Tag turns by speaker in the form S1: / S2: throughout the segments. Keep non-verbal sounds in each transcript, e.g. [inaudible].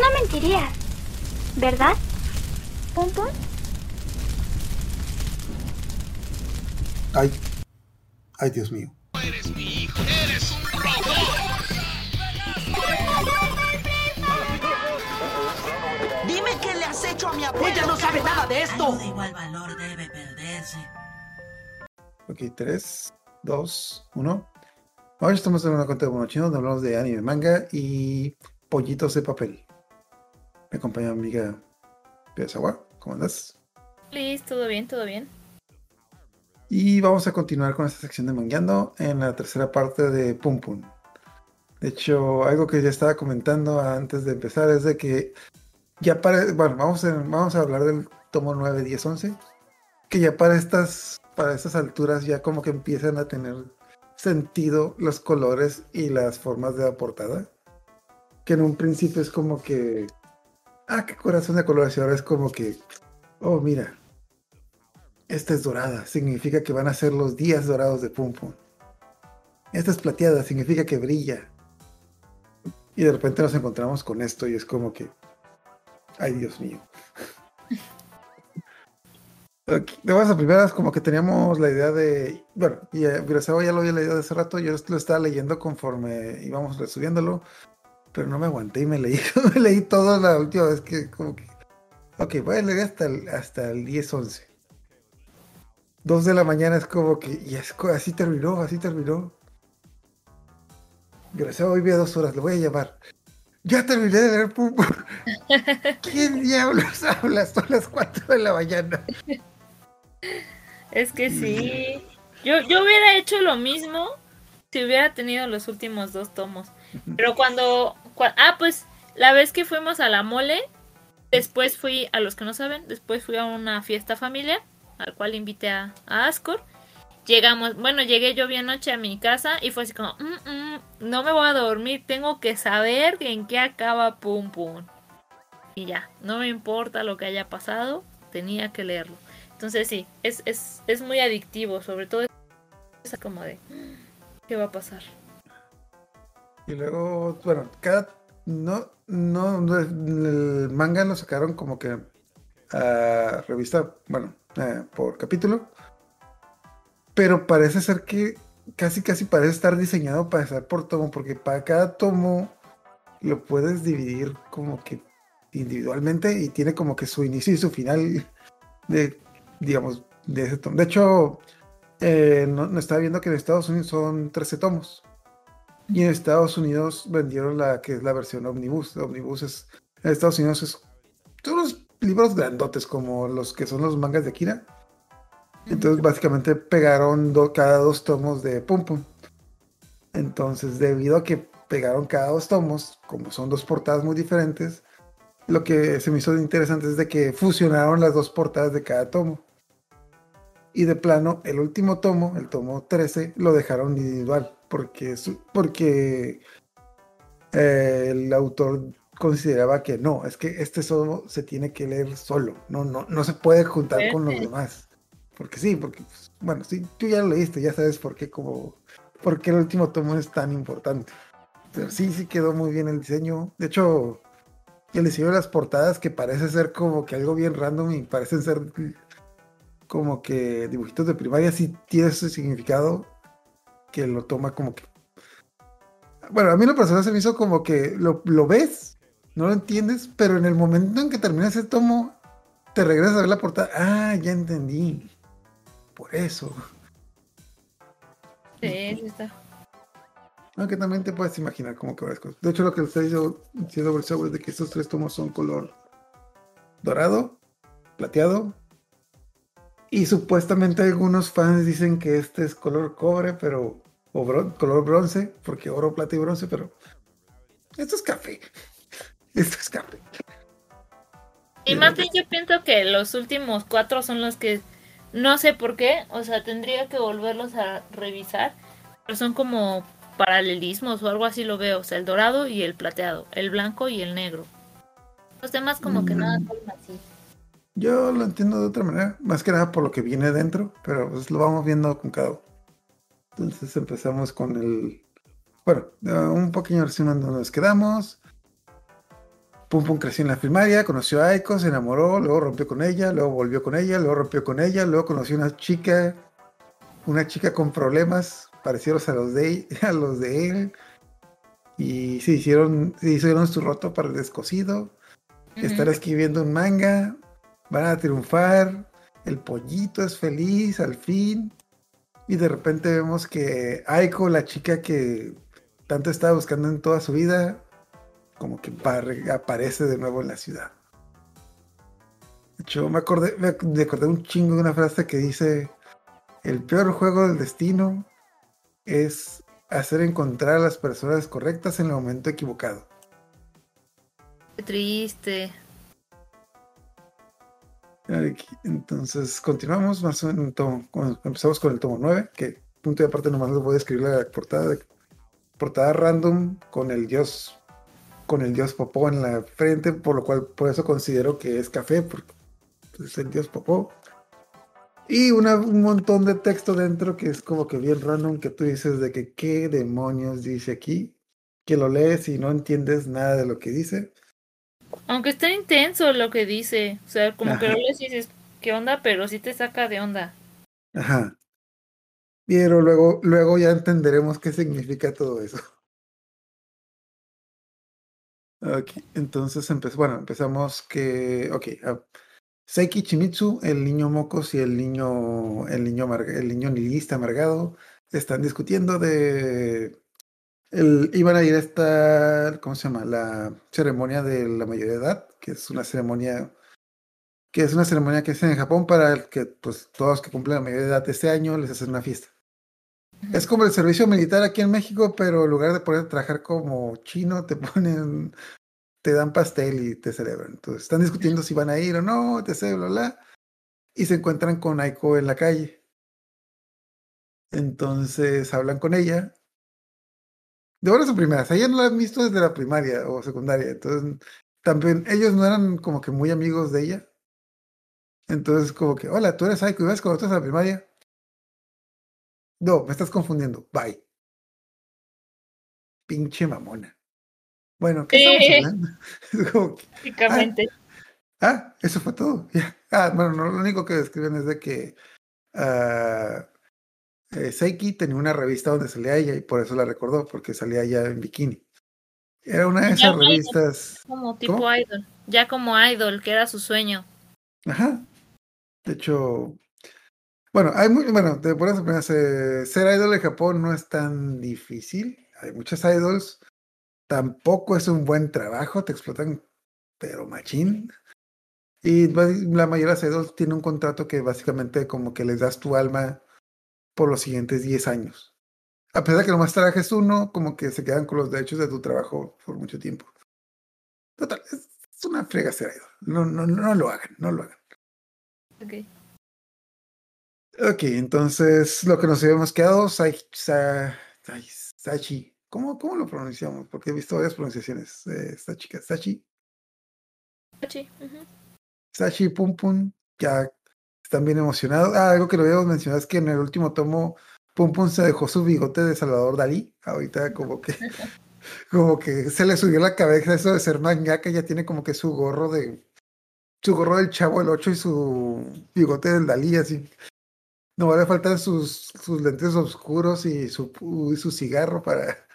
S1: no mentirías, ¿verdad? ¿Pum pum?
S2: Ay. Ay, Dios mío.
S3: Eres mi hijo. Eres un robot.
S4: Dime qué le has hecho a mi abuela. Ella no sabe nada de esto.
S5: Algo de igual valor debe perderse.
S2: Ok, 3, 2, 1. Hoy estamos en una cuenta de Monochino donde hablamos de anime, manga y pollitos de papel. Me acompaña mi amiga Piazawa. ¿Cómo andas?
S6: Liz, todo bien, todo bien.
S2: Y vamos a continuar con esta sección de Mangueando en la tercera parte de Pum Pum. De hecho, algo que ya estaba comentando antes de empezar es de que ya para, bueno, vamos a, vamos a hablar del tomo 9, 10, 11, que ya para estas, para estas alturas ya como que empiezan a tener sentido los colores y las formas de la portada. Que en un principio es como que, ah, qué corazón de colores, y ahora es como que, oh, mira, esta es dorada, significa que van a ser los días dorados de Pum Pum. Esta es plateada, significa que brilla. Y de repente nos encontramos con esto y es como que, ay Dios mío. [laughs] De buenas a primeras, como que teníamos la idea de, bueno, y eh, Virasawa ya lo había leído hace rato, yo lo estaba leyendo conforme íbamos resubiéndolo, pero no me aguanté y me leí, [laughs] me leí todo la última vez que como que, ok, voy a leer hasta el, hasta el 10-11. Dos de la mañana es como que, y es así terminó, así terminó. Virasawa hoy vi a dos horas, le voy a llamar. Ya terminé de leer Pum. [laughs] ¿Quién diablos habla? Son las 4 de la mañana.
S6: Es que sí. Yo, yo hubiera hecho lo mismo si hubiera tenido los últimos dos tomos. Pero cuando, cua- Ah, pues la vez que fuimos a la mole, después fui, a los que no saben, después fui a una fiesta familiar, al cual invité a, a Ascor. Llegamos, bueno, llegué yo bien noche a mi casa y fue así como, "Mm, mm, no me voy a dormir, tengo que saber en qué acaba Pum Pum. Y ya, no me importa lo que haya pasado, tenía que leerlo. Entonces sí, es, es, es muy adictivo, sobre todo es como de, ¿qué va a pasar?
S2: Y luego, bueno, cada. No, no, el manga lo sacaron como que a revista, bueno, eh, por capítulo. Pero parece ser que casi, casi parece estar diseñado para estar por tomo, porque para cada tomo lo puedes dividir como que individualmente y tiene como que su inicio y su final de, digamos, de ese tomo. De hecho, eh, no, no estaba viendo que en Estados Unidos son 13 tomos. Y en Estados Unidos vendieron la que es la versión Omnibus. Omnibus es. En Estados Unidos es. Son unos libros grandotes como los que son los mangas de Akira. Entonces, básicamente pegaron cada dos tomos de Pum Pum. Entonces, debido a que pegaron cada dos tomos, como son dos portadas muy diferentes, lo que se me hizo interesante es de que fusionaron las dos portadas de cada tomo. Y de plano, el último tomo, el tomo 13, lo dejaron individual, porque, su- porque eh, el autor consideraba que no, es que este solo se tiene que leer solo, no, no, no se puede juntar con los demás. Porque sí, porque, pues, bueno, sí, tú ya lo leíste, ya sabes por qué, como, por qué el último tomo es tan importante. Pero sí, sí quedó muy bien el diseño. De hecho, el diseño de las portadas que parece ser como que algo bien random y parecen ser como que dibujitos de primaria, sí tiene ese significado que lo toma como que... Bueno, a mí lo personal se me hizo como que lo, lo ves, no lo entiendes, pero en el momento en que terminas el tomo, te regresas a ver la portada. Ah, ya entendí. Por eso.
S6: Sí, sí está.
S2: Aunque también te puedes imaginar como que varias cosas. De hecho, lo que está diciendo Bersago es de que estos tres tomos son color dorado, plateado. Y supuestamente algunos fans dicen que este es color cobre, pero. o bron- color bronce, porque oro, plata y bronce, pero. Esto es café. [laughs] Esto es café.
S6: Y más bien yo pienso que los últimos cuatro son los que no sé por qué, o sea, tendría que volverlos a revisar, pero son como paralelismos o algo así lo veo, o sea, el dorado y el plateado, el blanco y el negro. Los demás como que nada son así.
S2: Yo lo entiendo de otra manera, más que nada por lo que viene dentro, pero pues lo vamos viendo con cada uno. Entonces empezamos con el. Bueno, eh, un pequeño resumen donde nos quedamos. Pum Pum creció en la primaria, conoció a Aiko, se enamoró, luego rompió con ella, luego volvió con ella, luego rompió con ella, luego conoció una chica, una chica con problemas parecidos a los de, [laughs] a los de él. Y se hicieron, se hicieron su roto para el descosido. Estar escribiendo un manga, van a triunfar, el pollito es feliz al fin. Y de repente vemos que Aiko, la chica que tanto estaba buscando en toda su vida, como que par- aparece de nuevo en la ciudad. Hecho, me acordé, me acordé un chingo de una frase que dice, el peor juego del destino es hacer encontrar a las personas correctas en el momento equivocado.
S6: Qué triste.
S2: Entonces, continuamos más o menos empezamos con el tomo 9, que punto y aparte nomás les voy a escribir la portada de- portada random con el dios con el dios Popó en la frente, por lo cual por eso considero que es café, porque es el dios Popó. Y una- un montón de texto dentro que es como que bien random, que tú dices de que qué demonios dice aquí, que lo lees y no entiendes nada de lo que dice.
S6: Aunque está intenso lo que dice. O sea, como que
S2: Ajá.
S6: lees y dices, ¿qué onda? Pero sí te saca de onda.
S2: Ajá. Pero luego, luego ya entenderemos qué significa todo eso. Ok, entonces empe- bueno, empezamos que, ok, ah, Seiki Chimitsu, el niño Mocos y el niño, el niño, el niño nihilista amargado están discutiendo de, el, iban a ir a esta, ¿cómo se llama? La ceremonia de la mayoría de edad, que es una ceremonia, que es una ceremonia que hacen en Japón para el que, pues, todos los que cumplen la mayoría de edad este año les hacen una fiesta. Es como el servicio militar aquí en México, pero en lugar de poder trabajar como chino, te ponen, te dan pastel y te celebran. Entonces están discutiendo si van a ir o no, te bla, bla, bla. Y se encuentran con Aiko en la calle. Entonces hablan con ella. De buenas a primeras, ella no la han visto desde la primaria o secundaria. Entonces también ellos no eran como que muy amigos de ella. Entonces como que, hola, tú eres Aiko y vas con nosotros a la primaria. No, me estás confundiendo. Bye. Pinche mamona. Bueno, ¿qué estamos hablando? [laughs] Es como que,
S6: Básicamente.
S2: ah, eso fue todo. Ah, bueno, no, lo único que describen es de que ah, eh, Seiki tenía una revista donde salía ella y por eso la recordó, porque salía ella en bikini. Era una de esas revistas.
S6: Como tipo
S2: ¿Cómo?
S6: idol. Ya como idol, que era su sueño.
S2: Ajá. De hecho, bueno, hay muy, bueno, de por eso eh, ser idol en Japón no es tan difícil. Hay muchas idols. Tampoco es un buen trabajo, te explotan, pero machín. Y ba- la mayoría de las idols tienen un contrato que básicamente como que les das tu alma por los siguientes 10 años. A pesar de que nomás trabajes uno, como que se quedan con los derechos de tu trabajo por mucho tiempo. Total, es, es una frega ser. No, no, no lo hagan, no lo hagan.
S6: Ok.
S2: Ok, entonces lo que nos habíamos quedado, Sai, Sa- Sai- Sachi. ¿Cómo, ¿Cómo lo pronunciamos? Porque he visto varias pronunciaciones de esta chica. Sachi.
S6: Sí, ujú.
S2: Sachi Pum Pum. Ya están bien emocionados. Ah, algo que no habíamos mencionado es que en el último tomo Pum Pum se dejó su bigote de Salvador Dalí. Ahorita como que [laughs] como que se le subió la cabeza eso de ser mangaka. Ya tiene como que su gorro de su gorro del Chavo el 8 y su bigote del Dalí así. No le faltan sus, sus lentes oscuros y su, y su cigarro para,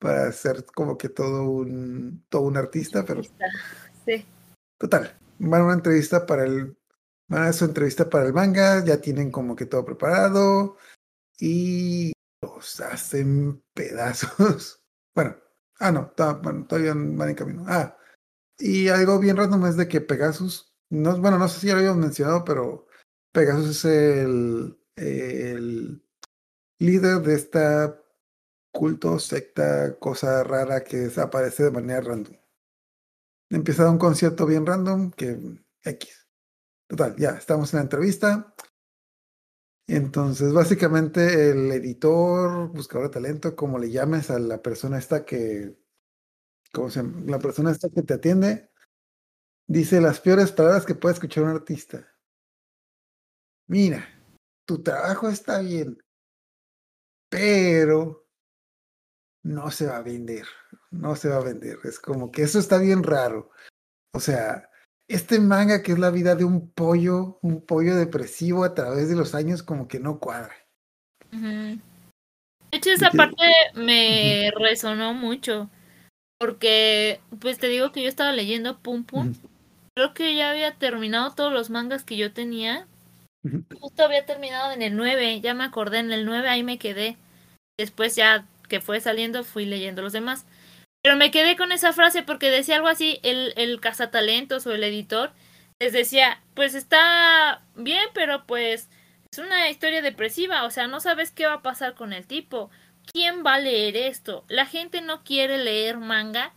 S2: para ser como que todo un, todo un artista, pero.
S6: Sí.
S2: total. Van a una entrevista para el, van a su entrevista para el manga, ya tienen como que todo preparado y los hacen pedazos. [laughs] Bueno, ah, no, bueno, todavía van en camino. Ah, y algo bien random es de que Pegasus, no, bueno, no sé si ya lo habíamos mencionado, pero Pegasus es el, el líder de esta culto, secta, cosa rara que desaparece de manera random. Empieza un concierto bien random que X. Total, ya estamos en la entrevista. Entonces, básicamente, el editor, buscador de talento, como le llames a la persona esta que, ¿cómo se llama? La persona esta que te atiende, dice las peores palabras que puede escuchar un artista. Mira, tu trabajo está bien, pero no se va a vender, no se va a vender. Es como que eso está bien raro. O sea, este manga que es la vida de un pollo, un pollo depresivo a través de los años, como que no cuadra.
S6: Ujú. De hecho, esa parte me resonó mucho. Porque, pues te digo que yo estaba leyendo Pum Pum. Creo que ya había terminado todos los mangas que yo tenía. Justo había terminado en el 9, ya me acordé, en el 9 ahí me quedé. Después ya que fue saliendo fui leyendo los demás. Pero me quedé con esa frase porque decía algo así, el, el cazatalentos o el editor les decía, pues está bien, pero pues es una historia depresiva, o sea, no sabes qué va a pasar con el tipo. ¿Quién va a leer esto? La gente no quiere leer manga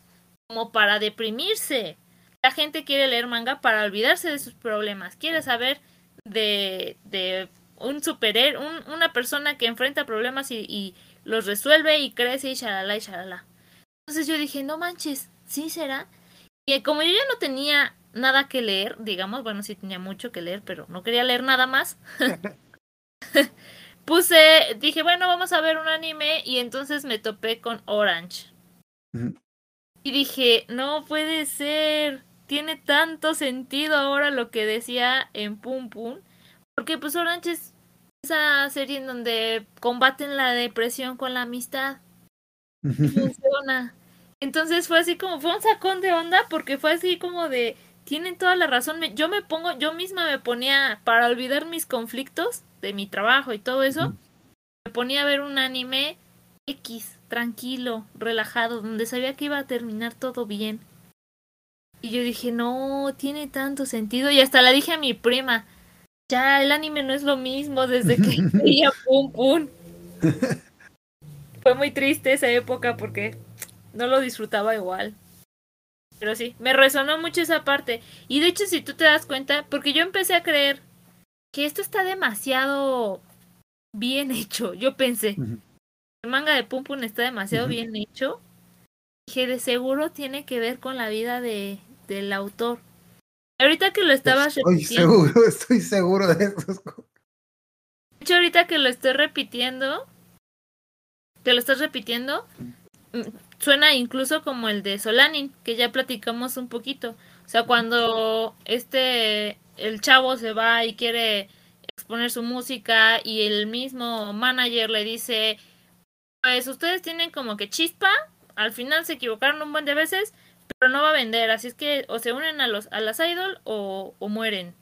S6: como para deprimirse. La gente quiere leer manga para olvidarse de sus problemas. Quiere saber de, de un superhéroe, un- una persona que enfrenta problemas y, los resuelve y crece y shalala y shalala. Entonces yo dije, no manches, ¿sí será? Y como yo ya no tenía nada que leer, digamos, bueno, sí tenía mucho que leer, pero no quería leer nada más. [laughs] Puse, dije, bueno, vamos a ver un anime y entonces me topé con Orange. Y dije, no puede ser, tiene tanto sentido ahora lo que decía en Pum Pum, porque pues Orange es esa serie en donde combaten la depresión con la amistad funciona. Entonces fue así como, fue un sacón de onda porque fue así como de, tienen toda la razón, me- yo me pongo, yo misma me ponía, para olvidar mis conflictos de mi trabajo y todo eso, me ponía a ver un anime X, tranquilo, relajado, donde sabía que iba a terminar todo bien. Y yo dije, no, tiene tanto sentido. Y hasta la dije a mi prima, ya el anime no es lo mismo desde que [laughs] veía Pum Pum. [laughs] Fue muy triste esa época porque no lo disfrutaba igual. Pero sí, me resonó mucho esa parte. Y de hecho, si tú te das cuenta, porque yo empecé a creer que esto está demasiado bien hecho. Yo pensé, el manga de Pum Pum está demasiado bien hecho. Dije, de seguro tiene que ver con la vida de, del autor. Ahorita que lo estabas
S2: Estoy
S6: repitiendo,
S2: seguro, [laughs] estoy seguro de eso.
S6: de hecho ahorita que lo estoy repitiendo, que lo estás repitiendo, mm, suena incluso como el de Solanin, que ya platicamos un poquito. O sea, cuando este, el chavo se va y quiere exponer su música y el mismo manager le dice, pues ustedes tienen como que chispa, al final se equivocaron un buen de veces, pero no va a vender, así es que o se unen a los a las idol o, o mueren.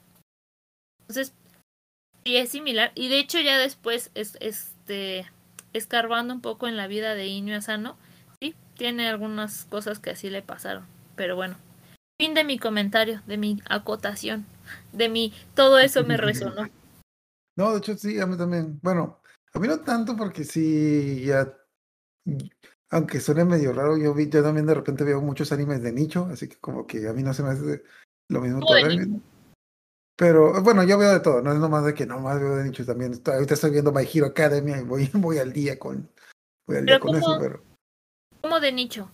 S6: Entonces, sí es similar y de hecho ya después es este escarbando un poco en la vida de Inyo Asano, tiene algunas cosas que así le pasaron, pero bueno. Fin de mi comentario, de mi acotación, de mi todo eso me resonó. [laughs]
S2: No, de hecho sí, a mí también. Bueno, a mí no tanto porque sí, ya, aunque suene medio raro, yo vi, yo también de repente veo muchos animes de nicho, así que como que a mí no se me hace lo mismo
S6: ¿Cómo de
S2: todo el. Pero bueno, yo veo de todo, no es nomás de que nomás veo de nicho también. Ahorita estoy viendo My Hero Academia y voy, [laughs] voy al día con, voy al día con eso, pero.
S6: Como de nicho.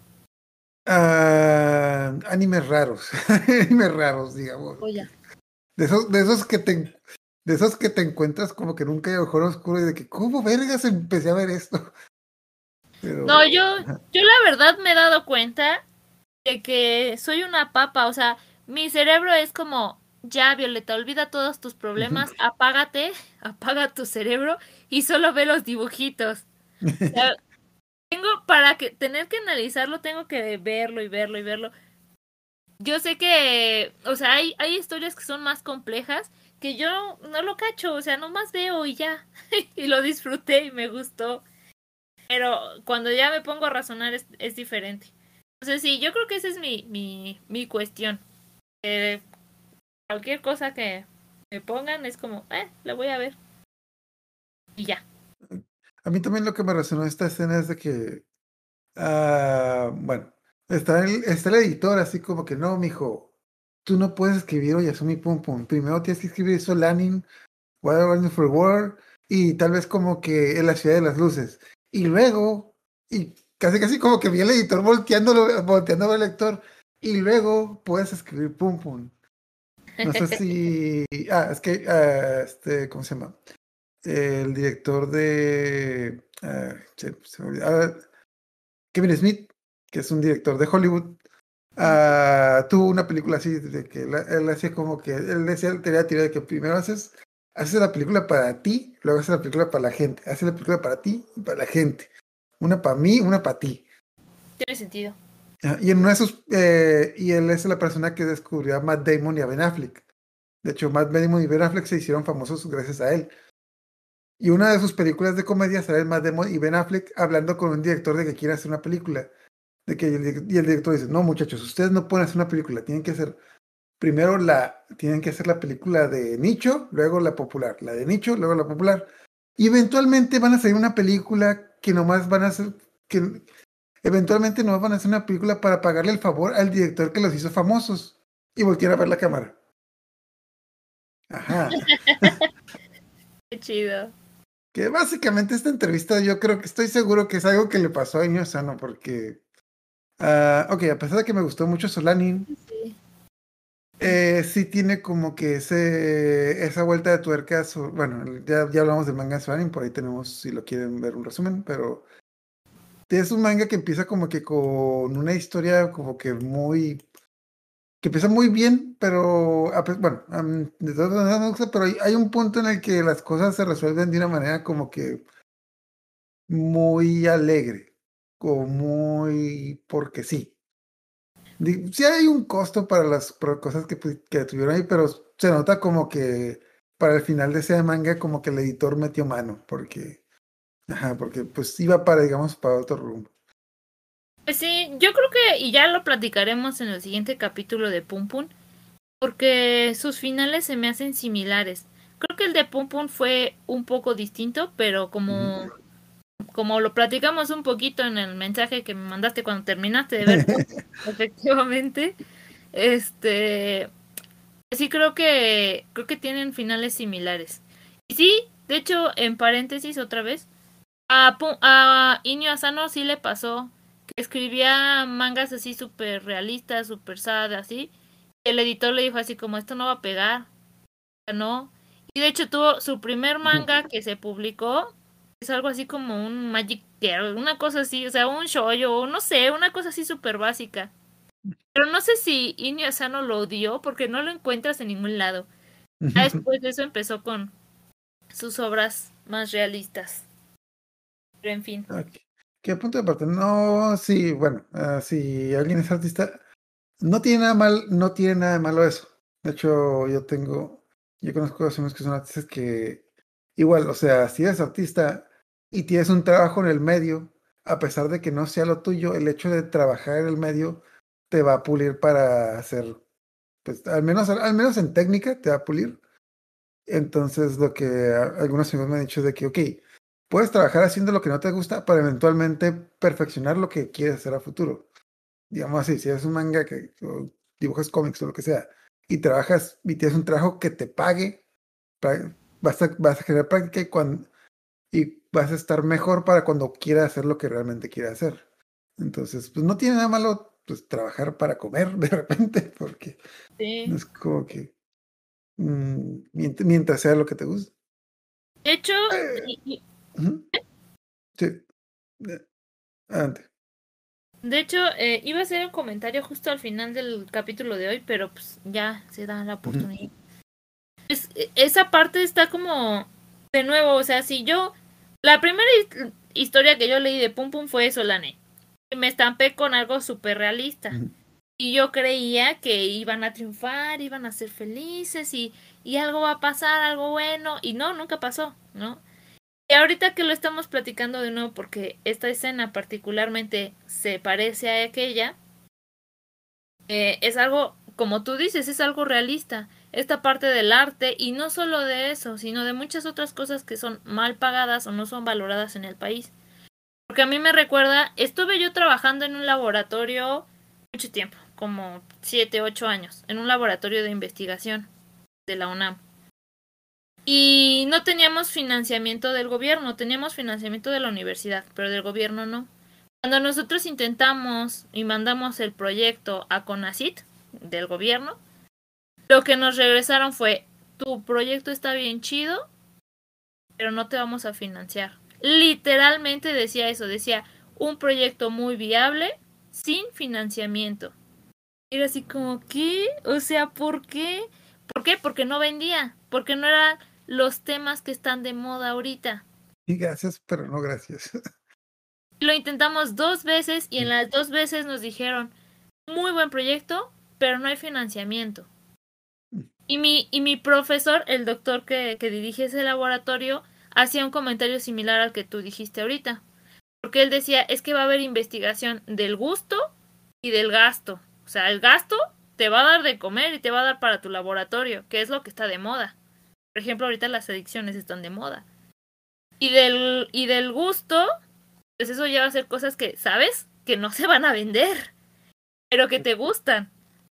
S2: Ah, animes raros, [laughs] animes raros, digamos.
S6: Oye.
S2: De esos, de esos que te de esos que te encuentras como que nunca hay mejor oscuro y de que, ¿cómo vergas empecé a ver esto? [laughs] Pero,
S6: No, yo, yo la verdad me he dado cuenta de que soy una papa, o sea, mi cerebro es como, ya Violeta, olvida todos tus problemas, apágate, [laughs] apaga tu cerebro y solo ve los dibujitos. O sea, tengo, para que tener que analizarlo, tengo que verlo y verlo y verlo. Yo sé que, o sea, hay, hay historias que son más complejas que yo no lo cacho, o sea, nomás veo y ya, [laughs] y lo disfruté y me gustó. Pero cuando ya me pongo a razonar es, es diferente. Entonces sí, yo creo que esa es mi, mi, mi cuestión. Cualquier cosa que me pongan es como, eh, la voy a ver. Y ya.
S2: A mí también lo que me resonó esta escena es de que, ah, bueno, está el, está el editor así como que, no, mijo, tú no puedes escribir Oyasumi Pum Pum. Primero tienes que escribir Solanin, Wild Running for War y tal vez como que en la ciudad de las luces. Y luego, y casi casi como que vi al editor volteándolo, volteando al lector, y luego puedes escribir Pum Pum. No sé [laughs] si. Ah, es que. ah, este, ¿Cómo se llama? El director de. ah, se. Ah, Kevin Smith, que es un director de Hollywood, ah, tuvo una película así, de que la- él hacía como que, él decía, él tenía la teoría de que primero haces, haces la película para ti, luego haces la película para la gente, haces la película para ti y para la gente. Una para mí, una para ti.
S6: Tiene sentido.
S2: Y en uno de esos, eh, y él es la persona que descubrió a Matt Damon y a Ben Affleck. De hecho, Matt Damon y Ben Affleck se hicieron famosos gracias a él. Y una de sus películas de comedia será Matt Damon y Ben Affleck hablando con un director de que quiere hacer una película. De que, el y el director dice, no muchachos, ustedes no pueden hacer una película, tienen que hacer primero la, tienen que hacer la película de nicho, luego la popular, la de nicho, luego la popular. Y eventualmente van a salir una película que nomás van a hacer, que eventualmente nomás van a hacer una película para pagarle el favor al director que los hizo famosos. Y voltear a ver la cámara. Ajá. [laughs]
S6: Qué chido.
S2: Que básicamente esta entrevista yo creo que estoy seguro que es algo que le pasó a Iño Sano porque... ah, ok, a pesar de que me gustó mucho Solanin,
S6: Sí.
S2: eh, sí tiene como que ese, esa vuelta de tuerca. bueno, ya, ya hablamos del manga de Solanin, por ahí tenemos, si lo quieren ver, un resumen, pero es un manga que empieza como que con una historia como que muy... que empieza muy bien, pero bueno, de todas maneras pero hay, un punto en el que las cosas se resuelven de una manera como que muy alegre, como muy porque sí. Sí hay un costo para las cosas que, pu- que tuvieron ahí, pero se nota como que para el final de ese manga como que el editor metió mano, porque, ajá, porque pues iba para, digamos, para otro rumbo.
S6: Pues sí, yo creo que, y ya lo platicaremos en el siguiente capítulo de Pum Pum, porque sus finales se me hacen similares. Creo que el de Pum Pum fue un poco distinto, pero como, como lo platicamos un poquito en el mensaje que me mandaste cuando terminaste de ver, Pum [laughs] Pum, efectivamente, este, sí creo que, creo que tienen finales similares. Y sí, de hecho, en paréntesis otra vez, a, Pu- a Inyo Asano sí le pasó escribía mangas así súper realistas, súper sad, así. Y el editor le dijo así como, esto no va a pegar. No. Y de hecho tuvo su primer manga que se publicó. Es algo así como un Magic Girl, una cosa así, o sea, un shoujo, o no sé, una cosa así súper básica. Pero no sé si Inyo Asano lo odió porque no lo encuentras en ningún lado. Ya después de eso empezó con sus obras más realistas. Pero en fin.
S2: Que punto de parte. No, sí, bueno, ah, si alguien es artista, no tiene nada mal, no tiene nada de malo eso. De hecho, yo tengo, yo conozco personas que son artistas que igual, o sea, si eres artista y tienes un trabajo en el medio, a pesar de que no sea lo tuyo, el hecho de trabajar en el medio te va a pulir para hacer, pues, al menos, al menos en técnica te va a pulir. Entonces, lo que a- algunos amigos me han dicho es de que, ok, puedes trabajar haciendo lo que no te gusta para eventualmente perfeccionar lo que quieres hacer a futuro. Digamos así, si eres un manga que o dibujas cómics o lo que sea, y trabajas y tienes un trabajo que te pague, vas a, vas a generar práctica y, cuando, y vas a estar mejor para cuando quieras hacer lo que realmente quieras hacer. Entonces, pues no tiene nada malo pues, trabajar para comer [laughs] de repente, porque
S6: Sí.
S2: es como que mm, mient- mientras sea lo que te guste.
S6: De hecho,
S2: Eh. Sí. Eh, Adelante.
S6: de hecho eh, iba a hacer un comentario justo al final del capítulo de hoy, pero pues ya se da la oportunidad. Es- e- esa parte está como de nuevo, o sea, si yo la primera his- historia que yo leí de Pum Pum fue Solane. Y me estampé con algo súper realista. Y yo creía que iban a triunfar, iban a ser felices y, y algo va a pasar, algo bueno. Y no, nunca pasó, ¿no? Y ahorita que lo estamos platicando de nuevo, porque esta escena particularmente se parece a aquella, eh, es algo, como tú dices, es algo realista. Esta parte del arte, y no solo de eso, sino de muchas otras cosas que son mal pagadas o no son valoradas en el país. Porque a mí me recuerda, estuve yo trabajando en un laboratorio mucho tiempo, como 7, 8 años, en un laboratorio de investigación de la UNAM. Y no teníamos financiamiento del gobierno, teníamos financiamiento de la universidad, pero del gobierno no. Cuando nosotros intentamos y mandamos el proyecto a CONACIT del gobierno, lo que nos regresaron fue, tu proyecto está bien chido, pero no te vamos a financiar. Literalmente decía eso, decía, un proyecto muy viable sin financiamiento. Era así como, ¿qué? O sea, ¿por qué? ¿Por qué? Porque no vendía, porque no eran los temas que están de moda ahorita.
S2: Y gracias, pero no gracias. [laughs]
S6: Lo intentamos dos veces y en las dos veces nos dijeron, muy buen proyecto, pero no hay financiamiento. Y mi, y mi profesor, el doctor que, que dirige ese laboratorio, hacía un comentario similar al que tú dijiste ahorita. Porque él decía, es que va a haber investigación del gusto y del gasto. O sea, el gasto te va a dar de comer y te va a dar para tu laboratorio, que es lo que está de moda. Por ejemplo, ahorita las adicciones están de moda. Y del, y del gusto, pues eso ya va a ser cosas que, ¿sabes? Que no se van a vender, pero que te gustan.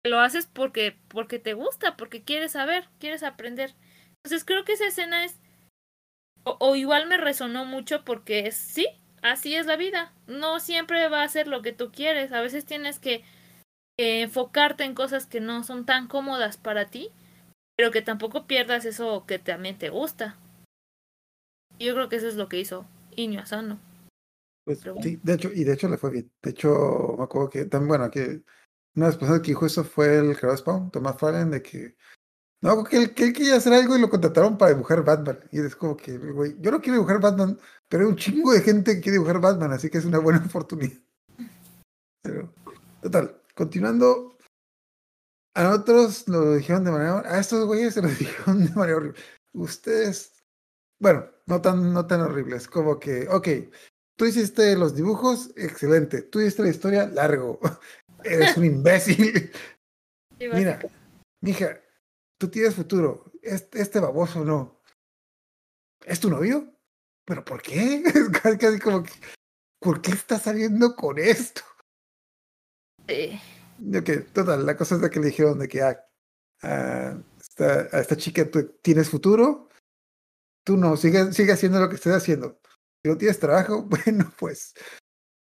S6: Lo haces porque, porque te gusta, porque quieres saber, quieres aprender. Entonces creo que esa escena es... O, o igual me resonó mucho porque es, sí, así es la vida. No siempre va a ser lo que tú quieres. A veces tienes que eh, enfocarte en cosas que no son tan cómodas para ti, pero que tampoco pierdas eso que también te gusta. Yo creo que eso es lo que hizo Iño Asano.
S2: Pues,
S6: bueno.
S2: sí, de hecho, y de hecho le fue bien. De hecho, me acuerdo que también, bueno, que una de las personas que dijo eso fue el creador Spawn, Tomás Fallen, de que no, que él, que él quería hacer algo y lo contrataron para dibujar Batman. Y es como que, güey, yo no quiero dibujar Batman, pero hay un chingo de gente que quiere dibujar Batman, así que es una buena [laughs] oportunidad. Pero, total, continuando. A nosotros lo dijeron de manera. A estos güeyes se lo [laughs] dijeron de manera horrible. Ustedes. Bueno, no tan, no tan horribles. Como que, ok, tú hiciste los dibujos, excelente. Tú hiciste la historia, largo. [laughs] Eres un imbécil. [laughs]
S6: Sí,
S2: Mira, mija, tú tienes futuro. Este, este baboso no. ¿Es tu novio? ¿Pero por qué? Es casi, como que. ¿Por qué estás saliendo con esto?
S6: básicamente.
S2: Ok, total, la cosa es de que le dijeron de que ah, esta, a esta chica tú tienes futuro, tú no, sigue, sigue haciendo lo que estés haciendo. Si no tienes trabajo, [laughs] bueno, pues,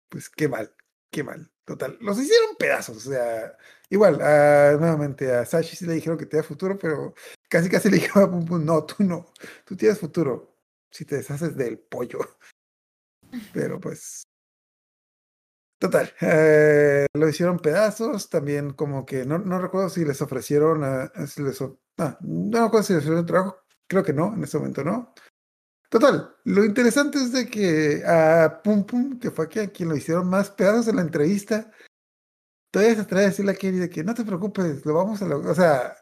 S2: pues qué mal, qué mal. Total, los hicieron pedazos, o sea, igual, ah, nuevamente a Sashi sí le dijeron que tenía futuro, pero casi casi le dijeron a Pum Pum, no, tú no, tú tienes futuro si te deshaces del pollo. [laughs] Pero pues, Total, eh, lo hicieron pedazos, también como que no, no recuerdo si les ofrecieron, a, si les, ah, no recuerdo si les ofrecieron trabajo, creo que no, en ese momento no. Total, lo interesante es de que a Pum Pum, que fue a quien lo hicieron más pedazos en la entrevista, todavía se atreve a decirle a Kenny de que no te preocupes, lo vamos a lograr, o sea,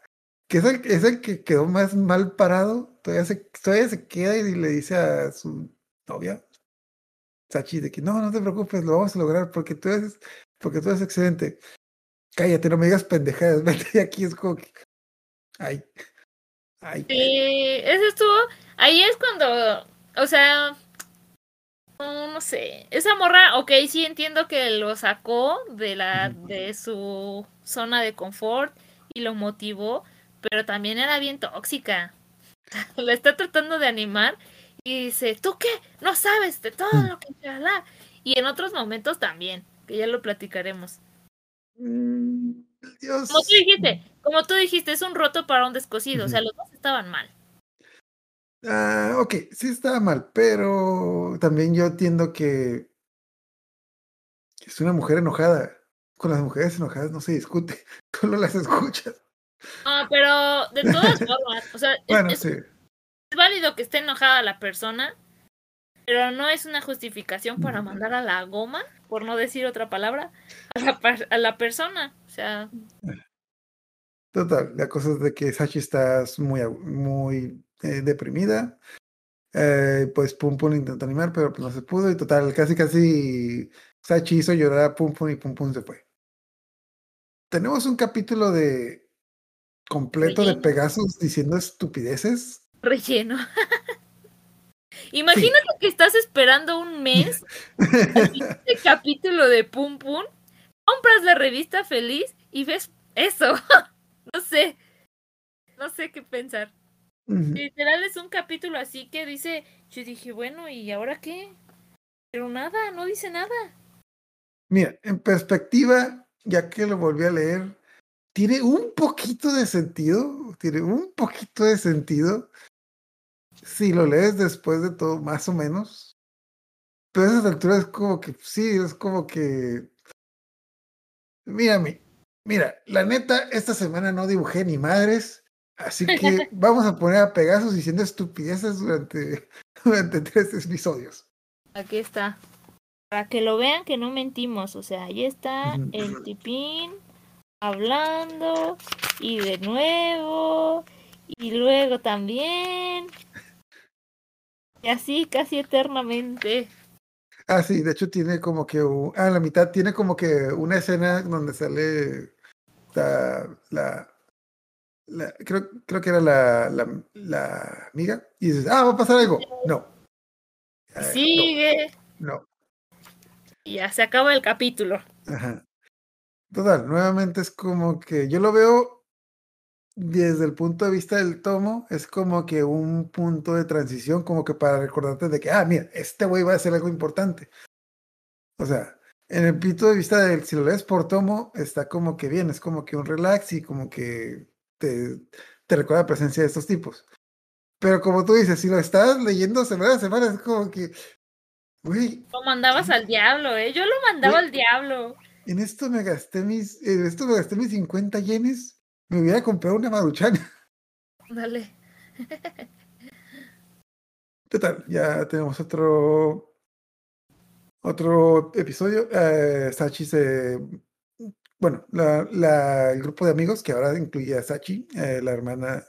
S2: que es el, es el que quedó más mal parado, todavía se, todavía se queda y le dice a su novia, Sachi, de que no, no te preocupes, lo vamos a lograr porque tú eres, porque tú eres excelente. Cállate, no me digas pendejadas, [laughs] vete de aquí, es como que. Ay. Ay.
S6: Sí, eso estuvo. Ahí es cuando. O sea. No, no sé. Esa morra, ok, sí entiendo que lo sacó de la de su zona de confort y lo motivó, pero también era bien tóxica. [laughs] La está tratando de animar y dice, ¿tú qué? No sabes de todo lo que chalá". Y en otros momentos también, que ya lo platicaremos.
S2: Mm, Dios.
S6: Como tú dijiste, como tú dijiste, es un roto para un descosido, o sea, los dos estaban mal.
S2: Ah, ok, sí estaba mal, pero también yo entiendo que es una mujer enojada. Con las mujeres enojadas no se discute, [laughs] solo las escuchas.
S6: No, pero de todas formas, o sea,
S2: Bueno,
S6: es,
S2: sí.
S6: Es válido que esté enojada la persona, pero no es una justificación para mandar a la goma, por no decir otra palabra, a la, per- a la persona. O sea,
S2: Total, la cosa es de que Sachi está muy, muy eh, deprimida. Eh, pues Pum Pum intentó animar, pero pues no se pudo. Y total, casi casi Sachi hizo llorar a Pum Pum y Pum Pum se fue. Tenemos un capítulo de completo de. Pegasus diciendo estupideces.
S6: Relleno. [laughs] Imagínate que estás esperando un mes [laughs] este capítulo de Pum Pum, compras la revista feliz y ves eso. [laughs] no sé. No sé qué pensar.
S2: Ujú.
S6: Literal es un capítulo así que dice, yo dije, bueno, ¿y ahora qué? Pero nada, no dice nada.
S2: Mira, en perspectiva, ya que lo volví a leer, tiene un poquito de sentido, tiene un poquito de sentido si lo lees después de todo, más o menos. Pero a esas alturas es como que, sí, es como que... Mira, mi- Mira, la neta, esta semana no dibujé ni madres, así que [laughs] vamos a poner a Pegasus diciendo estupideces durante, [laughs] durante tres episodios.
S6: Aquí está. Para que lo vean que no mentimos. O sea, ahí está el tipín hablando. Y de nuevo. Y luego también. Y así casi eternamente.
S2: Ah, sí, de hecho tiene como que, un- ah, la mitad tiene como que una escena donde sale la, la, la- creo, creo que era la, la, la amiga, y dices, ah, va a pasar algo. No. Eh,
S6: Sigue.
S2: No, no.
S6: Y ya se acaba el capítulo.
S2: Ajá. Total, nuevamente es como que yo lo veo desde el punto de vista del tomo, es como que un punto de transición, como que para recordarte de que, ah, mira, este güey va a hacer algo importante. O sea, en el punto de vista del, si lo lees por tomo, está como que bien, es como que un relax y como que te, te recuerda la presencia de estos tipos. Pero como tú dices, si lo estás leyendo semana a semana, es como que, güey,
S6: Lo mandabas al diablo, ¿eh? Yo lo mandaba al diablo.
S2: En esto me gasté mis, en esto me gasté mis 50 yenes. Me hubiera comprado una maruchana.
S6: Dale.
S2: Total, ya tenemos otro otro episodio. Eh, Sachi se bueno, la, la- el grupo de amigos que ahora incluye a Sachi, eh, la hermana,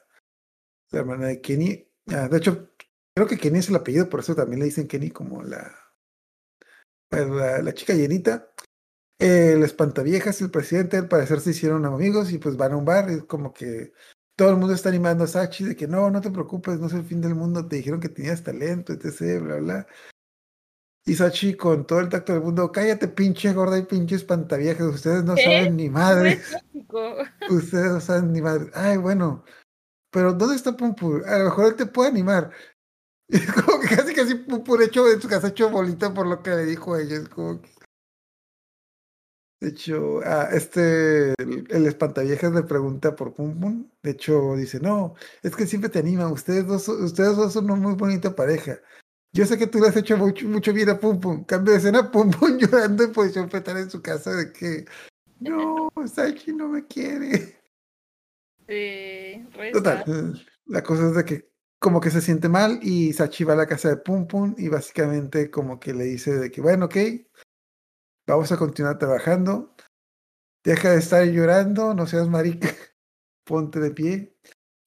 S2: la hermana de Kenny. Ah, de hecho, creo que Kenny es el apellido, por eso también le dicen Kenny como la, la, la chica llenita. El espantaviejas y el presidente al parecer se hicieron amigos y pues van a un bar y es como que todo el mundo está animando a Sachi de que no, no te preocupes, no es el fin del mundo, te dijeron que tenías talento, etc, bla, bla. Y Sachi con todo el tacto del mundo, cállate pinche gorda y pinche espantaviejas, ustedes no
S6: ¿Qué?
S2: saben ni madre, [laughs] ustedes no saben ni madre. Ay, bueno, pero ¿dónde está Pumpu? A lo mejor él te puede animar. Y [laughs] es como que casi casi Pumpu de hecho en su casa hecho bolita por lo que le dijo a ella, es como que... De hecho, ah, este, el, el espantaviejas le pregunta por Pum Pum. De hecho, dice, no, es que siempre te anima. Ustedes dos, son- ustedes dos son una muy bonita pareja. Yo sé que tú le has hecho mucho, mucho bien a Pum Pum. Cambio de escena, [laughs] Pum Pum llorando en posición fetal en su casa de que, no, Sachi no me quiere.
S6: Sí,
S2: Total, la cosa es de que como que se siente mal y Sachi va a la casa de Pum Pum y básicamente como que le dice de que, bueno, ok, vamos a continuar trabajando. Deja de estar llorando, no seas marica. [laughs] Ponte de pie.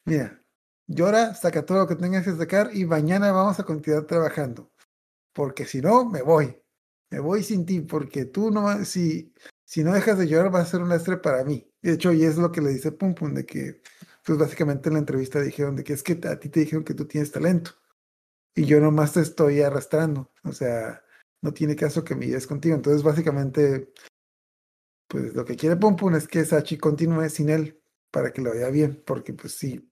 S2: Mira, llora, saca todo lo que tengas que sacar y mañana vamos a continuar trabajando. Porque si no, me voy. Me voy sin ti, porque tú no, si, si no dejas de llorar, va a ser un lastre para mí. De hecho, y es lo que le dice Pum Pum, de que, pues básicamente en la entrevista dijeron de que es que a ti te dijeron que tú tienes talento. Y yo nomás te estoy arrastrando. O sea, no tiene caso que me lleves contigo. Entonces, básicamente, pues lo que quiere Pum Pum es que Sachi continúe sin él para que lo vaya bien, porque pues sí.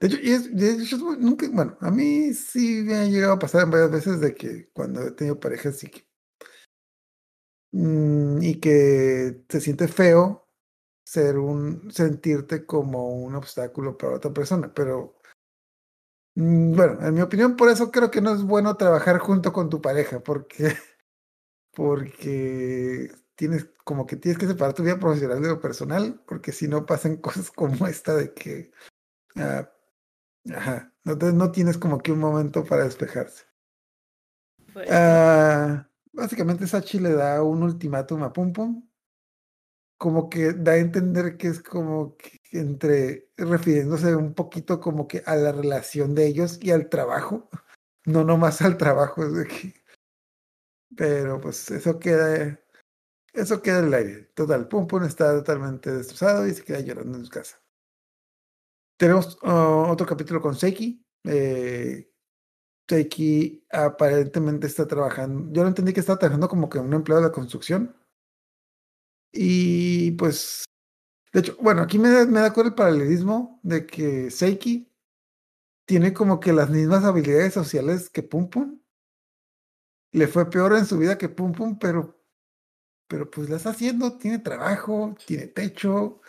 S2: De hecho, es- nunca, bueno, a mí sí me ha llegado a pasar varias veces de que cuando he tenido parejas y que, mm, y que se siente feo ser un, sentirte como un obstáculo para otra persona, pero bueno, en mi opinión, por eso creo que no es bueno trabajar junto con tu pareja, porque, [laughs] porque tienes como que tienes que separar tu vida profesional de lo personal, porque si no pasan [laughs] cosas como esta de que ah, ajá, no, te- no tienes como que un momento para despejarse.
S6: Pues,
S2: Ah, básicamente Sachi le da un ultimátum a Pum Pum, como que da a entender que es como entre refiriéndose un poquito como que a la relación de ellos y al trabajo, [laughs] no nomás al trabajo, de que, pero pues eso queda, eso queda en el aire. Total, Pum Pum está totalmente destrozado y se queda llorando en su casa. Tenemos ah, otro capítulo con Seiki. Eh, Seiki aparentemente está trabajando. Yo no entendí que estaba trabajando como que un empleado de la construcción. Y pues, de hecho, bueno, aquí me me da cuenta el paralelismo de que Seiki tiene como que las mismas habilidades sociales que Pum Pum. Le fue peor en su vida que Pum Pum, pero, pero pues la está haciendo, tiene trabajo, tiene techo.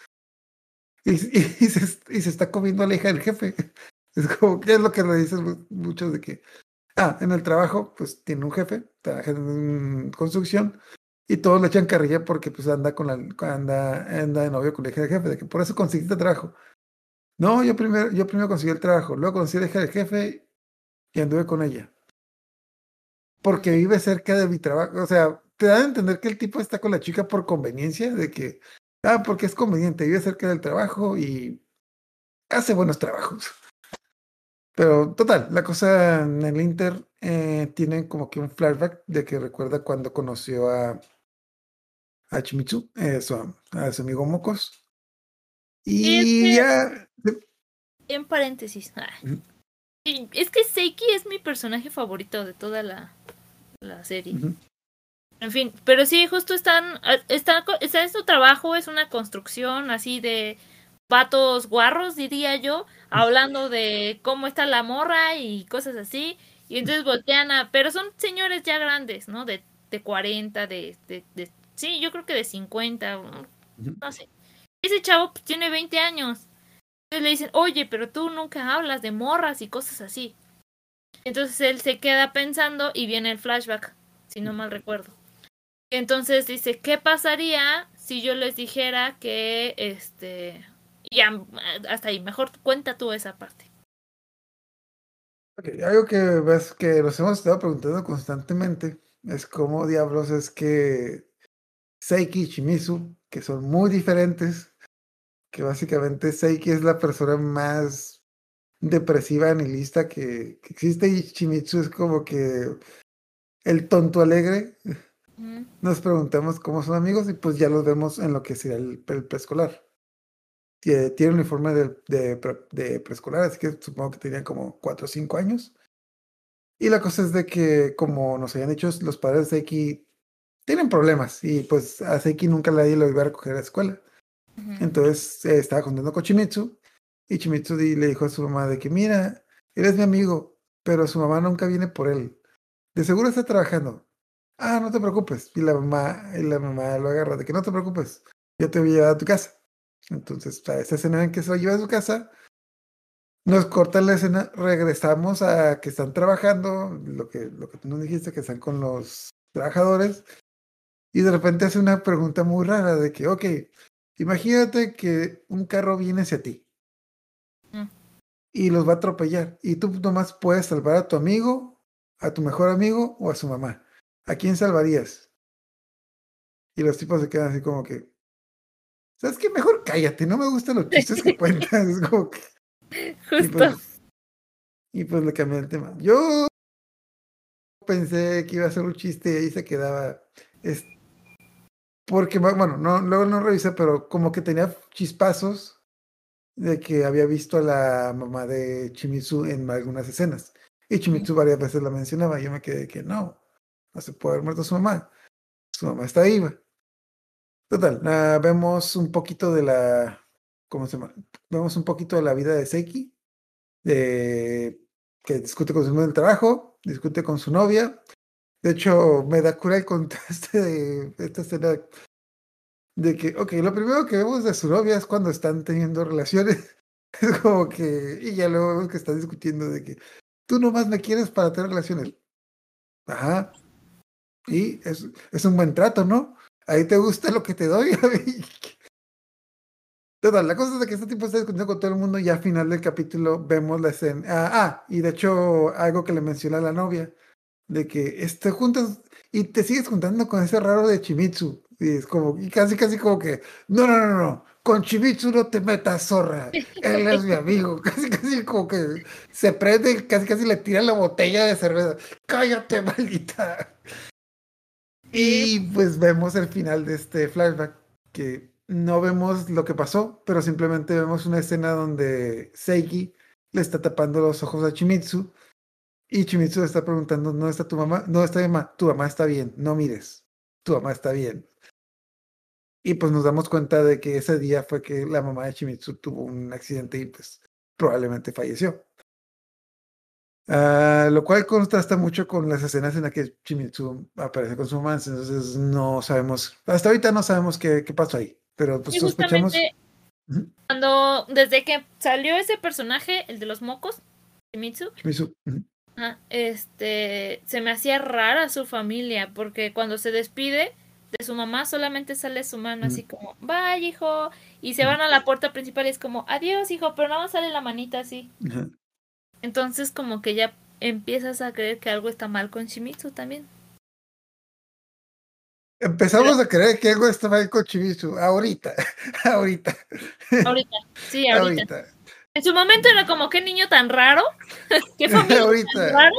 S2: Y, [laughs] se, y se está comiendo a la hija del jefe. [laughs] Es como que es lo que le muchos de que, ah, en el trabajo, pues tiene un jefe, trabaja en construcción, Y todos le echan carrilla porque pues anda con la anda, anda de novio con la hija del jefe, de que por eso conseguiste trabajo. No, yo primero, yo primero conseguí el trabajo, luego conseguí la hija del jefe y anduve con ella. Porque vive cerca de mi trabajo. O sea, te da a entender que el tipo está con la chica por conveniencia, de que, ah, porque es conveniente, vive cerca del trabajo y hace buenos trabajos. Pero total, la cosa en el Inter eh, tiene como que un flashback de que recuerda cuando conoció a, a Chimitsu, su- a su amigo Mocos. Y
S6: es que-
S2: ya,
S6: En paréntesis. ah. Es que Seiki es mi personaje favorito de toda la, la serie. En fin, pero sí, justo están, ah, está, está en su trabajo, es una construcción así de patos guarros, diría yo, hablando de cómo está la morra y cosas así. Y entonces voltean a, pero son señores ya grandes, ¿no? De, de 40, de, de, de- sí, yo creo que de 50,
S2: Ujú.
S6: no sé. Ese chavo pues, tiene 20 años. Entonces le dicen, oye, pero tú nunca hablas de morras y cosas así. Entonces él se queda pensando y viene el flashback, si no mal recuerdo. Entonces dice, ¿qué pasaría si yo les dijera que, este, ya, hasta ahí, mejor cuenta tú esa parte.
S2: Algo que ves que nos hemos estado preguntando constantemente es cómo diablos es que Seiki y Shimizu, que son muy diferentes, que básicamente Seiki es la persona más depresiva, nihilista que, que existe y Shimizu es como que el tonto alegre. Nos preguntamos cómo son amigos y pues ya los vemos en lo que sería el, el preescolar. Tie- Tiene un uniforme de, de, pre- de preescolar, así que supongo que tenían como 4 o 5 años. Y la cosa es de que, como nos habían dicho, los padres de Seiki tienen problemas y pues a Seiki nunca nadie lo iba a recoger a la escuela. Entonces eh, estaba contando con Chimitsu y Chimitsu le dijo a su mamá de que, mira, eres mi amigo, pero su mamá nunca viene por él. De seguro está trabajando. Ah, no te preocupes. Y la mamá, y la mamá lo agarra de que no te preocupes, yo te voy a llevar a tu casa. Entonces, a esa escena en que se lo lleva a su casa, nos corta la escena, regresamos a que están trabajando, lo que, lo que tú nos dijiste, que están con los trabajadores, y de repente hace una pregunta muy rara de que, ok, imagínate que un carro viene hacia ti
S6: Mm.
S2: y los va a atropellar, y tú nomás puedes salvar a tu amigo, a tu mejor amigo o a su mamá. ¿A quién salvarías? Y los tipos se quedan así como que, ¿sabes qué? Mejor cállate, no me gustan los chistes que [laughs] cuentas. Es como que, y
S6: Justo.
S2: pues, y pues le cambié el tema. Yo pensé que iba a ser un chiste y ahí se quedaba. Es, porque, bu- bueno, no, luego no revisé, pero como que tenía chispazos de que había visto a la mamá de Chimizu en algunas escenas. Y Chimizu varias veces la mencionaba. y Yo me quedé que no, no se puede haber muerto su mamá. Su mamá está viva. Total, ah, vemos un poquito de la. ¿Cómo se llama? Vemos un poquito de la vida de Seiki. De, que discute con su del trabajo, discute con su novia. De hecho, me da cura el contraste de esta escena de que, ok, lo primero que vemos de su novia es cuando están teniendo relaciones. [laughs] Es como que, y ya luego vemos que están discutiendo de que tú nomás me quieres para tener relaciones. Ajá. Y es, es un buen trato, ¿no? Ahí te gusta lo que te doy. [laughs] Total, la cosa es de que este tipo está discutiendo con todo el mundo y al final del capítulo vemos la escena. Ah, ah, y de hecho, algo que le menciona a la novia, de que este, juntas y te sigues juntando con ese raro de Chimitsu. Y es como, y casi, casi como que, no, no, no, no, con Chimitsu no te metas, zorra. Él es mi amigo. [laughs] Casi, casi como que se prende casi, casi le tira la botella de cerveza. Cállate, maldita. Y pues vemos el final de este flashback, que no vemos lo que pasó, pero simplemente vemos una escena donde Seiki le está tapando los ojos a Chimitsu y Chimitsu está preguntando, ¿no está tu mamá? No está mi mamá, tu mamá está bien, no mires, tu mamá está bien. Y pues nos damos cuenta de que ese día fue que la mamá de Chimitsu tuvo un accidente y pues probablemente falleció. Ah, lo cual contrasta mucho con las escenas en las que Chimitsu aparece con su mamá, entonces no sabemos, hasta ahorita no sabemos qué, qué pasó ahí, pero pues
S6: Y
S2: sospechamos.
S6: cuando, desde que salió ese personaje, el de los mocos, Shimizu,
S2: Chimitsu, ujú,
S6: este, se me hacía rara su familia, porque cuando se despide, de su mamá solamente sale su mano así como, vaya hijo, y se van a la puerta principal y es como, adiós hijo, pero nada más sale la manita así.
S2: Ajá.
S6: Entonces como que ya empiezas a creer que algo está mal con Shimizu también.
S2: Empezamos a creer que algo estaba ahí con Chibisu. Ahorita, [laughs] ahorita,
S6: Ahorita, sí, ahorita.
S2: ahorita,
S6: En su momento era como, qué niño tan raro, [laughs] qué familia tan
S2: ahorita,
S6: raro.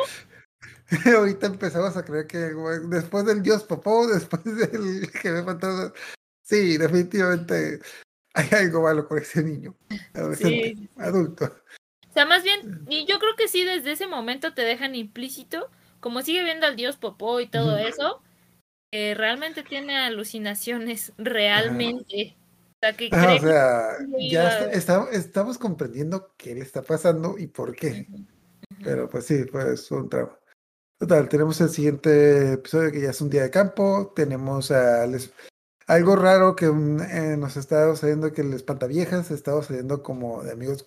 S6: [laughs]
S2: ahorita empezamos a creer que después del Dios Popó, [laughs] después del que me fantasma, sí, definitivamente hay algo malo con ese niño, adolescente,
S6: Sí,
S2: adulto.
S6: O sea, más bien, y yo creo que sí, desde ese momento te dejan implícito, como sigue viendo al dios Popó y todo eso, que realmente tiene alucinaciones, realmente. O sea, que
S2: Ajá,
S6: cree
S2: o sea,
S6: que
S2: ya
S6: iba-
S2: está- está- estamos comprendiendo qué le está pasando y por qué. Pero pues sí, pues un trauma. Total, tenemos el siguiente episodio que ya es un día de campo. Tenemos a les- algo raro que eh, nos está sucediendo que el espantaviejas está sucediendo como de amigos.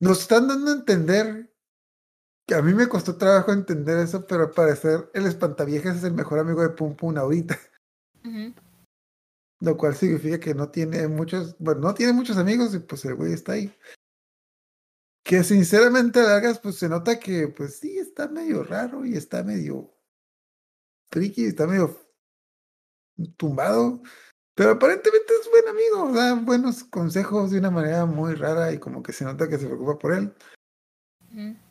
S2: Nos están dando a entender que a mí me costó trabajo entender eso, pero al parecer el espantaviejas es el mejor amigo de Pum Pum ahorita.
S6: Ujú.
S2: Lo cual significa que no tiene muchos, bueno, no tiene muchos amigos y pues el güey está ahí. Que sinceramente a largas pues se nota que pues sí está medio raro y está medio friki, está medio tumbado, pero aparentemente es buen amigo, da buenos consejos de una manera muy rara y como que se nota que se preocupa por él.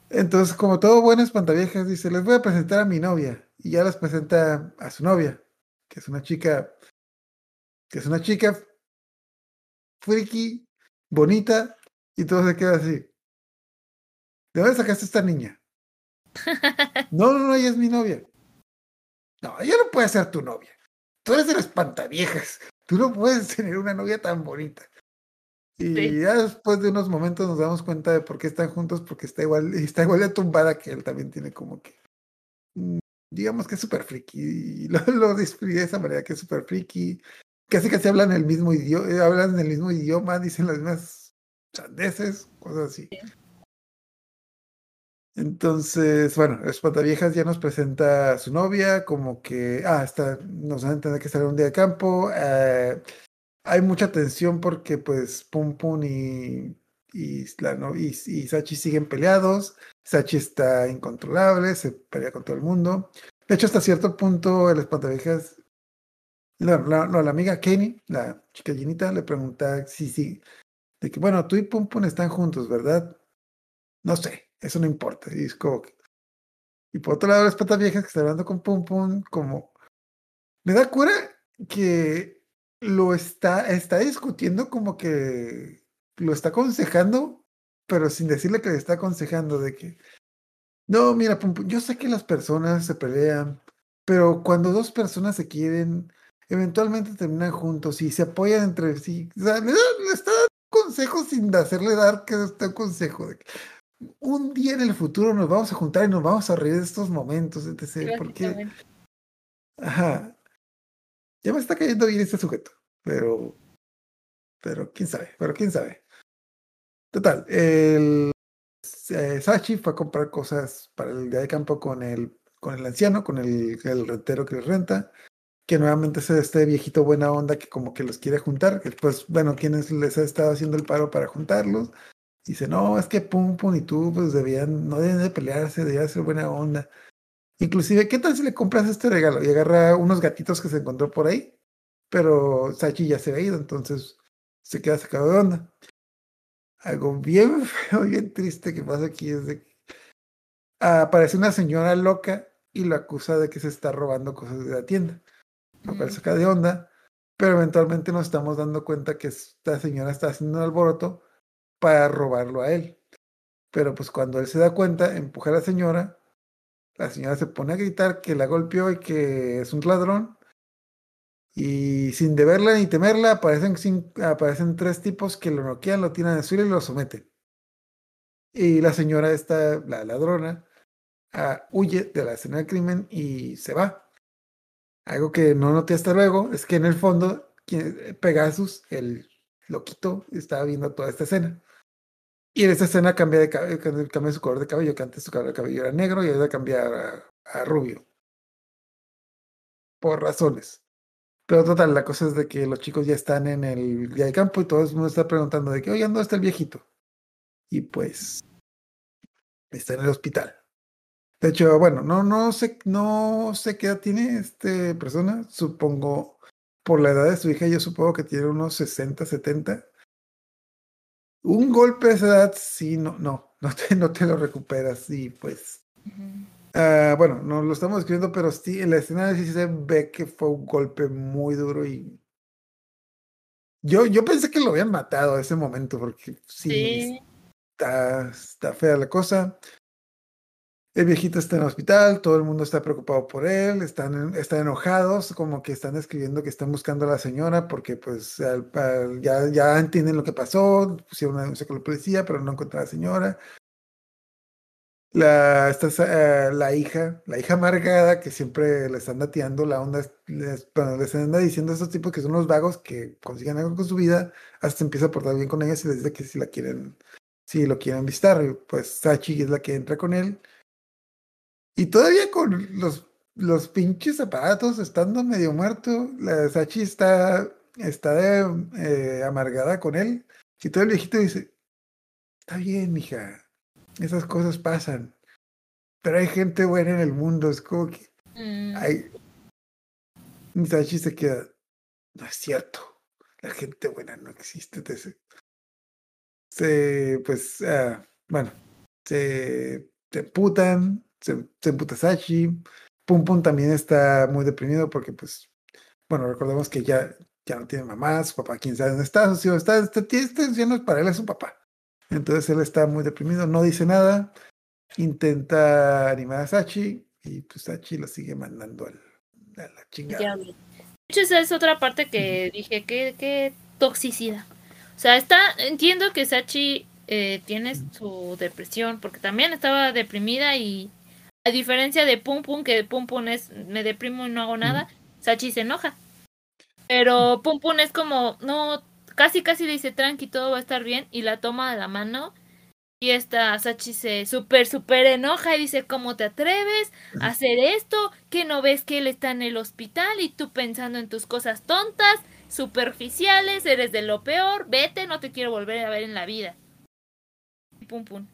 S2: Entonces, como todo buen espantaviejas, dice, les voy a presentar a mi novia. Y ya les presenta a su novia, que es una chica, que es una chica friki, bonita, y todo se queda así. ¿De dónde sacaste esta niña? [laughs] No, no, no, ella es mi novia. No, ella no puede ser tu novia. Tú eres el espantaviejas. Tú no puedes [laughs] tener una novia tan bonita. Y
S6: Sí.
S2: ya después de unos momentos nos damos cuenta de por qué están juntos, porque está igual, [laughs] está igual de tumbada que él también tiene como que, mm, digamos que es súper friki, y lo, lo de esa manera que es súper friki, casi casi hablan el mismo idioma, hablan el mismo idioma, dicen las mismas sandeces, cosas así. Entonces, bueno, Espantaviejas ya nos presenta a su novia, como que, ah, está, nos van a entender que en un día de campo. eh, hay mucha tensión porque, pues, Pum Pum y, y, la no- y, y Sachi siguen peleados. Sachi está incontrolable, se pelea con todo el mundo. De hecho, hasta cierto punto, el Espantaviejas, no, la, no, la amiga Kenny, la chica llenita, le pregunta si sí, de que, bueno, tú y Pum Pum están juntos, ¿verdad? No sé, eso no importa. Y es como Y por otro lado, las patas viejas que está hablando con Pum Pum, como. Me da cura que lo está, está discutiendo como que lo está aconsejando, pero sin decirle que le está aconsejando de que. No, mira, Pum Pum, yo sé que las personas se pelean, pero cuando dos personas se quieren, eventualmente terminan juntos y se apoyan entre sí. O sea, le, está dando consejos sin hacerle dar que este un consejo. De que, un día en el futuro nos vamos a juntar y nos vamos a reír de estos momentos, etc. Porque, ajá, ya me está cayendo bien este sujeto, pero, pero quién sabe, pero quién sabe. Total, el eh, Sachi fue a comprar cosas para el día de campo con el, con el anciano, con el, el rentero que les renta, que nuevamente es este viejito buena onda que como que los quiere juntar, que después, bueno, quienes les ha estado haciendo el paro para juntarlos, dice, no, es que Pum Pum y tú pues debían, no deben de pelearse, debían ser buena onda. Inclusive, ¿qué tal si le compras este regalo? Y agarra unos gatitos que se encontró por ahí, pero Sachi ya se ha ido, entonces se queda sacado de onda. Algo bien [laughs] feo, bien triste que pasa aquí es de que aparece una señora loca y lo acusa de que se está robando cosas de la tienda. Lo cual saca de onda, pero eventualmente nos estamos dando cuenta que esta señora está haciendo un alboroto para robarlo a él. Pero pues cuando él se da cuenta, empuja a la señora, la señora se pone a gritar que la golpeó y que es un ladrón. Y sin deberla ni temerla, aparecen, cin- aparecen tres tipos que lo noquean, lo tiran al suelo y lo someten. Y la señora, esta, la ladrona, ah, huye de la escena del crimen y se va. Algo que no noté hasta luego es que en el fondo Pegasus, el loquito, estaba viendo toda esta escena. Y en esta escena cambia, de, cambia su color de cabello, que antes su color de cabello era negro y ahora cambia a, a rubio. por razones. Pero total, la cosa es de que los chicos ya están en el día de campo y todo el mundo está preguntando de que, oye, ¿dónde está el viejito? Y pues está en el hospital. De hecho, bueno, no, no sé, no sé qué edad tiene esta persona. Supongo, por la edad de su hija, yo supongo que tiene unos 60, 70. Un golpe a esa edad, sí, no, no, [laughs] no te, no te lo recuperas. Y pues, ah, bueno, no lo estamos escribiendo, pero sí, en la escena sí se ve que fue un golpe muy duro y yo, yo pensé que lo habían matado a ese momento, porque sí,
S6: Sí.
S2: Está, está fea la cosa. El viejito está en el hospital, todo el mundo está preocupado por él, están, están enojados, como que están escribiendo que están buscando a la señora porque pues al- al- ya, ya entienden lo que pasó, pusieron una denuncia con la policía, pero no encontraron a la señora. La, esta, eh, la hija, la hija amargada que siempre les anda tirando la onda, les, bueno, les anda diciendo a estos tipos que son los vagos que consigan algo con su vida, hasta empieza a portar bien con ellas y les dice que si la quieren, si lo quieren visitar, pues Sachi es la que entra con él. Y todavía con los, los pinches aparatos, estando medio muerto, la Sachi está, está de, eh, amargada con él. Y todo el viejito dice, está bien, mija, esas cosas pasan. Pero hay gente buena en el mundo, es como que
S6: Mm,
S2: hay... Y Sachi se queda, no es cierto, la gente buena no existe. te se, se, pues, ah, bueno, se, se emputan, se, se emputa Sachi. Pum Pum también está muy deprimido porque, pues, bueno, recordemos que ya, ya no tiene mamá, su papá, quién sabe dónde está, su hijo está, este, este ya no es para él, es su papá. Entonces él está muy deprimido, no dice nada, intenta animar a Sachi y pues Sachi lo sigue mandando al, a la chingada.
S6: De hecho, esa es otra parte que dije, qué, qué toxicidad. O sea, está, entiendo que Sachi eh, tiene su depresión, porque también estaba deprimida y a diferencia de Pum Pum, que Pum Pum es, me deprimo y no hago nada, Sachi se enoja. Pero Pum Pum es como, no, casi casi le dice, tranqui, todo va a estar bien, y la toma de la mano. Y esta Sachi se súper, súper enoja y dice, ¿cómo te atreves a hacer esto? ¿Que no ves que él está en el hospital y tú pensando en tus cosas tontas, superficiales, eres de lo peor? Vete, no te quiero volver a ver en la vida. Y Pum pum.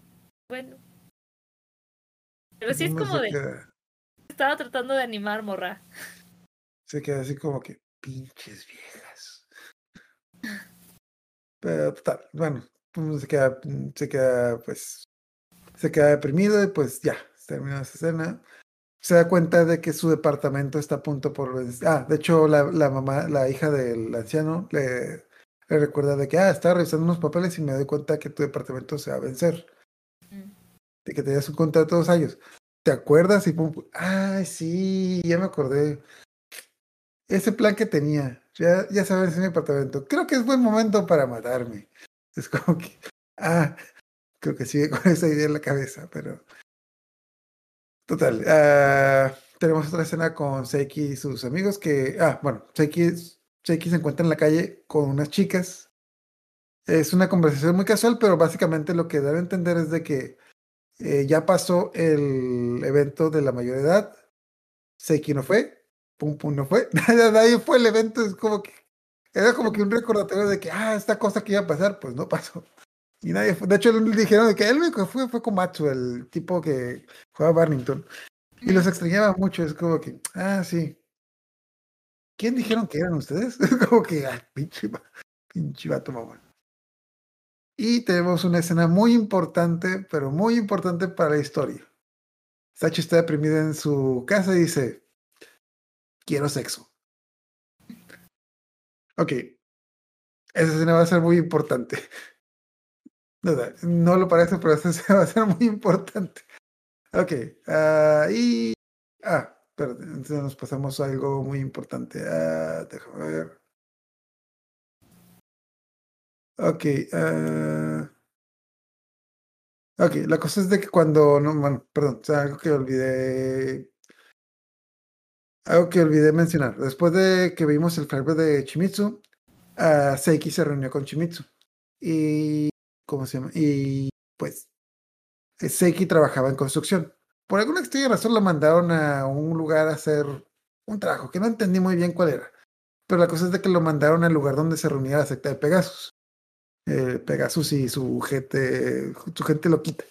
S6: Bueno. Pero sí es como
S2: se
S6: de,
S2: queda-
S6: estaba tratando de animar, morra.
S2: se queda así como que pinches viejas. Pero total, bueno, uno se queda, se queda, pues, se queda deprimido y pues ya, termina esa escena. Se da cuenta de que su departamento está a punto por vencer. Ah, de hecho, la, la mamá, la hija del anciano le, le recuerda de que, ah, estaba revisando unos papeles y me doy cuenta que tu departamento se va a vencer. Que tenías un contrato de dos años. ¿Te acuerdas? Y pum, ay, sí, ya me acordé ese plan que tenía, ya, ya sabes, en mi apartamento, creo que es buen momento para matarme. Es como que, ah, creo que sigue con esa idea en la cabeza, pero... Total, ah, tenemos otra escena con Seiki y sus amigos que, ah, bueno, Seiki, Seiki se encuentra en la calle con unas chicas. Es una conversación muy casual, pero básicamente lo que debe entender es de que eh, ya pasó el evento de la mayor edad, Seiki no fue, Pum Pum no fue, [laughs] nadie, fue el evento, es como que era como que un recordatorio de que, ah, esta cosa que iba a pasar, pues no pasó. Y nadie fue. De hecho, dijeron de que el único que fue fue Komatsu, el tipo que juega Barrington. Y los extrañaba mucho, es como que, ah, sí. ¿Quién dijeron que eran ustedes? [laughs] Es como que, ah, pinche, pinche vato mamón. Y tenemos una escena muy importante, pero muy importante para la historia. Sachi está deprimida en su casa y dice, quiero sexo. Ok. Esa escena va a ser muy importante. [laughs] No, no, lo parece, pero esa escena va a ser muy importante. Ok. ah, y... Ah, espérate, entonces nos pasamos a algo muy importante. Ah, déjame ver. Ok. ok, la cosa es de que cuando... No, bueno, perdón, o algo que olvidé algo que olvidé mencionar. Después de que vimos el flashback de Chimitsu, ah, Seiki se reunió con Chimitsu. Y. ¿Cómo se llama? Y pues. eh, Seiki trabajaba en construcción. Por alguna extraña razón lo mandaron a un lugar a hacer un trabajo que no entendí muy bien cuál era. Pero la cosa es de que lo mandaron al lugar donde se reunía la secta de Pegasus. Eh, Pegasus y su gente, su gente lo quita.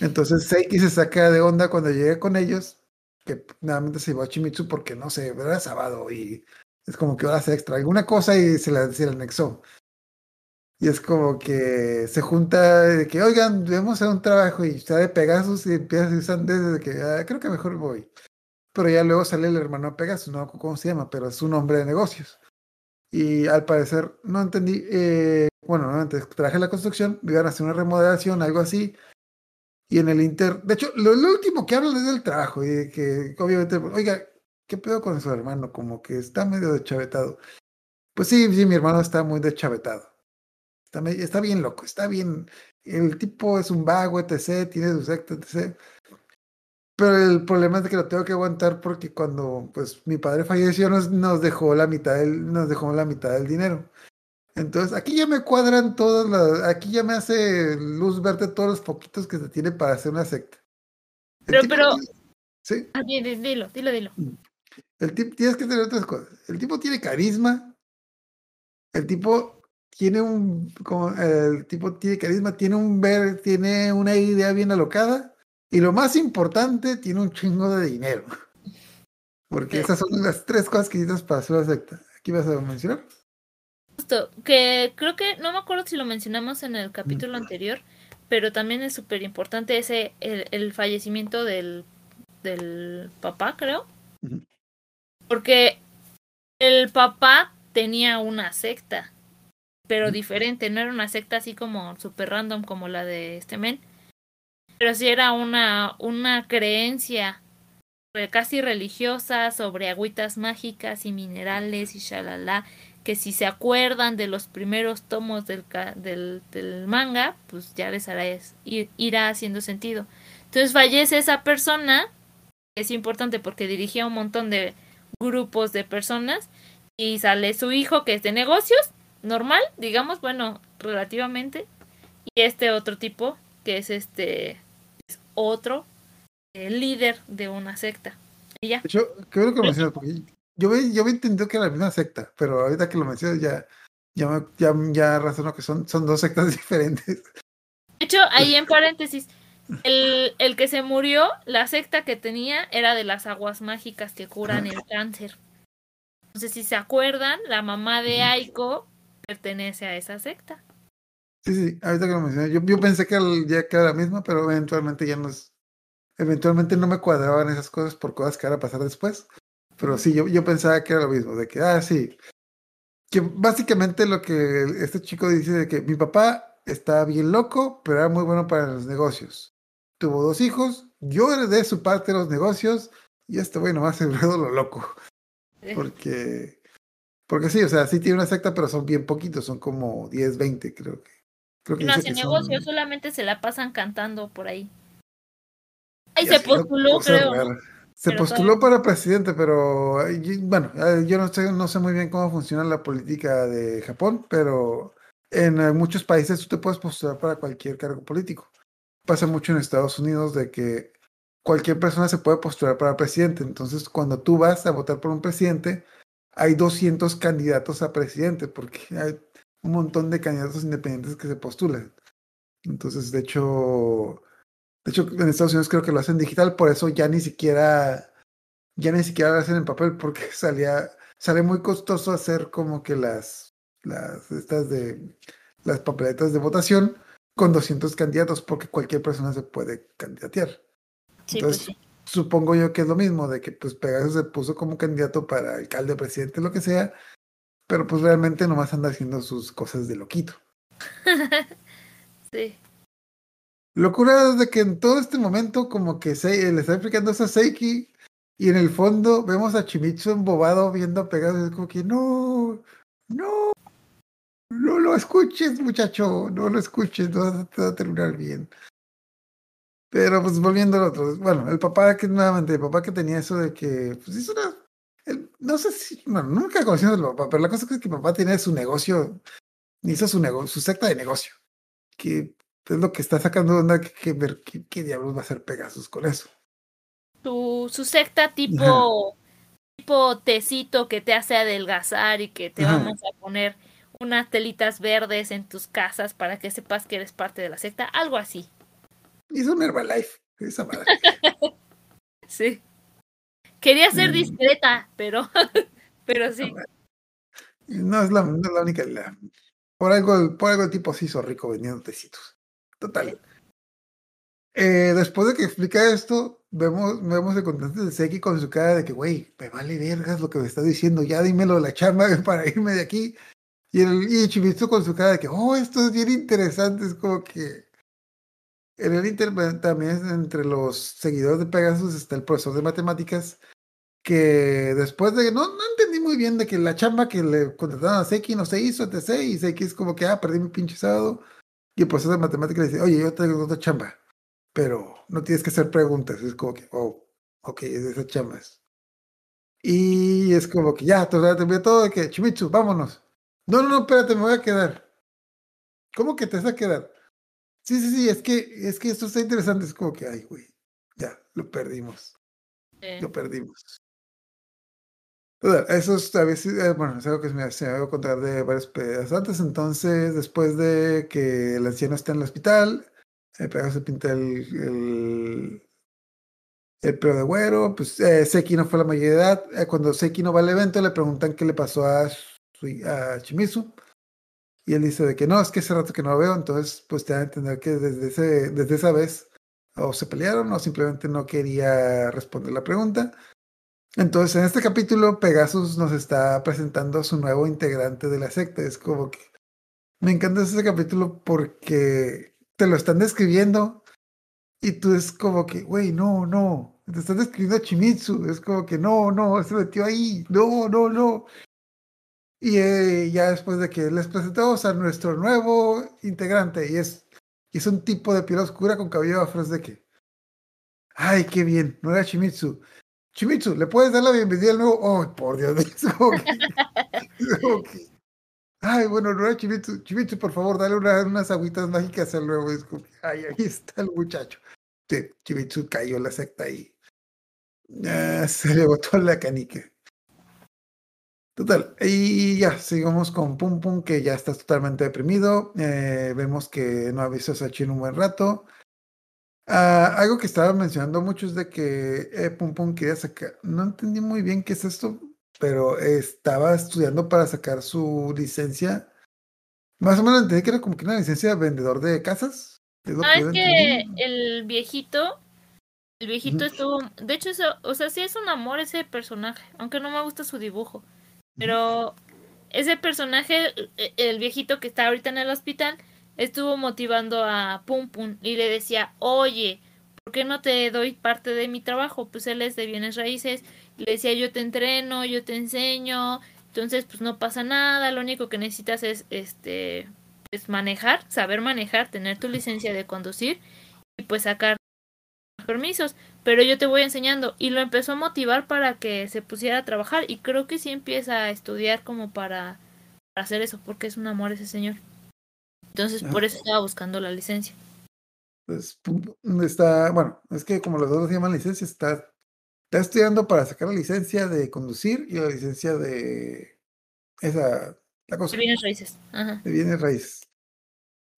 S2: Entonces Seiki se saca de onda cuando llega con ellos, que nuevamente se llevó a Chimitsu porque no sé, era sábado y es como que horas extra, alguna cosa y se la, se la anexó. Y es como que se junta de que, oigan, debemos hacer un trabajo y sale Pegasus y empieza a decir desde que ah, creo que mejor voy. Pero ya luego sale el hermano Pegasus, no cómo se llama, pero es un hombre de negocios. Y al parecer, no entendí, eh, bueno, nuevamente traje la construcción, iban a hacer una remodelación, algo así. Y en el Inter, de hecho, lo, último que hablan es del trabajo y de que, obviamente, oiga, ¿qué pedo con su hermano? Como que está medio deschavetado. Pues sí, sí, mi hermano está muy deschavetado. Está, está bien loco, está bien. El tipo es un vago, etc., tiene su secta, etc. Pero el problema es que lo tengo que aguantar porque cuando pues mi padre falleció nos dejó la mitad del, nos dejó la mitad del dinero. Entonces aquí ya me cuadran todas las, aquí ya me hace luz verde todos los poquitos que se tiene para hacer una secta. El
S6: Pero- pero-
S2: tiene- sí,
S6: Ah, di- di- dilo, dilo, dilo.
S2: el tipo tienes que tener otras cosas. El tipo tiene carisma. El tipo tiene un como, el tipo tiene carisma, tiene un ver, tiene una idea bien alocada y lo más importante, tiene un chingo de dinero. [laughs] Porque esas son las tres cosas que necesitas para hacer una secta. ¿Aquí vas a mencionar?
S6: Justo, que creo que, no me acuerdo si lo mencionamos en el capítulo anterior, pero también es súper importante ese, el, el fallecimiento del, del papá, creo. Porque el papá tenía una secta, pero diferente, no era una secta así como super random como la de este men, pero sí era una, una creencia casi religiosa sobre agüitas mágicas y minerales y shalala, que si se acuerdan de los primeros tomos del, del, del manga, pues ya les hará es- ir- irá haciendo sentido. Entonces fallece esa persona, es importante porque dirigía un montón de grupos de personas y sale su hijo que es de negocios, normal, digamos, bueno, relativamente, y este otro tipo que es este es otro eh, líder de una secta. Y ya.
S2: Bueno que mencionas, porque yo había, yo había entendido que era la misma secta, pero ahorita que lo mencionas ya, ya, me- ya, ya razono que son, son dos sectas [laughs] diferentes.
S6: De hecho, ahí [laughs] en paréntesis, el, el que se murió, la secta que tenía era de las aguas mágicas que curan el cáncer. Entonces, si se acuerdan, la mamá de Aiko pertenece a esa secta.
S2: Sí, sí, ahorita que lo mencionas, yo, yo pensé que el- ya que era la misma, pero eventualmente ya no es, eventualmente no me cuadraban esas cosas por cosas que van a pasar después. Pero sí, yo, yo pensaba que era lo mismo, de que, ah, sí, que básicamente lo que este chico dice de que mi papá está bien loco, pero era muy bueno para los negocios. Tuvo dos hijos, yo heredé su parte de los negocios y este güey nomás se lo loco.
S6: Eh,
S2: Porque, porque sí, o sea, sí tiene una secta, pero son bien poquitos, son como 10, 20, creo que. Creo que
S6: no hace
S2: son-
S6: negocios, solamente se la pasan cantando por ahí.
S2: Y
S6: se postuló, creo.
S2: Se
S6: Pero
S2: postuló para presidente, pero bueno, eh, yo no sé, no sé muy bien cómo funciona la política de Japón, pero en muchos países tú te puedes postular para cualquier cargo político. Pasa mucho en Estados Unidos de que cualquier persona se puede postular para presidente. Entonces, cuando tú vas a votar por un presidente, hay 200 candidatos a presidente, porque hay un montón de candidatos independientes que se postulan. Entonces, de hecho, de hecho, en Estados Unidos creo que lo hacen digital, por eso ya ni siquiera, ya ni siquiera lo hacen en papel, porque [laughs] salía, sale muy costoso hacer como que las, las, estas de, las papeletas de votación con 200 candidatos, porque cualquier persona se puede candidatear.
S6: Sí, pues
S2: Entonces,
S6: sí.
S2: supongo yo que es lo mismo, de que pues Pegasus se puso como candidato para alcalde, presidente, lo que sea, pero pues realmente nomás anda haciendo sus cosas de loquito. [laughs]
S6: sí.
S2: Locura es de que en todo este momento como que se, le está explicando eso a Seiki y en el fondo vemos a Chimitsu embobado viendo Pegasus, es como que no, no, no lo escuches muchacho, no lo escuches, no va a- terminar bien. Pero pues volviendo al otro, bueno, el papá que nuevamente, el papá que tenía eso de que, pues hizo una, el- no sé si, bueno, nunca conocí al papá, pero la cosa es que mi papá tenía su negocio, hizo su negocio, su secta de negocio, que es lo que está sacando de onda que, que ver qué, qué diablos va a hacer Pegasus con eso.
S6: Su, su secta tipo, tipo tecito que te hace adelgazar y que te
S2: Ajá.
S6: vamos a poner unas telitas verdes en tus casas para que sepas que eres parte de la secta, algo así.
S2: Hizo un Herbalife. Esa madre. [laughs]
S6: Sí. Quería ser
S2: Mm.
S6: discreta, pero [laughs] pero sí.
S2: No es la, no es la única. la- por, algo, por algo el tipo se hizo rico vendiendo tecitos. Total. Eh, después de que explica esto, vemos, vemos el contante de Seki con su cara de que, güey, me vale vergas lo que me estás diciendo, ya dímelo de la chamba [laughs] para irme de aquí. Y el y Chimitsu con su cara de que, oh, esto es bien interesante, es como que. En el Inter también entre los seguidores de Pegasus está el profesor de matemáticas que después de no, no entendí muy bien de que la chamba que le contrataron a Seki no se hizo, etc. Y Seki es como que, ah, perdí mi pinche sábado. Y el profesor de matemáticas le dice, oye, yo traigo otra chamba, pero no tienes que hacer preguntas. Es como que, oh, ok, es de esas chambas. Y es como que ya, te te envié todo de que, Chimitsu, vámonos. No, no, no, espérate, me voy a quedar. ¿Cómo que te vas a quedar? Sí, sí, sí, es que, es que esto está interesante. Es como que, ay, güey, ya, lo perdimos.
S6: Eh,
S2: Lo perdimos. Eso es, a veces, eh, bueno, es algo que se me, se me va contar de varios antes. Entonces, después de que el anciano está en el hospital, el Pegaso se pinta el, el, el pelo de güero. Pues eh, Seki no fue la mayoría de edad. Eh, cuando Seki no va al evento, le preguntan qué le pasó a, a Shimizu. Y él dice de que no, es que hace rato que no lo veo. Entonces, pues te da a entender que desde, ese, desde esa vez o se pelearon o simplemente no quería responder la pregunta. Entonces, en este capítulo, Pegasus nos está presentando a su nuevo integrante de la secta. Es como que me encanta ese capítulo porque te lo están describiendo y tú es como que, güey, no, no, te están describiendo a Chimitsu. Es como que, no, no, se metió ahí, no, no, no. Y eh, ya después de que les presentamos a nuestro nuevo integrante, y es, es un tipo de piel oscura con cabello afro, es de que, ay, qué bien, no era Chimitsu. Chimitsu, ¿le puedes dar la bienvenida al nuevo? Oh, por Dios, [laughs] es como Ay, bueno, no era Chimitsu. Chimitsu, por favor, dale una- unas agüitas mágicas al nuevo. Es que, ay, ahí está el muchacho. Sí, Chimitsu cayó la secta y ah, se le botó la canica. Total, y ya, sigamos con Pum Pum, que ya está totalmente deprimido. Eh, vemos que no ha visto a Sachi en un buen rato. Ah, algo que estaba mencionando mucho es de que eh, Pum Pum quería sacar, no entendí muy bien qué es esto, pero estaba estudiando para sacar su licencia. Más o menos entendí que era como que una licencia de vendedor de casas. Es
S6: Ah, es que el viejito, el viejito estuvo, de hecho eso, o sea, sí es un amor ese personaje, aunque no me gusta su dibujo, pero ese personaje, e- el viejito que está ahorita en el hospital, estuvo motivando a Pum Pum y le decía, oye, ¿por qué no te doy parte de mi trabajo? Pues él es de bienes raíces, y le decía, yo te entreno, yo te enseño, entonces pues no pasa nada, lo único que necesitas es, este, pues manejar, saber manejar, tener tu licencia de conducir y pues sacar permisos, pero yo te voy enseñando y lo empezó a motivar para que se pusiera a trabajar y creo que sí empieza a estudiar como para, para hacer eso, porque es un amor ese señor. Entonces por
S2: Ah.
S6: eso estaba buscando la licencia.
S2: Pues, Pum está, bueno, es que como los dos se llaman licencia, está, está estudiando para sacar la licencia de conducir y la licencia de esa, la cosa.
S6: De bienes raíces. Ajá.
S2: de bienes raíces.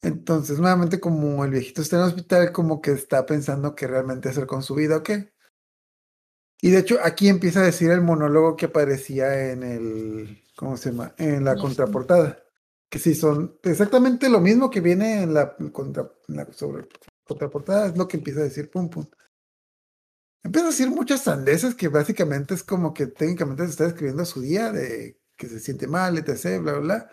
S2: Entonces, nuevamente, como el viejito está en el hospital, como que está pensando qué realmente hacer con su vida o qué. Y de hecho, aquí empieza a decir el monólogo que aparecía en el, ¿cómo se llama? En la contraportada. Que sí, son exactamente lo mismo que viene en la, contra, en la contraportada, es lo que empieza a decir Pum Pum. Empieza a decir muchas sandeces que básicamente es como que técnicamente se está describiendo su día de que se siente mal, etc., bla, bla, bla.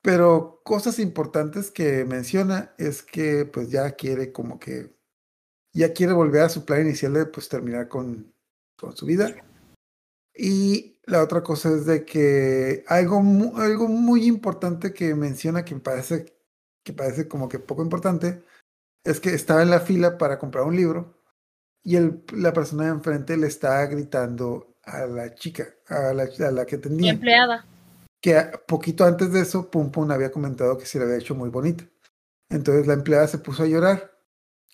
S2: Pero cosas importantes que menciona es que pues ya quiere como que ya quiere volver a su plan inicial de pues terminar con, con su vida. Y la otra cosa es de que algo, mu- algo muy importante que menciona que me parece que parece como que poco importante es que estaba en la fila para comprar un libro y el, la persona de enfrente le está gritando a la chica, a la, a la que
S6: Mi
S2: tenía
S6: empleada.
S2: que poquito antes de eso, Pum Pum había comentado que se le había hecho muy bonita. Entonces la empleada se puso a llorar.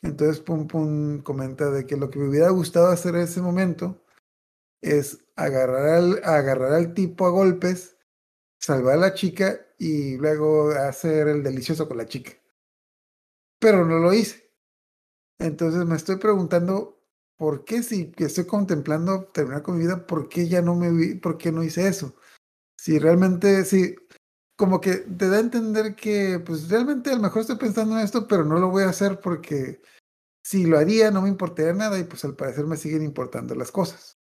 S2: Entonces Pum Pum comenta de que lo que me hubiera gustado hacer en ese momento es agarrar al, agarrar al tipo a golpes, salvar a la chica y luego hacer el delicioso con la chica. Pero no lo hice. Entonces me estoy preguntando por qué si estoy contemplando terminar con mi vida, por qué ya no me vi, por qué no hice eso. Si realmente, si como que te da a entender que, pues realmente a lo mejor estoy pensando en esto, pero no lo voy a hacer porque si lo haría no me importaría nada y pues al parecer me siguen importando las cosas.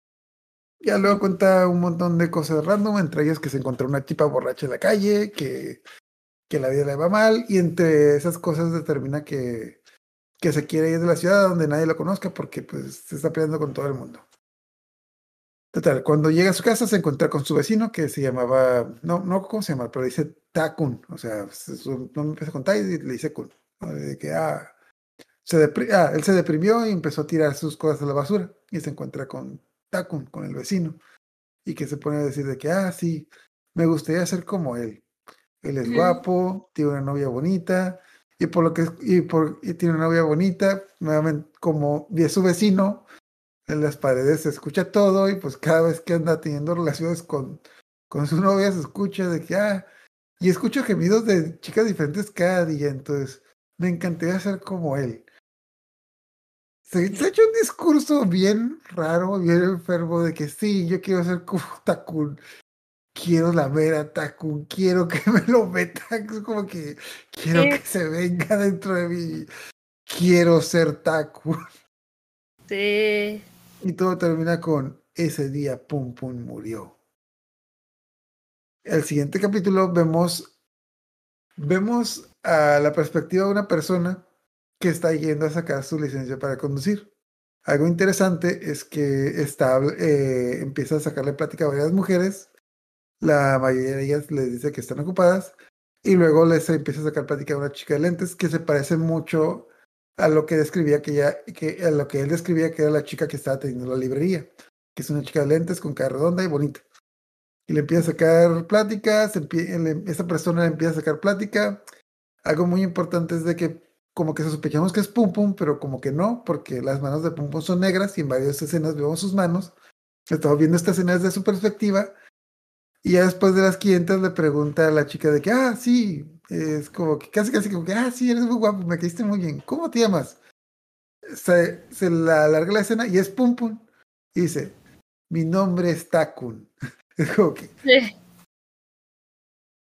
S2: Ya luego cuenta un montón de cosas random, entre ellas que se encontró una chipa borracha en la calle, que, que la vida le va mal, y entre esas cosas determina que, que se quiere ir de la ciudad donde nadie lo conozca porque pues se está peleando con todo el mundo. Total, cuando llega a su casa se encuentra con su vecino que se llamaba, no, no cómo se llama, pero dice Takun, o sea, su nombre empieza con Tai y le dice Kun. que, ah, se ah, él se deprimió y empezó a tirar sus cosas a la basura y se encuentra con Con el vecino, y que se pone a decir de que, ah, sí, me gustaría ser como él. Él es guapo, tiene una novia bonita, y por lo que y por y tiene una novia bonita, nuevamente como y es su vecino, en las paredes se escucha todo y pues cada vez que anda teniendo relaciones con, con su novia se escucha de que ah, y escucho gemidos de chicas diferentes cada día, entonces me encantaría ser como él. Se, se ha hecho un discurso bien raro, bien enfermo de que sí, yo quiero ser como [laughs] Takun. Quiero lamer a Takun, quiero que me lo metan, es como que quiero
S6: Sí.
S2: que se venga dentro de mí. Quiero ser Takun.
S6: Sí.
S2: Y todo termina con ese día Pum Pum murió. El siguiente capítulo vemos vemos a la perspectiva de una persona que está yendo a sacar su licencia para conducir. Algo interesante es que está, eh, empieza a sacarle plática a varias mujeres. La mayoría de ellas les dice que están ocupadas. Y luego les empieza a sacar plática a una chica de lentes que se parece mucho a lo que describía que ya, que a lo que él describía que era la chica que estaba teniendo la librería, que es una chica de lentes con cara redonda y bonita. Y le empieza a sacar pláticas, esa persona le empieza a sacar plática. Algo muy importante es de que como que sospechamos que es Pum Pum, pero como que no, porque las manos de Pum Pum son negras y en varias escenas vemos sus manos. Estamos viendo esta escena desde su perspectiva. Y ya después de las 500 le pregunta a la chica de que, ah, sí, es como que casi, casi como que, ah, sí, eres muy guapo, me caíste muy bien. ¿Cómo te llamas? Se, se la alarga la escena y es Pum Pum. Y dice, mi nombre es Takun. [laughs] Es como que,
S6: sí.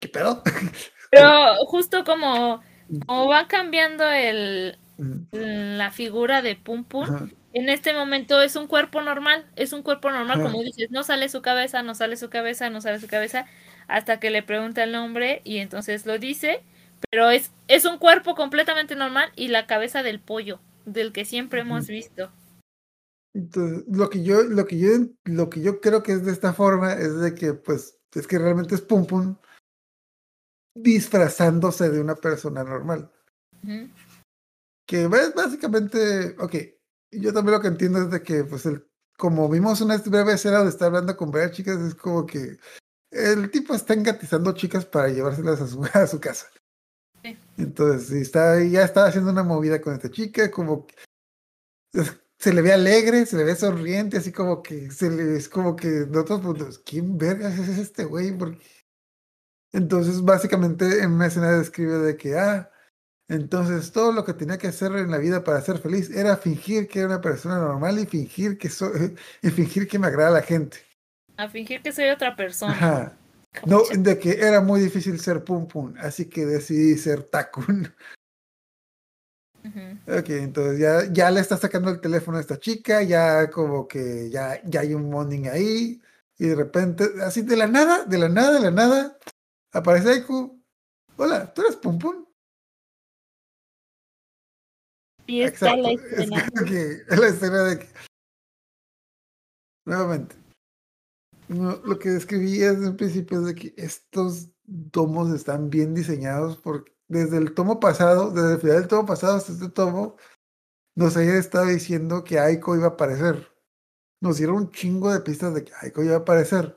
S2: ¿qué pedo?
S6: Pero [laughs] justo como, como va cambiando el, la figura de Pum Pum,
S2: ajá.
S6: en este momento es un cuerpo normal, es un cuerpo normal,
S2: Ajá.
S6: como dices, no sale su cabeza, no sale su cabeza, no sale su cabeza, hasta que le pregunta el nombre y entonces lo dice, pero es, es un cuerpo completamente normal y la cabeza del pollo, del que siempre hemos visto.
S2: Entonces, lo que yo, lo que yo, lo que yo creo que es de esta forma es de que, pues, es que realmente es Pum Pum disfrazándose de una persona normal. Que es básicamente, ok, yo también lo que entiendo es de que, pues, el, como vimos una breve escena donde está hablando con varias chicas, es como que el tipo está engatizando chicas para llevárselas a su, [laughs] a su casa.
S6: Sí.
S2: Entonces, sí, está, ya está haciendo una movida con esta chica, como que se le ve alegre, se le ve sonriente, así como que se le es como que de otros puntos, ¿quién vergas es este güey? Porque... Entonces, básicamente, en una escena describe de que, ah, entonces todo lo que tenía que hacer en la vida para ser feliz era fingir que era una persona normal y fingir que soy, y fingir que me agrada a la gente.
S6: A fingir que soy otra persona.
S2: Ajá. No, de que era muy difícil ser Pum Pum, así que decidí ser Takun.
S6: Ujú.
S2: Ok, entonces ya, ya le está sacando el teléfono a esta chica, ya como que ya, ya hay un morning ahí, y de repente, así de la nada, de la nada, de la nada, aparece Aiku. Hola, ¿tú eres Pum Pum?
S6: Y está la
S2: Exacto, es
S6: escena.
S2: como [laughs] que es la escena de que... Nuevamente, no, lo que describí desde el principio es de que estos tomos están bien diseñados porque desde el tomo pasado, desde el final del tomo pasado hasta este tomo, nos había estado diciendo que Aiko iba a aparecer. Nos dieron un chingo de pistas de que Aiko iba a aparecer.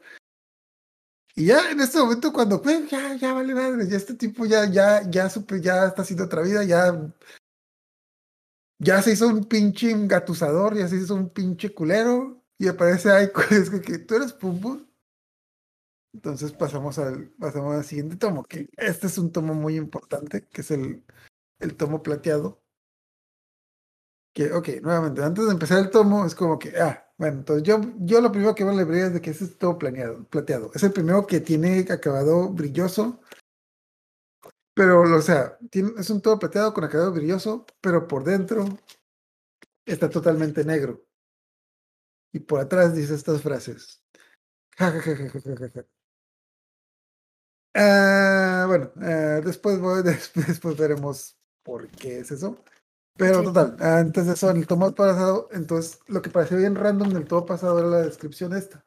S2: Y ya en este momento cuando, pues, ya, ya vale madre, ya este tipo ya, ya, ya, supe, ya está haciendo otra vida, ya ya se hizo un pinche engatusador, ya se hizo un pinche culero. y aparece Aiko, [laughs] es que, tú eres Pum. Entonces pasamos al, pasamos al siguiente tomo, que este es un tomo muy importante, que es el, el tomo plateado. Que, ok, nuevamente, antes de empezar el tomo, es como que, ah, bueno, entonces yo, yo lo primero que veo en la librería es de que ese es todo planeado, plateado. Es el primero que tiene acabado brilloso, pero, o sea, es un todo plateado con acabado brilloso, pero por dentro está totalmente negro. Y por atrás dice estas frases. Ja, ja, ja, ja. Ah, bueno, ah, después, voy- [laughs] después veremos por qué es eso. Pero
S6: Sí.
S2: total, antes de eso, en el tomo pasado, entonces lo que pareció bien random del tomo pasado era la descripción esta.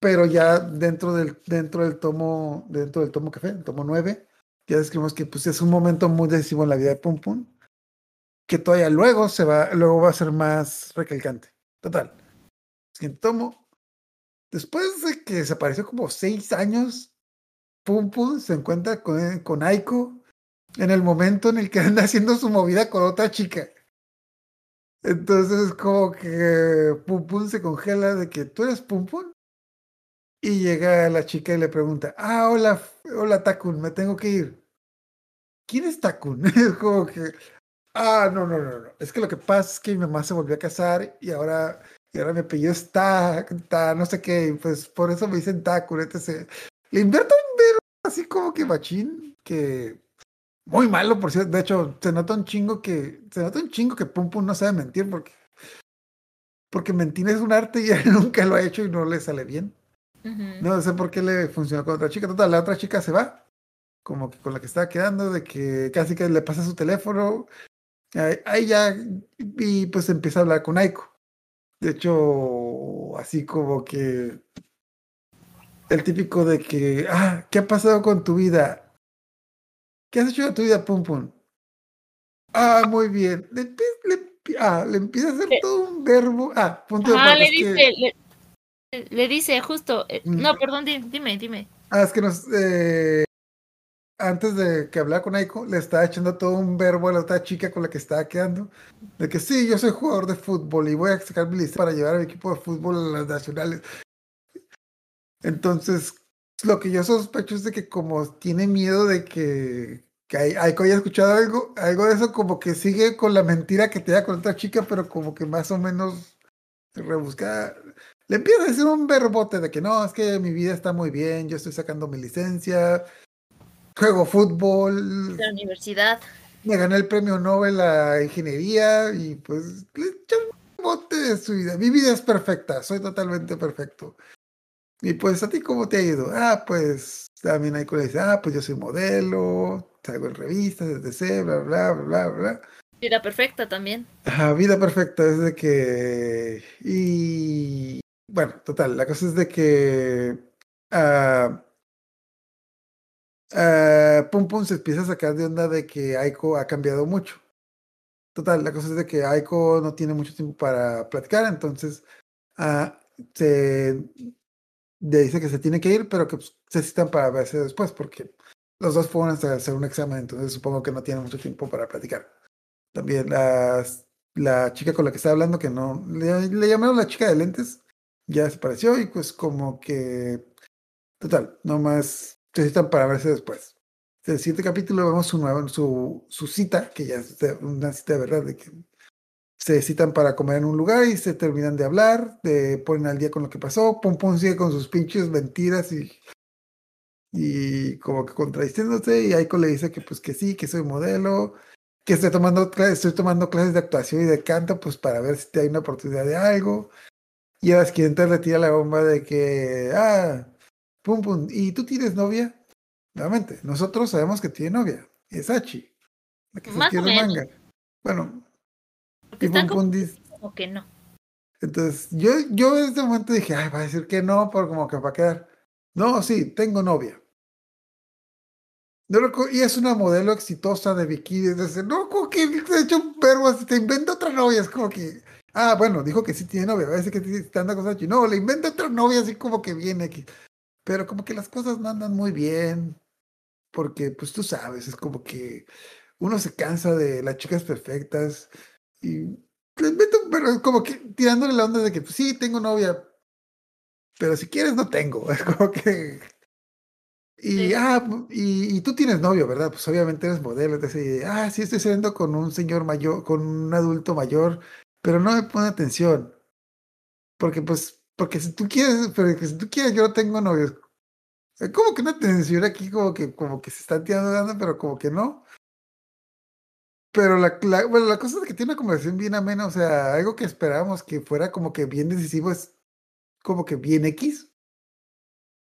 S2: Pero ya dentro del, dentro del tomo, dentro del tomo café, el tomo 9, ya describimos que pues, es un momento muy decisivo en la vida de Pum Pum, que todavía luego se va, luego va a ser más recalcante. Total. Siguiente tomo. Después de que desapareció como seis años, Pum Pum se encuentra con, con Aiko en el momento en el que [laughs] anda haciendo su movida con otra chica. Entonces es como que Pum Pum se congela de que tú eres Pum Pum. Y llega la chica y le pregunta, ah, hola, hola Takun, me tengo que ir. ¿Quién es Takun? [laughs] Es como que, ah, no, no, no, no. Es que lo que pasa es que mi mamá se volvió a casar y ahora, y ahora mi apellido es Ta, no sé qué, y pues por eso me dicen Takun, etc. Le invierto un verbo así como que machín, que muy malo, por cierto. De hecho, se nota un chingo que, se nota un chingo que Pum Pum no sabe mentir porque, porque mentir es un arte y [laughs] él nunca lo ha hecho y no le sale bien. No sé por qué le funcionó con otra chica. Total, la otra chica se va, como que con la que estaba quedando, de que casi que le pasa su teléfono. Ahí, ahí ya, y pues empieza a hablar con Aiko. De hecho, así como que el típico de que, ah, ¿qué ha pasado con tu vida? ¿Qué has hecho de tu vida, Pum Pum? Ah, muy bien. Le, le ah, le empieza a hacer
S6: Le-
S2: todo un verbo. Ah, punto de
S6: Ajá,
S2: aparte,
S6: le
S2: es que-
S6: dice, le, dice justo, eh,
S2: Mm.
S6: no, perdón, di- dime, dime.
S2: Ah, es que nos. eh, antes de que hablara con Aiko, le estaba echando todo un verbo a la otra chica con la que estaba quedando. De que sí, yo soy jugador de fútbol y voy a sacar mi lista para llevar al equipo de fútbol a las nacionales. Entonces, lo que yo sospecho es de que, como tiene miedo de que, que Ai- Aiko haya escuchado algo, algo de eso, como que sigue con la mentira que te da con otra chica, pero como que más o menos rebuscada. Le empieza a decir un verbote de que no, es que mi vida está muy bien, yo estoy sacando mi licencia, juego fútbol,
S6: La universidad.
S2: me gané el premio Nobel a ingeniería y pues le echa un bote de su vida. Mi vida es perfecta, soy totalmente perfecto. Y pues a ti cómo te ha ido? Ah, pues también hay le dice, ah, pues yo soy modelo, salgo en revistas, etc, bla, bla, bla, bla, bla.
S6: Vida perfecta también.
S2: Ajá, vida perfecta es de que... Y bueno, total, la cosa es de que... ah, ah, Pum Pum se empieza a sacar de onda de que Aiko ha cambiado mucho. Total, la cosa es de que Aiko no tiene mucho tiempo para platicar, entonces ah, se dice que se tiene que ir, pero que pues, se citan para verse después, porque los dos fueron a hacer un examen, entonces supongo que no tiene mucho tiempo para platicar. También la chica con la que estaba hablando, que no, le, llamaron la chica de lentes, ya desapareció y pues como que, total, nomás se citan para verse después. En el siguiente capítulo vemos su, nueva, su, su cita, que ya es una cita de verdad, de que se citan para comer en un lugar y se terminan de hablar, de ponen al día con lo que pasó, Pum Pum sigue con sus pinches mentiras y, y como que contradiciéndose y Aiko le dice que pues que sí, que soy modelo, que estoy tomando, estoy tomando clases de actuación y de canto pues para ver si te hay una oportunidad de algo. Y a la siguiente le tira la bomba de que, ah, Pum Pum, ¿y tú tienes novia? Nuevamente, nosotros sabemos que tiene novia, es Hachi, la que se
S6: o menos.
S2: manga. Bueno,
S6: están como, como que no.
S2: entonces, yo, yo en ese momento dije, ay, va a decir que no, por como que va a quedar. No, sí, tengo novia. No recu- y es una modelo exitosa de bikini. Entonces, no, como que te hecho un verbo así, te inventa otra novia. Es como que, ah, bueno, dijo que sí tiene novia. A decir que está andando con Sachi. No, le inventa otra novia así como que viene aquí. Pero como que las cosas no andan muy bien. Porque, pues tú sabes, es como que uno se cansa de las chicas perfectas. Y le meto, pero como que tirándole la onda de que pues, sí, tengo novia, pero si quieres no tengo. [laughs] Es como que. Y,
S6: Sí.
S2: ah, y, y tú tienes novio, ¿verdad? Pues obviamente eres modelo. Entonces, ah, sí, estoy saliendo con un señor mayor, con un adulto mayor, pero no me pone atención. Porque, pues, porque si tú quieres, pero si tú quieres, yo no tengo novio. Eh, Como que una atención aquí, como que, como que se está tirando dando, pero como que no. Pero la, la- bueno, la cosa es que tiene una conversación bien amena, o sea, algo que esperábamos que fuera como que bien decisivo es como que bien X.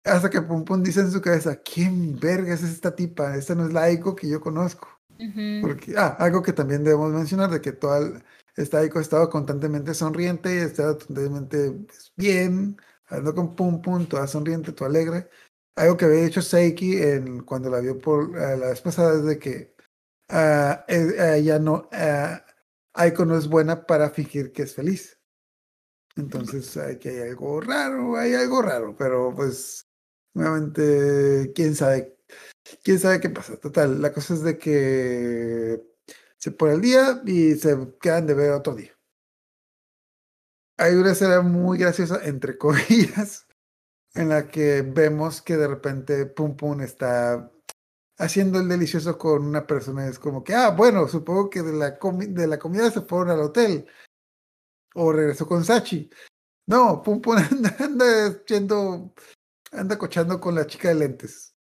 S2: Hasta que Pum Pum dice en su cabeza, ¿quién vergas es esta tipa? Esta no es la Aiko que yo conozco.
S6: Ujú.
S2: Porque, ah, algo que también debemos mencionar, de que toda el- esta Aiko ha estado constantemente sonriente, ha estado constantemente pues, bien, hablando con Pum Pum, toda sonriente, toda alegre. Algo que había hecho Seiki en, cuando la vio por eh, la vez pasada es de que ella no, ah, Aiko no es buena para fingir que es feliz. Entonces, aquí hay algo raro, hay algo raro, pero pues, nuevamente, quién sabe, quién sabe qué pasa. Total, la cosa es de que se pone el día y se quedan de ver otro día. Hay una escena muy graciosa, entre [laughs] comillas, en la que vemos que de repente Pum Pum está haciendo el delicioso con una persona. Es como que, ah, bueno, supongo que de la, comi- de la comida se fueron al hotel. O regresó con Sachi. No, Pum Pum [laughs] anda, anda yendo, anda cochando con la chica de lentes.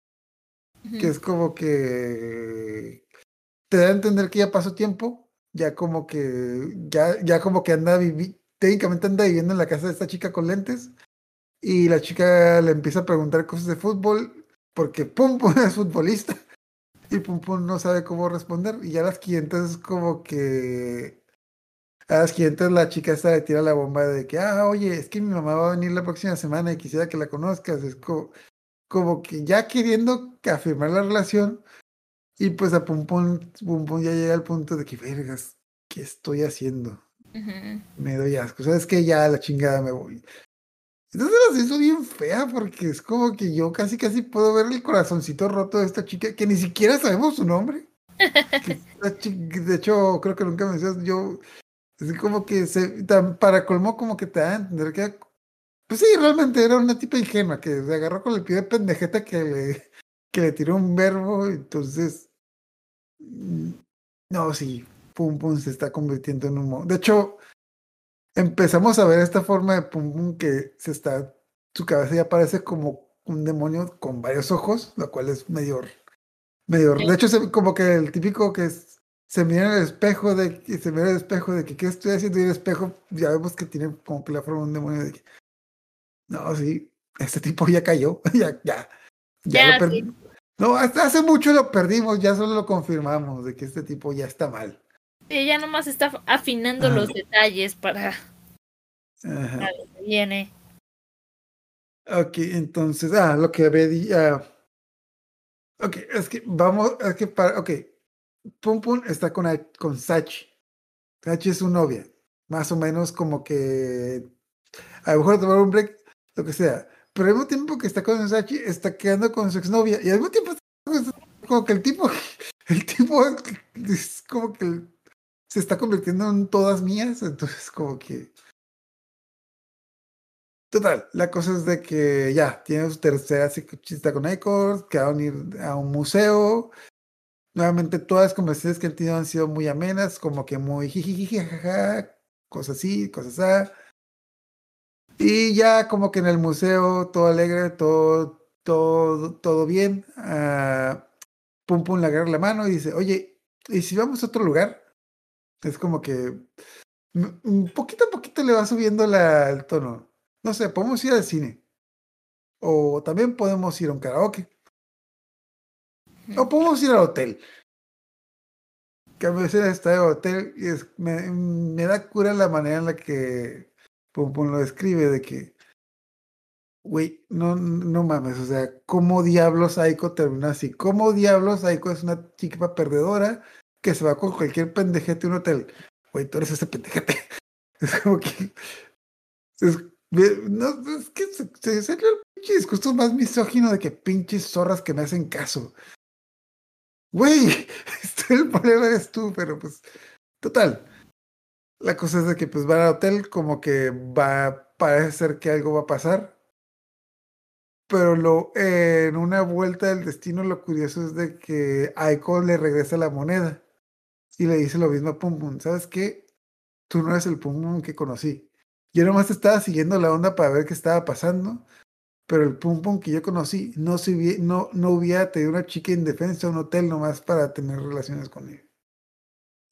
S2: Que es como que te da a entender que ya pasó tiempo, ya como que, ya, ya como que anda vivi técnicamente anda viviendo en la casa de esta chica con lentes. Y la chica le empieza a preguntar cosas de fútbol, porque Pum Pum [laughs] es futbolista. Y Pum Pum no sabe cómo responder. Y ya a las 500 es como que. A las 500 la chica esta le tira la bomba de que, ah, oye, es que mi mamá va a venir la próxima semana y quisiera que la conozcas. Es como, como que ya queriendo que afirmar la relación. Y pues a Pum Pum, Pum Pum ya llega al punto de que, vergas, ¿qué estoy haciendo? Me doy asco. ¿Sabes que Ya la chingada me voy. Entonces las hizo bien fea porque es como que yo casi casi puedo ver el corazoncito roto de esta chica que ni siquiera sabemos su nombre. De hecho, creo que nunca me decías yo. Así como que se, para colmo como que te da a que pues sí, realmente era una tipa ingenua que se agarró con el pie de pendejeta que le, que le tiró un verbo, entonces mm, no, sí, Pum Pum se está convirtiendo en un De hecho, empezamos a ver esta forma de Pum Pum que se está, su cabeza ya parece como un demonio con varios ojos, lo cual es medio, medio, de hecho, se- como que el típico que es- se mira en el espejo de, que se mira en el espejo de que qué estoy haciendo y el espejo ya vemos que tiene como que la forma de un demonio de que, no, sí, este tipo ya cayó, ya, [laughs] ya, ya,
S6: Ya,
S2: lo perdí. No, hasta hace mucho lo perdimos, ya solo lo confirmamos de que este tipo ya está mal.
S6: Ella nomás está afinando
S2: Ajá.
S6: los detalles para
S2: Ajá.
S6: que viene.
S2: Ok, entonces, ah, lo que había ah, ok, es que vamos, es que para, ok, Pum Pum está con, con Sachi. Sachi es su novia, más o menos como que a lo mejor tomar un break, lo que sea. Pero al mismo tiempo que está con Sachi, está quedando con su exnovia. Y al mismo tiempo, está con- como que el tipo, [laughs] el tipo es como que se está convirtiendo en todas mías. Entonces, como que. Total, la cosa es de que ya tiene su tercera cita con Aicor, que van a ir a un museo. Nuevamente, todas las conversaciones que han tenido han sido muy amenas, como que muy jijiji, jajaja, cosas así, cosas así. Y ya como que en el museo, todo alegre, todo, todo, todo bien. ah, pum Pum le agarra la mano y dice, oye, ¿y si vamos a otro lugar? Es como que mm, mm, poquito a poquito le va subiendo la, el tono. No sé, podemos ir al cine. O también podemos ir a un karaoke. O podemos ir al hotel. Que a veces está el hotel y es, me, me da cura la manera en la que Pum Pum lo describe de que, güey, no, no mames, o sea, ¿cómo diablos Aiko termina así? ¿Cómo diablos Aiko es una chica perdedora que se va con cualquier pendejete a un hotel? Güey, tú eres ese pendejete. [laughs] Es como que... Es, no, es que se, se salió el pinche discurso más misógino de que pinches zorras que me hacen caso. Güey, [laughs] este, el problema eres tú, pero pues, total. La cosa es de que pues van al hotel, como que va, parece ser que algo va a pasar. Pero lo, en una vuelta del destino, lo curioso es de que Aiko le regresa la moneda y le dice lo mismo a Pum Pum. ¿Sabes qué? Tú no eres el Pum Pum que conocí. Yo nomás estaba siguiendo la onda para ver qué estaba pasando, pero el Pum Pum que yo conocí no, se hubie- no, no hubiera tenido una chica indefensa a un hotel nomás para tener relaciones con él.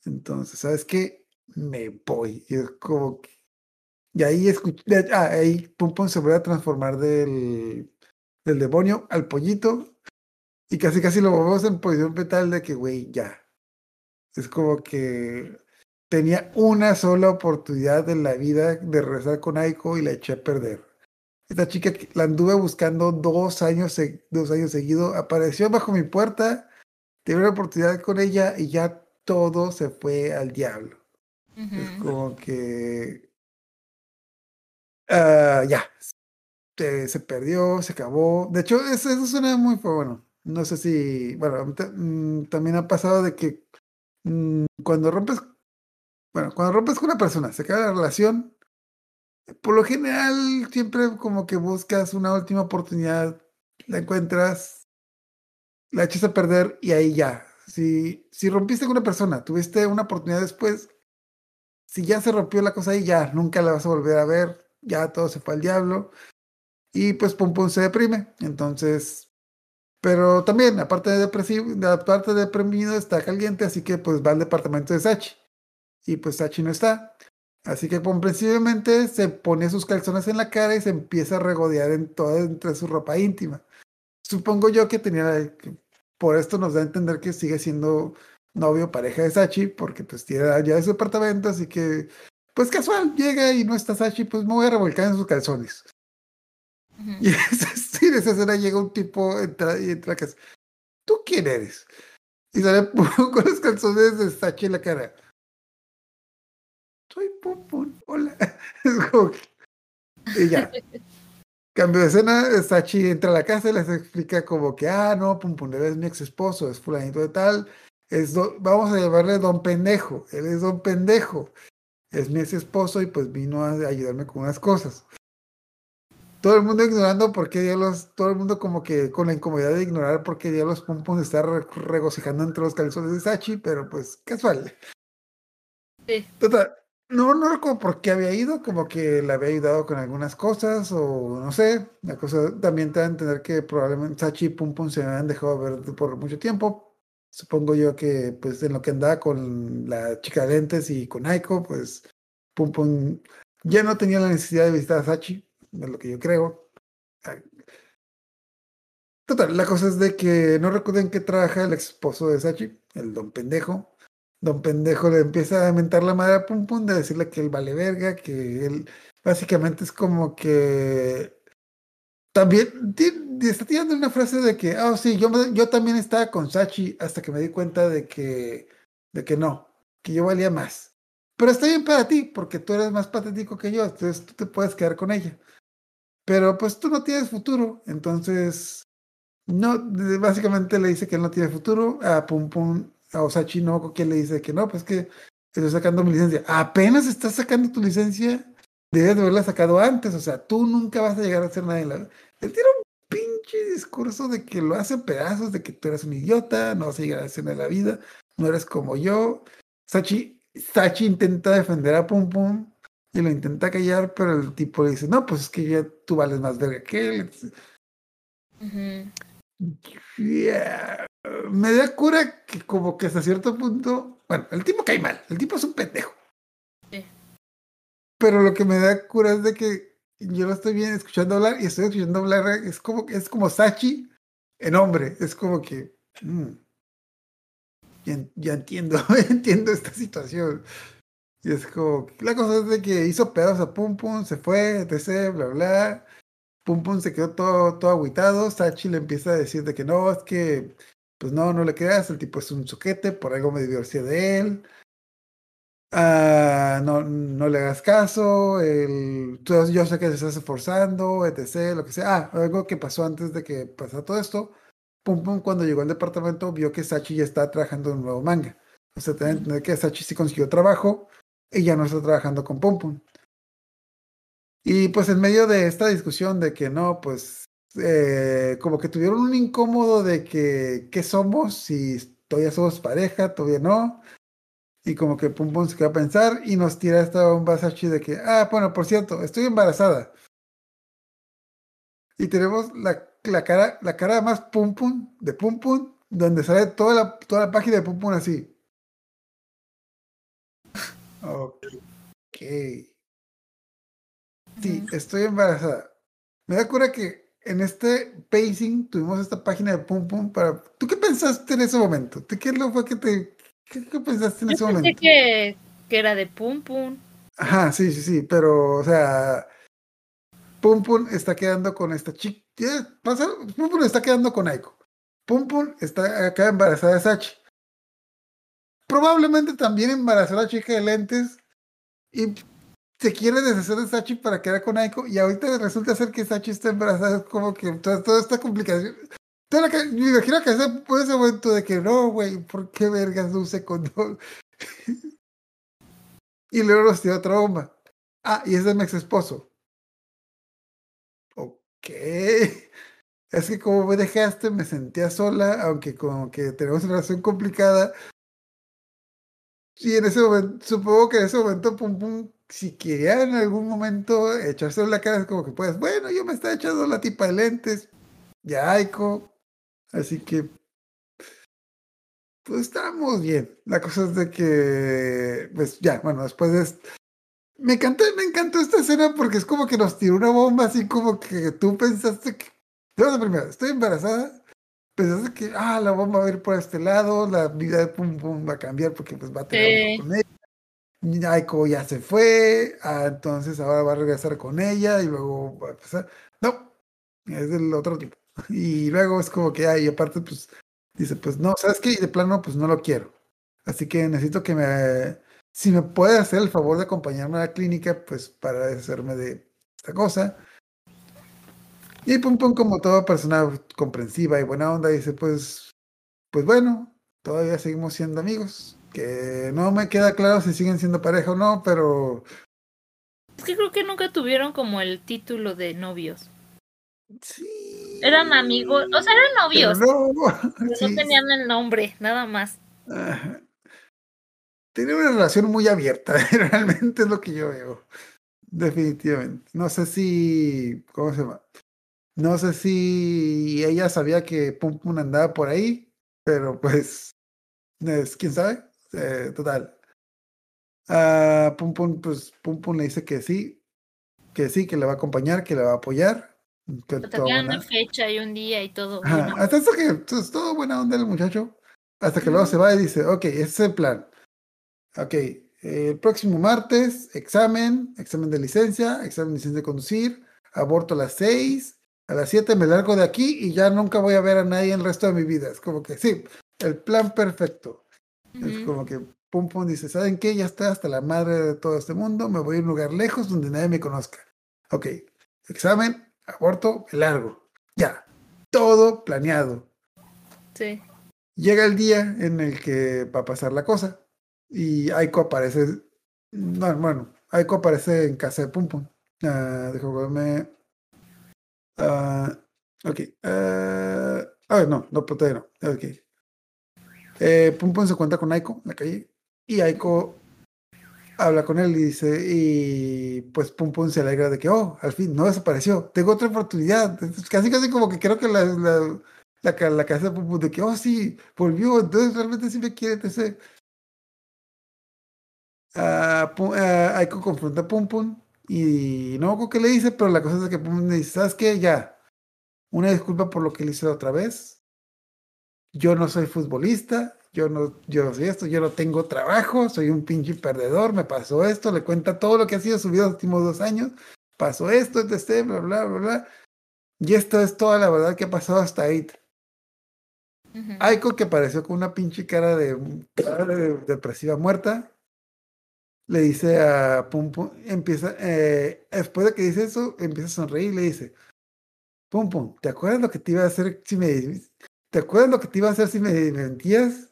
S2: Entonces, ¿sabes qué? Me voy. Y es como que... Y ahí escuché... Ah, ahí Pum Pum se vuelve a transformar del, del demonio al pollito. Y casi casi lo vemos en posición fetal de que, güey, ya. Es como que tenía una sola oportunidad en la vida de regresar con Aiko y la eché a perder. Esta chica la anduve buscando dos años, dos años seguidos, apareció bajo mi puerta, tuve una oportunidad con ella y ya todo se fue al diablo. Es como que ah, ya se, se perdió, se acabó. De hecho, eso, eso suena muy bueno. No sé si, bueno, mm, también ha pasado de que mm, cuando rompes, bueno, cuando rompes con una persona, se acaba la relación, por lo general siempre como que buscas una última oportunidad, la encuentras, la echas a perder y ahí ya. Si, si rompiste con una persona, tuviste una oportunidad después, si ya se rompió la cosa ahí, ya nunca la vas a volver a ver, ya todo se fue al diablo. Y pues Pum Pum se deprime. Entonces, pero también, aparte de depresivo, de- aparte de deprimido, está caliente, así que pues va al departamento de Sachi. Y pues Sachi no está. Así que comprensiblemente se pone sus calzones en la cara y se empieza a regodear en toda entre su ropa íntima. Supongo yo que tenía por esto nos da a entender que sigue siendo novio pareja de Sachi, porque pues tiene ya de su apartamento, así que pues casual, llega y no está Sachi, pues me voy a revolcar en sus calzones. Y [laughs] en esa escena llega un tipo entra, y entra a casa. ¿Tú quién eres? Y sale [laughs] con los calzones de Sachi en la cara. Soy Pum Pum, hola. [laughs] Es como que- Y ya. Cambio de escena, Sachi entra a la casa y les explica como que, ah, no, Pum Pum, él es mi ex esposo, es fulanito de tal, es do- vamos a llamarle Don Pendejo, él es Don Pendejo, es mi ex esposo y pues vino a ayudarme con unas cosas. Todo el mundo ignorando por qué diablos, todo el mundo como que con la incomodidad de ignorar por qué diablos Pum Pum está re- regocijando entre los calzones de Sachi, pero pues casual.
S6: Sí.
S2: Total, no, no recuerdo por qué había ido, como que le había ayudado con algunas cosas o no sé. La cosa también te da a entender que probablemente Sachi y Pum Pum se habían dejado ver por mucho tiempo. Supongo yo que pues en lo que andaba con la chica de lentes y con Aiko, pues Pum Pum ya no tenía la necesidad de visitar a Sachi, es lo que yo creo. Total, la cosa es de que no recuerden que trabaja el ex esposo de Sachi, el don pendejo. Don pendejo le empieza a mentar la madre a Pum Pum de decirle que él vale verga, que él básicamente es como que también está tirando una frase de que, ah, sí, yo, yo también estaba con Sachi hasta que me di cuenta de que, de que no, que yo valía más. Pero está bien para ti, porque tú eres más patético que yo, entonces tú te puedes quedar con ella. Pero pues tú no tienes futuro, entonces no, básicamente le dice que él no tiene futuro, a Pum Pum, a Osachi no, que le dice que no, pues que estoy sacando mi licencia. Apenas estás sacando tu licencia, debes de haberla sacado antes, o sea, tú nunca vas a llegar a ser nadie en la... Él tiene un pinche discurso de que lo hace pedazos, de que tú eres un idiota, no vas a llegar a ser nada en la vida, no eres como yo. Sachi, Sachi intenta defender a Pum Pum y lo intenta callar, pero el tipo le dice, no, pues es que ya tú vales más verga que él. Yeah. Me da cura que como que hasta cierto punto, bueno, el tipo cae mal, el tipo es un pendejo.
S6: Sí.
S2: Pero lo que me da cura es de que yo lo estoy bien escuchando hablar y estoy escuchando hablar, es como es como Sachi en hombre, es como que mm, ya, ya entiendo, [laughs] entiendo esta situación. Y es como, la cosa es de que hizo pedazos a Pum Pum, se fue, etc, bla, bla. Pum Pum se quedó todo, todo agüitado. Sachi le empieza a decir de que no, es que, pues no, no le creas, el tipo es un soquete, por algo me divorcié de él. Ah, no, no le hagas caso, el, tú- yo sé que se estás esforzando, etc, lo que sea. Ah, algo que pasó antes de que pasara todo esto. Pum Pum cuando llegó al departamento vio que Sachi ya estaba trabajando en un nuevo manga. O sea, ten que entender que Sachi sí consiguió trabajo ya no está trabajando con Pum Pum. Y pues en medio de esta discusión de que no, pues eh, como que tuvieron un incómodo de que qué somos, si todavía somos pareja, todavía no. Y como que Pum Pum se queda a pensar y nos tira esta bomba Sachi de que, ah, bueno, por cierto, estoy embarazada. Y tenemos la, la cara, la cara más Pum Pum, de Pum Pum, donde sale toda la, toda la página de Pum Pum así. Ok. Sí, estoy embarazada. Me da cura que en este pacing tuvimos esta página de Pum Pum para... ¿Tú qué pensaste en ese momento? ¿Tú ¿Qué lo fue que te... ¿Qué, qué pensaste en
S6: Yo
S2: ese
S6: pensé
S2: momento?
S6: que, que era de Pum Pum.
S2: Ajá, sí, sí, sí, pero, o sea, Pum Pum está quedando con esta chica. Pum Pum está quedando con Aiko. Pum Pum está acá embarazada de Sachi. Probablemente también embarazó a la chica de lentes y se quiere deshacer de Sachi para quedar con Aiko y ahorita resulta ser que Sachi está embarazada. Como que toda, toda esta complicación. Toda me imagino que ese, ese momento de que no, güey, ¿por qué vergas luce condón? [laughs] y luego nos tiró otra bomba. Ah, y es de mi ex esposo. Ok. Es que como me dejaste, me sentía sola, aunque como que tenemos una relación complicada. Y en ese momento, supongo que en ese momento, pum pum, si quería en algún momento echarse en la cara, es como que pues, bueno, yo me estaba echando la tipa de lentes, ya Aiko. Así que, pues estamos bien. La cosa es de que, pues ya, bueno, después de est- me encantó, me encantó esta escena porque es como que nos tiró una bomba así como que tú pensaste que, a primero, estoy embarazada, pensaste que, ah, la bomba va a ir por este lado, la vida Pum Pum va a cambiar porque pues va a tener
S6: Sí.
S2: con ella. Aiko ya se fue, ah, entonces ahora va a regresar con ella y luego va a empezar. No, es del otro tipo. [laughs] Y luego es como que, ay, aparte, pues, dice, pues no, ¿sabes qué? Y de plano, pues no lo quiero. Así que necesito que me, si me puede hacer el favor de acompañarme a la clínica, pues para deshacerme de esta cosa. Y Pum Pum, como toda persona comprensiva y buena onda, dice, pues, pues bueno, todavía seguimos siendo amigos. Que no me queda claro si siguen siendo pareja o no, pero
S6: Es que creo que nunca tuvieron como el título de novios.
S2: sí.
S6: Eran amigos, o sea, eran
S2: pero
S6: novios, [laughs]
S2: no,
S6: pero
S2: sí,
S6: no tenían el nombre, nada más.
S2: Ajá. Tiene una relación muy abierta, [laughs] realmente es lo que yo veo. Definitivamente. No sé si. ¿Cómo se llama? No sé si ella sabía que Pum Pum andaba por ahí, pero pues. es- ¿Quién sabe? Eh, total. Ah, Pum Pum, pues Pum Pum le dice que sí, que sí, que le va a acompañar, que le va a apoyar. que
S6: Pero
S2: toda
S6: tenían
S2: buena-
S6: una fecha y un día y todo.
S2: Ajá. Hasta eso que es todo buena onda el muchacho. Hasta que luego se va y dice, ok, ese es el plan. Ok, eh, el próximo martes, examen, examen de licencia, examen de licencia de conducir, aborto a las 6, a las 7 me largo de aquí y ya nunca voy a ver a nadie el resto de mi vida. Es como que sí, el plan perfecto. Es como que Pum Pum dice, ¿saben qué? Ya está hasta la madre de todo este mundo, me voy a un lugar lejos donde nadie me conozca. Ok, examen, aborto, me largo. Ya, todo planeado.
S6: Sí.
S2: Llega el día en el que va a pasar la cosa y Aiko aparece, no, bueno, Aiko aparece en casa de Pum Pum. Ah, déjame Ah, ok. ah, ah, no, no, todavía no. Ok. Eh, Pum Pum se cuenta con Aiko en la calle y Aiko habla con él y dice, y pues Pum Pum se alegra de que, oh, al fin no desapareció, tengo otra oportunidad. Casi, casi como que creo que la, la, la, ca- la casa de Pum Pum de que, oh, sí, volvió, entonces realmente sí me quiere, etc. Pum- Aiko confronta a Pum Pum y no me qué le dice, pero la cosa es que le dice, ¿sabes qué? Ya, una disculpa por lo que le hice otra vez. Yo no soy futbolista, yo no, yo no soy esto, yo no tengo trabajo, soy un pinche perdedor, me pasó esto, le cuenta todo lo que ha sido su vida los últimos dos años, pasó esto, etc., bla, bla, bla, bla. Y esto es toda la verdad que ha pasado hasta ahí.
S6: Ujú.
S2: Aiko, que apareció con una pinche cara de, cara de depresiva muerta, le dice a Pum Pum, empieza, eh, después de que dice eso, empieza a sonreír y le dice, Pum Pum, ¿te acuerdas lo que te iba a hacer si me, ¿te acuerdas lo que te iba a hacer si me mentías?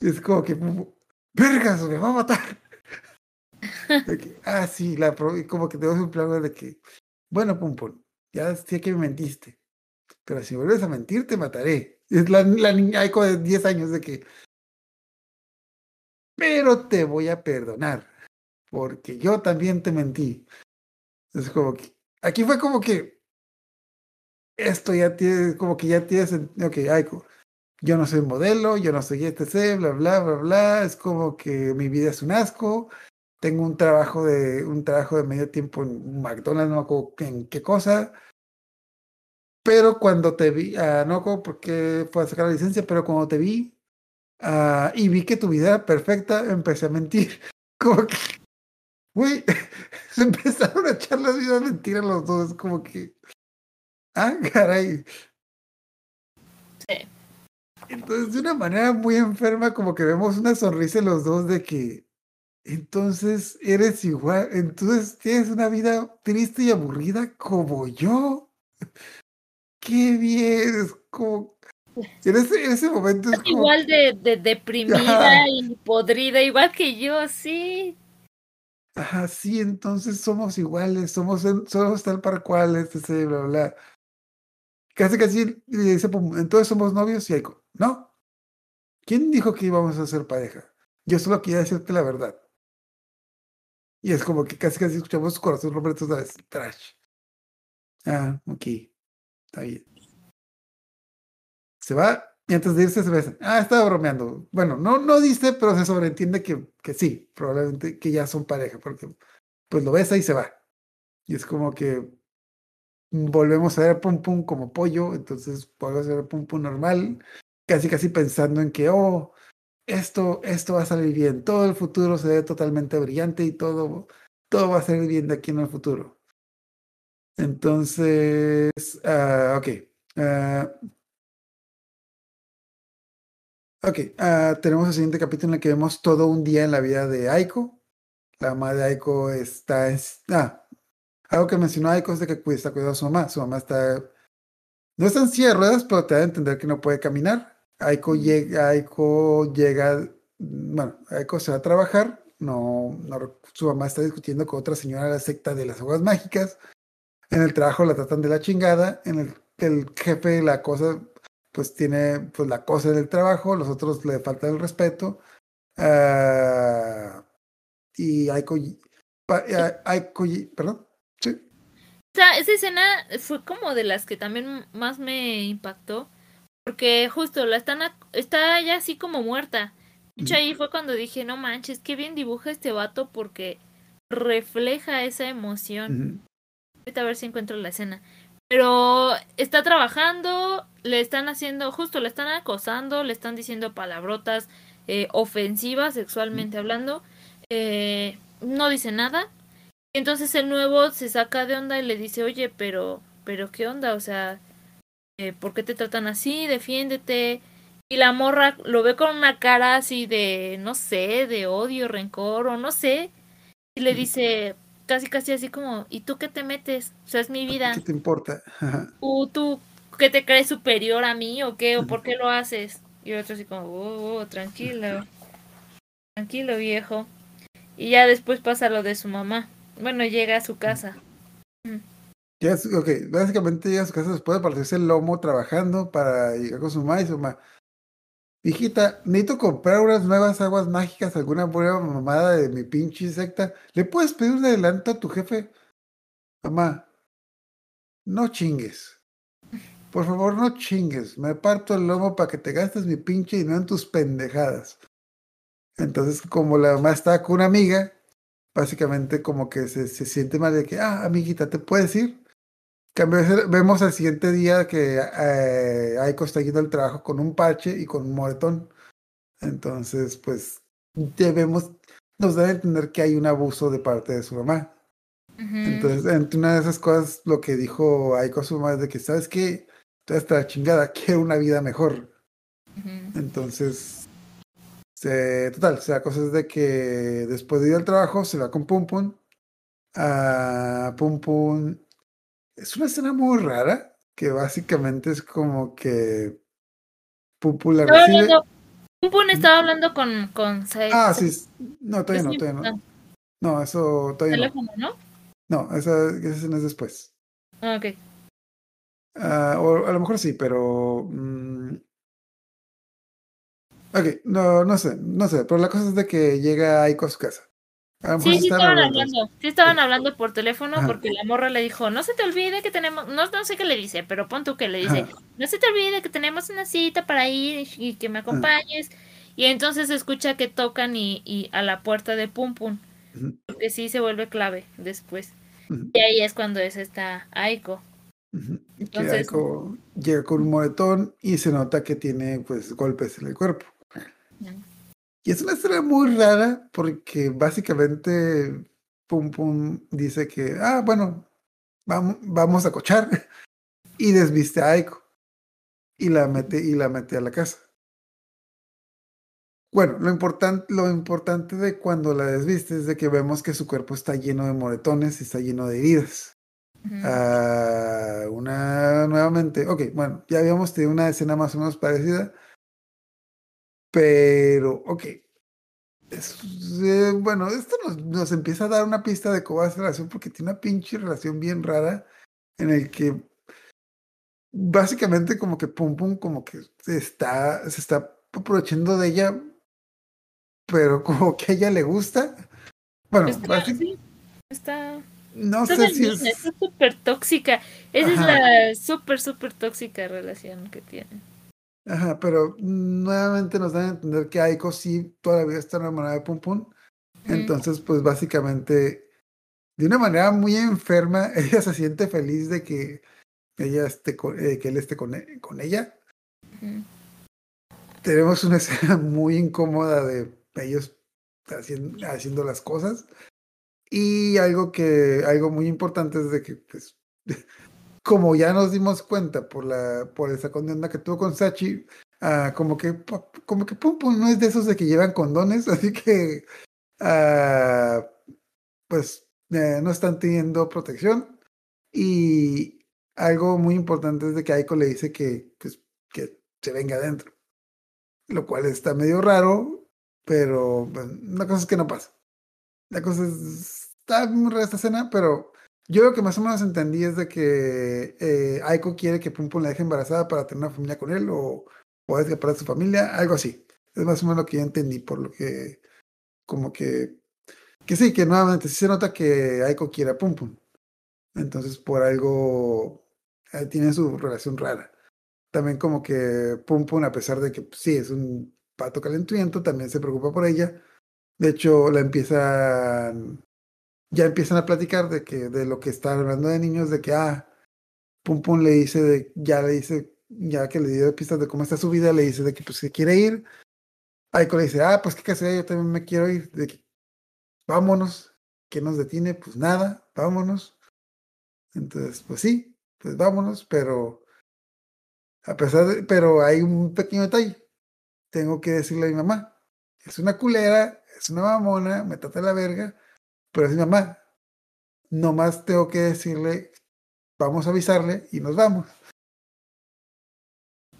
S2: Y es como que, Pum Pum, vergas, me va a matar. [laughs] Ah, sí, la como que tenemos un plan de que, bueno, Pum Pum, ya sé que me mentiste, pero si vuelves a mentir, te mataré. Es la, niña Aiko de 10 años de que, pero te voy a perdonar, porque yo también te mentí. Es como que, aquí fue como que, esto ya tiene, como que ya tiene sentido, ok, Aiko, yo no soy modelo, yo no soy etc, bla, bla, bla, bla, es como que mi vida es un asco, tengo un trabajo de, un trabajo de medio tiempo en McDonald's, no en qué cosa, pero cuando te vi, ah, no recuerdo por qué fue a sacar la licencia, pero cuando te vi ah, y vi que tu vida era perfecta, empecé a mentir, [laughs] como que, güey, [laughs] se empezaron a echar las vidas mentiras los dos, como que, ah, caray.
S6: Sí.
S2: Entonces, de una manera muy enferma, como que vemos una sonrisa en los dos de que entonces eres igual, entonces tienes una vida triste y aburrida como yo. [laughs] Qué bien, es como... En ese, en ese momento es como...
S6: Igual de, de deprimida [laughs] y podrida, igual que yo, sí.
S2: Ajá, sí, entonces somos iguales, somos, somos tal para cual, este, bla, bla, bla. Casi, casi le dice, entonces somos novios y Aiko, no. ¿Quién dijo que íbamos a ser pareja? Yo solo quería decirte la verdad. Y es como que casi, casi escuchamos su corazón romper otra vez. Trash. Ah, ok. Está bien. Se va y antes de irse se besan. Ah, estaba bromeando. Bueno, no, no dice, pero se sobreentiende que, que sí, probablemente que ya son pareja, porque pues lo besa y se va. Y es como que volvemos a ver Pum Pum como pollo, entonces volvemos a ver Pum Pum normal, casi casi pensando en que, oh, esto, esto va a salir bien, todo el futuro se ve totalmente brillante y todo, todo va a salir bien de aquí en el futuro. Entonces, ah, ok. ah, ok, ah, tenemos el siguiente capítulo en el que vemos todo un día en la vida de Aiko. La mamá de Aiko está... ah, algo que mencionó Aiko es de que cuida- está cuidando a su mamá. Su mamá está... No está en silla de ruedas, pero te da a entender que no puede caminar. Aiko llega, Aiko llega, bueno, Aiko se va a trabajar. No, no su mamá está discutiendo con otra señora de la secta de las aguas mágicas. En el trabajo la tratan de la chingada. En el, el jefe la cosa, pues tiene pues la cosa del trabajo. Los otros le falta el respeto. Ah, y Aiko, pa- ah, Aiko, perdón, sí.
S6: O sea, esa escena fue como de las que también más me impactó. Porque justo la están ac- está ya así como muerta. De hecho, ahí fue cuando dije, no manches, qué bien dibuja este vato porque refleja esa emoción. Ahorita a ver si encuentro la escena. Pero está trabajando, le están haciendo, justo le están acosando, le están diciendo palabrotas eh, ofensivas sexualmente hablando. eh, no dice nada. Entonces el nuevo se saca de onda y le dice, oye, pero, pero ¿qué onda? O sea, eh, ¿por qué te tratan así? Defiéndete. Y la morra lo ve con una cara así de, no sé, de odio, rencor o no sé. Y le dice, casi casi así como, ¿y tú qué te metes? O sea, es mi vida.
S2: ¿Qué te importa? Ajá.
S6: ¿Tú, qué te crees superior a mí o qué? ¿O por qué lo haces? Y el otro así como, oh, oh, tranquilo. Tranquilo, viejo. Y ya después pasa lo de su mamá. Bueno, llega a su casa.
S2: Ya es- ok, básicamente llega a su casa después de partirse el lomo trabajando para llegar con su mamá y su mamá. Hijita, necesito comprar unas nuevas aguas mágicas, alguna buena mamada de mi pinche secta. ¿Le puedes pedir un adelanto a tu jefe? Mamá, no chingues. Por favor, no chingues. Me parto el lomo para que te gastes mi pinche dinero en tus pendejadas. Entonces, como la mamá está con una amiga, básicamente como que se, se siente mal de que, ah, amiguita, ¿te puedes ir? Cambio, vemos al siguiente día que eh, Aiko está yendo al trabajo con un parche y con un moretón. Entonces, pues, debemos, nos a entender que hay un abuso de parte de su mamá. Entonces, entre una de esas cosas, lo que dijo Aiko a su mamá es de que, ¿sabes qué? Hasta la chingada, quiero una vida mejor. Entonces, se, total, o sea, cosas de que después de ir al trabajo se va con Pum Pum. A Pum Pum. Es una escena muy rara, que básicamente es como que Pum Pum la
S6: Estaba
S2: recibe.
S6: hablando, estaba con, con
S2: Ah, sí, no, todavía no, todavía no. No, eso todavía no.
S6: teléfono, ¿no?
S2: No, esa, esa escena es después.
S6: Ah, ok.
S2: Ah, o a lo mejor sí, pero. mm, Ok, no, no sé, no sé, pero la cosa es de que llega Aiko a su casa. A lo mejor
S6: Sí, sí estaban
S2: hablando.
S6: hablando. Sí estaban hablando por teléfono
S2: Ajá.
S6: porque la morra le dijo, no se te olvide que tenemos, no, no sé qué le dice, pero pon tú que le dice,
S2: Ajá.
S6: no se te olvide que tenemos una cita para ir y, que me acompañes. Y entonces se escucha que tocan y, y a la puerta de Pum Pum, porque sí se vuelve clave después. Y ahí es cuando es esta Aiko.
S2: ujú. Que
S6: Entonces-
S2: Aiko llega con un moretón y se nota que tiene pues golpes en el cuerpo. Y es una escena muy rara porque básicamente Pum Pum dice que, ah, bueno, vamos, vamos a cochar [laughs] y desviste a Aiko y la mete y la mete a la casa. Bueno, lo importante, lo importante de cuando la desviste es de que vemos que su cuerpo está lleno de moretones y está lleno de heridas. Ah, una nuevamente, ok, bueno, ya habíamos tenido una escena más o menos parecida, pero, ok. Es- eh, bueno, esto nos, nos empieza a dar una pista de cómo va a ser la relación porque tiene una pinche relación bien rara en el que básicamente como que Pum Pum como que se está, se está aprovechando de ella, pero como que a ella le gusta. Bueno,
S6: Está, sí, está,
S2: no
S6: está
S2: sé si es...
S6: está súper tóxica. Esa es la súper, súper tóxica relación que tienen.
S2: Ajá, pero nuevamente nos dan a entender que Aiko sí todavía está enamorada de Pum Pum. Entonces, pues básicamente, de una manera muy enferma, [laughs] ella se siente feliz de que ella esté con, eh, que él esté con, e- con ella. Tenemos una [laughs] escena muy incómoda de ellos haciendo, haciendo las cosas. Y algo que, algo muy importante es de que, pues, [laughs] como ya nos dimos cuenta por la, por esa condena que tuvo con Sachi, ah, como que, como que Pum Pum no es de esos de que llevan condones, [laughs] así que, ah, pues, eh, no están teniendo protección. Y algo muy importante es de que Aiko le dice que, pues, que se venga adentro. Lo cual está medio raro, pero pues, una cosa es que no pasa. La cosa es, está muy rara esta escena, pero yo lo que más o menos entendí es de que eh, Aiko quiere que Pum Pum la deje embarazada para tener una familia con él o poder escapar su familia, algo así. Es más o menos lo que yo entendí, por lo que, como que, que sí, que nuevamente sí se nota que Aiko quiere a Pum Pum. Entonces, por algo, eh, tiene su relación rara. También como que Pum Pum, a pesar de que pues, sí es un pato calenturiento, también se preocupa por ella. De hecho, la empiezan, ya empiezan a platicar de que de lo que están hablando de niños, de que ah, Pum Pum le dice de, ya le dice, ya que le dio pistas de cómo está su vida, le dice de que pues se quiere ir. Aiko le dice, ah, pues qué casualidad, yo también me quiero ir, de que vámonos, ¿qué nos detiene? Pues nada, vámonos. Entonces, pues sí, pues vámonos, pero a pesar de, pero hay un pequeño detalle. Tengo que decirle a mi mamá, es una culera, es una mamona, me trata la verga, pero mi mamá. Nomás tengo que decirle, vamos a avisarle y nos vamos.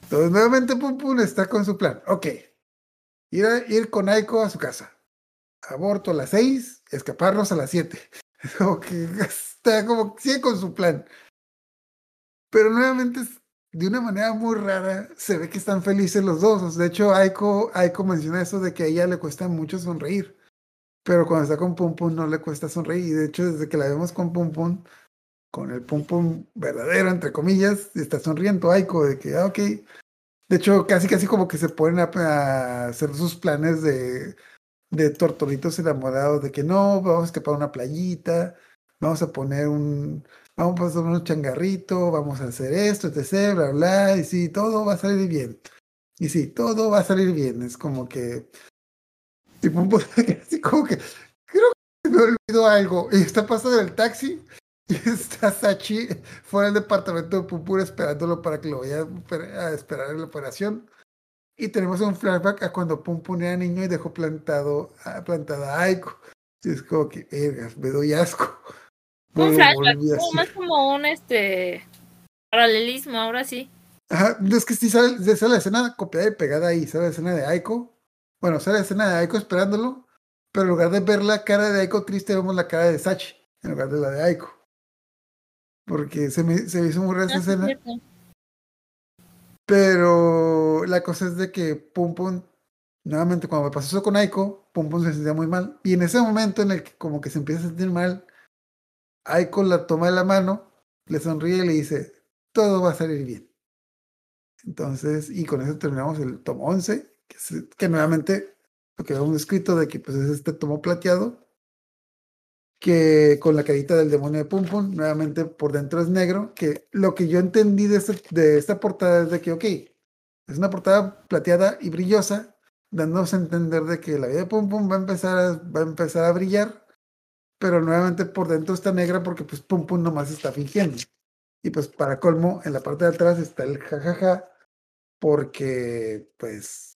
S2: Entonces, nuevamente Pum Pum está con su plan. Ok, ir, a- ir con Aiko a su casa. Aborto a las 6, escaparnos a las 7. Como que está como sigue con su plan. Pero nuevamente de una manera muy rara se ve que están felices los dos. De hecho, Aiko, Aiko menciona eso de que a ella le cuesta mucho sonreír. Pero cuando está con Pum Pum no le cuesta sonreír. Y de hecho, desde que la vemos con Pum Pum, con el Pum Pum verdadero, entre comillas, está sonriendo Aiko de que, ah, ok. De hecho, casi casi como que se ponen a, hacer sus planes de, de tortolitos enamorados, de que no, vamos a escapar a una playita, vamos a poner un, vamos a hacer un changarrito, vamos a hacer esto, etc, bla, bla, y sí, todo va a salir bien. Y sí, todo va a salir bien. Es como que, Pum, [laughs] así como que, creo que me olvidó algo. Y está pasando el taxi [laughs] y está Sachi fuera del departamento de Pum esperándolo para que lo vaya a a esperar en la operación. Y tenemos un flashback a cuando Pum Pum era niño y dejó plantado, a- plantada a Aiko. Y es como que, vergas, me doy asco.
S6: Un flashback,
S2: a
S6: más como un este paralelismo, ahora sí.
S2: Ajá, es que sí sale, sale la escena copiada y pegada ahí, sale la escena de Aiko. Bueno, sale la escena de Aiko esperándolo, pero en lugar de ver la cara de Aiko triste, vemos la cara de Sachi, en lugar de la de Aiko. Porque se me, se me hizo muy rara esa
S6: Ah,
S2: escena. Pero la cosa es de que Pum Pum, nuevamente cuando me pasó eso con Aiko, Pum Pum se sentía muy mal. Y en ese momento en el que como que se empieza a sentir mal, Aiko la toma de la mano, le sonríe y le dice, todo va a salir bien. Entonces, y con eso terminamos el tomo 11, que, que nuevamente lo que habíamos escrito de que pues es este tomo plateado, que con la carita del demonio de Pum Pum, nuevamente por dentro es negro, que lo que yo entendí de, este- de esta portada es de que, ok, es una portada plateada y brillosa, dándonos a entender de que la vida de Pum Pum va a empezar a, va a, empezar a brillar, pero nuevamente por dentro está negra porque pues Pum Pum nomás está fingiendo. Y pues para colmo, en la parte de atrás está el jajaja, porque pues,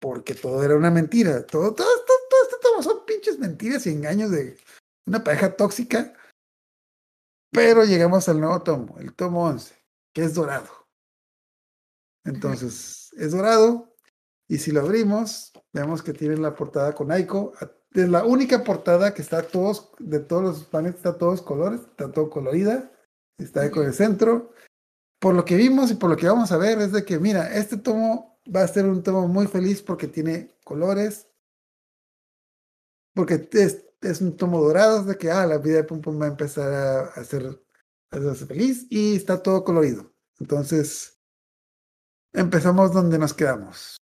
S2: porque todo era una mentira, todo, todo, todo este son pinches mentiras y engaños de una pareja tóxica. Pero llegamos al nuevo tomo, el tomo 11, que es dorado. Entonces, es dorado. Y si lo abrimos, vemos que tiene la portada con Aiko. Es la única portada que está todos, de todos los paneles, está todos colores, está todo colorida. Está Aiko en el centro. Por lo que vimos y por lo que vamos a ver, es de que, mira, este tomo va a ser un tomo muy feliz porque tiene colores. Porque es, es un tomo dorado, de que, ah, la vida de Pum Pum va a empezar a, a ser, a hacerse feliz y está todo colorido. Entonces, empezamos donde nos quedamos.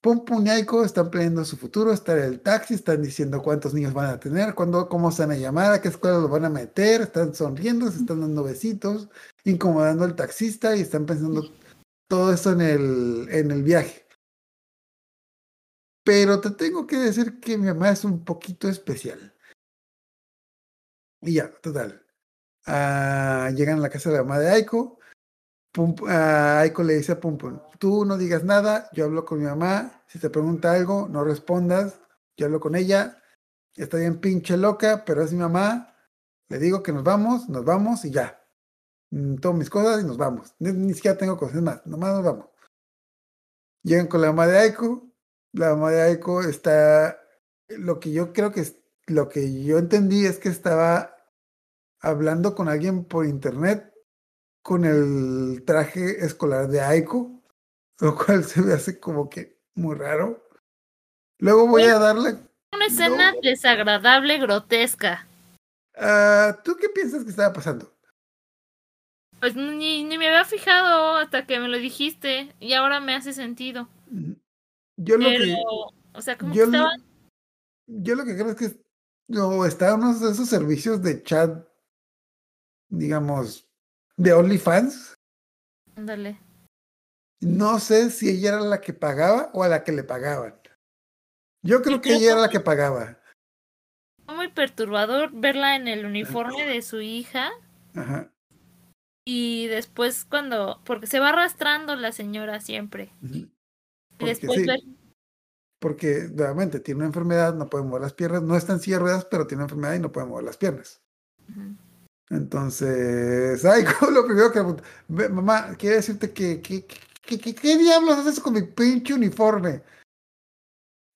S2: Pum Pum y Aiko están planeando su futuro, están en el taxi, están diciendo cuántos niños van a tener, cuándo, cómo se van a llamar, a qué escuela los van a meter, están sonriendo, se están dando besitos, incomodando al taxista y están pensando todo eso en el, en el viaje. Pero te tengo que decir que mi mamá es un poquito especial. Y ya, total. Ah, llegan a la casa de la mamá de Aiko. Ah, Aiko le dice a Pum Pum, tú no digas nada, yo hablo con mi mamá, si te pregunta algo, no respondas, yo hablo con ella, está bien pinche loca, pero es mi mamá, le digo que nos vamos, nos vamos y ya. Mm, Tomo mis cosas y nos vamos. Ni, ni siquiera tengo cosas, más, nomás nos vamos. Llegan con la mamá de Aiko, la mamá de Aiko está, lo que yo creo que es, lo que yo entendí es que estaba hablando con alguien por internet con el traje escolar de Aiko, lo cual se me hace como que muy raro. Luego voy a darle.
S6: Una escena desagradable, grotesca.
S2: Ah, ¿Tú qué piensas que estaba pasando?
S6: Pues ni, ni me había fijado hasta que me lo dijiste y ahora me hace sentido.
S2: Yo lo
S6: Pero,
S2: que
S6: o sea, como
S2: yo,
S6: que
S2: lo-
S6: estaba...
S2: yo lo que creo es que no, está uno de esos servicios de chat, digamos, de OnlyFans.
S6: Ándale.
S2: No sé si ella era la que pagaba o a la que le pagaban. Yo creo que ella era la que pagaba.
S6: Fue muy perturbador verla en el uniforme de su hija
S2: Ajá.
S6: Y después cuando... Porque se va arrastrando la señora siempre. Y después
S2: sí.
S6: ver...
S2: Porque nuevamente tiene una enfermedad, no puede mover las piernas, no está en silla de ruedas, pero tiene una enfermedad y no puede mover las piernas. Entonces, ay, [laughs] como lo primero que pregunto, "Ve, mamá, quiero decirte que, que, que- que- ¿qué diablos haces con mi pinche uniforme?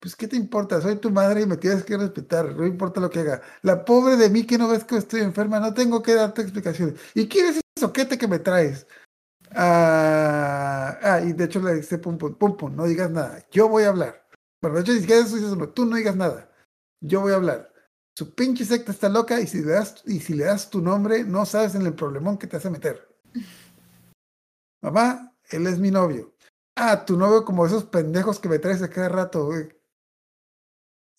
S2: Pues, ¿qué te importa? Soy tu madre y me tienes que respetar, no importa lo que haga. La pobre de mí que no ves que estoy enferma, no tengo que darte explicaciones. ¿Y quién es ese soquete que me traes? Ah, ah, y de hecho le dice pum pum, pum pum, no digas nada, yo voy a hablar. Bueno, de hecho ni siquiera eso dice solo, tú no digas nada, yo voy a hablar. Su pinche secta está loca y si le das, y si le das tu nombre, no sabes en el problemón que te hace meter. [laughs] Mamá, él es mi novio. Ah, tu novio como esos pendejos que me traes a cada rato, güey.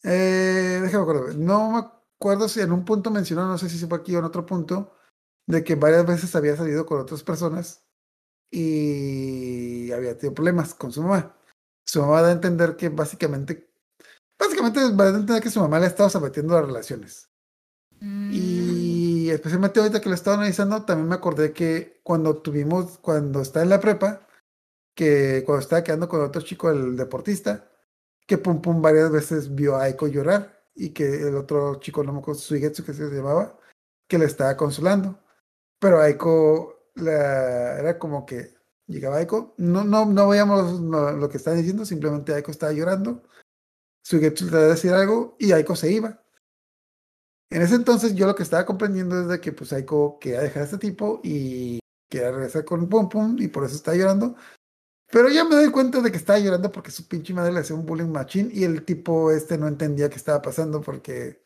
S2: Eh, déjame acuerdo. No me acuerdo si en un punto mencionó, no sé si fue aquí o en otro punto, de que varias veces había salido con otras personas y había tenido problemas con su mamá. Su mamá da a entender que básicamente, básicamente va a entender que su mamá le ha estado sometiendo a relaciones.
S6: Mm,
S2: Y especialmente ahorita que lo estaba analizando, también me acordé que cuando tuvimos, cuando está en la prepa, que cuando estaba quedando con otro chico, el deportista, que Pum Pum varias veces vio a Aiko llorar y que el otro chico, no me acuerdo, Suigetsu que se llamaba, que le estaba consolando. Pero Aiko la, era como que llegaba Aiko, no, no, no veíamos lo, que estaba diciendo, simplemente Aiko estaba llorando Suigetsu trataba de decir algo y Aiko se iba. En ese entonces yo lo que estaba comprendiendo es de que pues Aiko quería dejar a este tipo y quería regresar con Pum Pum y por eso está llorando. Pero ya me doy cuenta de que estaba llorando porque su pinche madre le hacía un bullying machín y el tipo este no entendía qué estaba pasando porque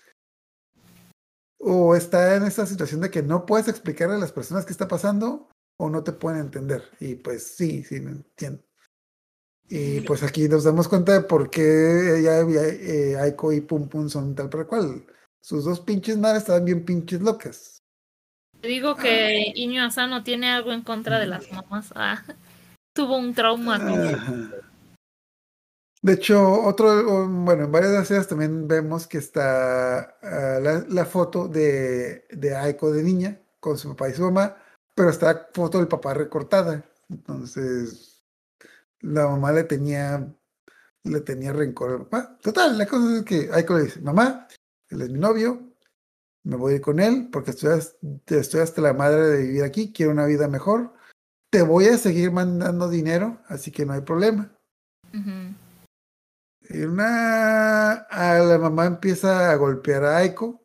S2: o está en esta situación de que no puedes explicarle a las personas qué está pasando o no te pueden entender. Y pues sí, sí, lo entiendo. Y pues aquí nos damos cuenta de por qué ella, eh, Aiko y Pum Pum son tal para cual. Sus dos pinches madres estaban bien pinches locas.
S6: Te digo que Iño Asano tiene algo en contra de las mamás. Ah, [laughs] tuvo un trauma. con-
S2: Ajá. De hecho, otro, bueno, en varias escenas también vemos que está ah, la, foto de, de Aiko de niña con su papá y su mamá, pero está foto del papá recortada. Entonces, la mamá le tenía, le tenía rencor al papá. Total, la cosa es que Aiko le dice, mamá, él es mi novio, me voy a ir con él porque estoy, has- estoy hasta la madre de vivir aquí, quiero una vida mejor, te voy a seguir mandando dinero, así que no hay problema. Y una, a la mamá empieza a golpear a Aiko.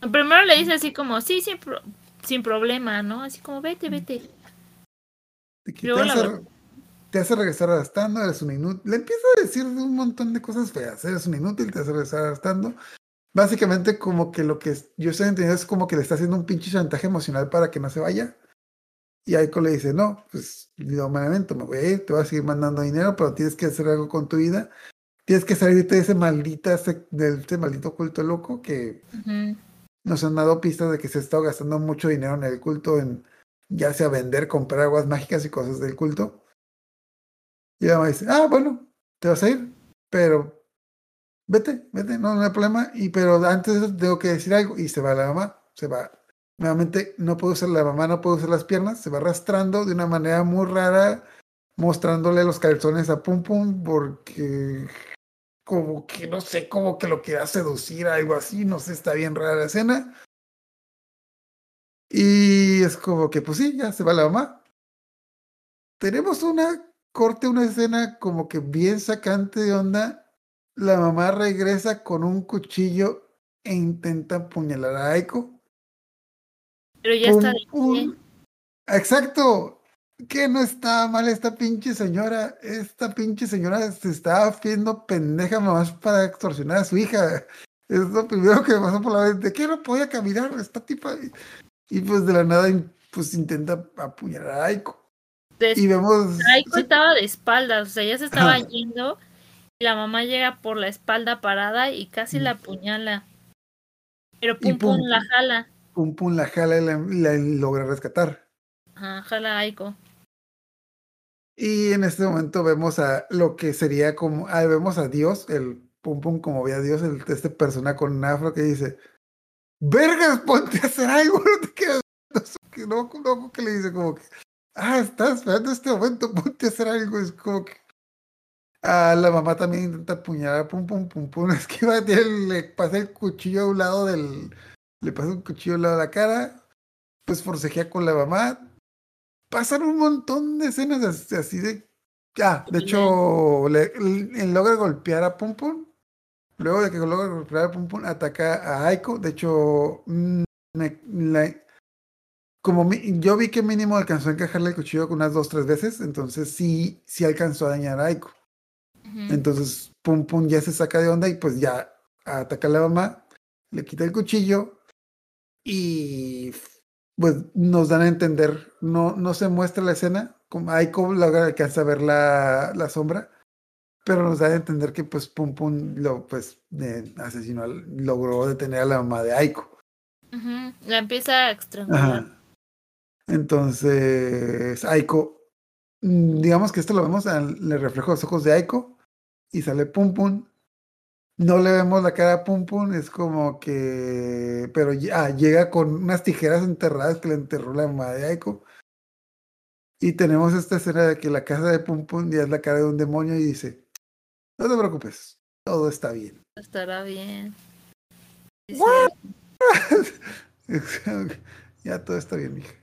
S6: Primero le dice así como, sí, sin, pro- sin problema, ¿no? Así como, vete, vete.
S2: te,
S6: la
S2: hace, te hace regresar arrastrando, eres un inútil. Le empieza a decir un montón de cosas feas. Eres un inútil, te hace regresar arrastrando. Básicamente, como que lo que yo estoy entendiendo es como que le está haciendo un pinche chantaje emocional para que no se vaya. Y Aiko le dice, no, pues de momento me voy a ir, te voy a seguir mandando dinero, pero tienes que hacer algo con tu vida. Tienes que salirte de ese maldita, de ese maldito culto loco que nos han dado pistas de que se está gastando mucho dinero en el culto, en ya sea vender, comprar aguas mágicas y cosas del culto. Y la mamá dice, ah, bueno, te vas a ir, pero vete, vete, no, no hay problema. Y pero antes tengo que decir algo. Y se va la mamá, se va. Nuevamente no puede usar la mamá, no puede usar las piernas, se va arrastrando de una manera muy rara, mostrándole los calzones a Pum Pum, porque como que no sé, como que lo quiera seducir, algo así, no sé, está bien rara la escena. Y es como que, pues sí, ya se va la mamá. Tenemos una corte, una escena como que bien sacante de onda. La mamá regresa con un cuchillo e intenta apuñalar a Aiko.
S6: Pero ya está de pie.
S2: Exacto. Que no está mal esta pinche señora. Esta pinche señora se está haciendo pendeja más para extorsionar a su hija. Es lo primero que me pasó por la mente. Que no podía caminar esta tipa. Y pues de la nada, pues intenta apuñalar a Aiko. Y vemos.
S6: Aiko estaba de espaldas, o sea, ya se estaba
S2: Ajá.
S6: yendo. Y la mamá llega por la espalda parada y casi la apuñala. Pero Pum pum. la jala.
S2: Pum Pum la jala y la, la logra rescatar.
S6: Ajá, jala Aiko.
S2: Y en este momento vemos a lo que sería como, ah, vemos a Dios, el Pum Pum como ve a Dios, el, este persona con un afro que dice, vergas, ponte a hacer algo, [laughs] no te quedas, que no, no, que le dice como que, ah, estás esperando este momento, ponte a hacer algo, es como que, ah, la mamá también intenta apuñalar Pum Pum Pum Pum, [laughs] esquiva, tiene- le pasa el cuchillo a un lado del, le pasa un cuchillo al lado de la cara, pues forcejea con la mamá, pasan un montón de escenas así, de. Ah, de hecho, le, le- logra golpear a Pum Pum. Luego de que logra golpear a Pum Pum, ataca a Aiko. De hecho, mm, me- la- como mi- yo vi que mínimo alcanzó a encajarle el cuchillo unas dos, tres veces, entonces sí, sí alcanzó a dañar a Aiko. Entonces, Pum Pum ya se saca de onda y pues ya ataca a la mamá, le quita el cuchillo y pues nos dan a entender, no, no se muestra la escena, como Aiko logra alcanza a ver la, la sombra, pero nos da a entender que pues Pum Pum lo pues eh, asesinó, logró detener a la mamá de Aiko.
S6: La empieza a estrangular.
S2: Entonces, Aiko, mm, digamos que esto lo vemos en el reflejo de los ojos de Aiko y sale Pum Pum. No le vemos la cara a Pum Pum, es como que. Pero ya ah, llega con unas tijeras enterradas que le enterró la mamá de Aiko. Y tenemos esta escena de que la casa de Pum Pum ya es la cara de un demonio y dice: No te preocupes, todo está bien.
S6: Estará bien. Sí, sí.
S2: What? [laughs] ya todo está bien, mija.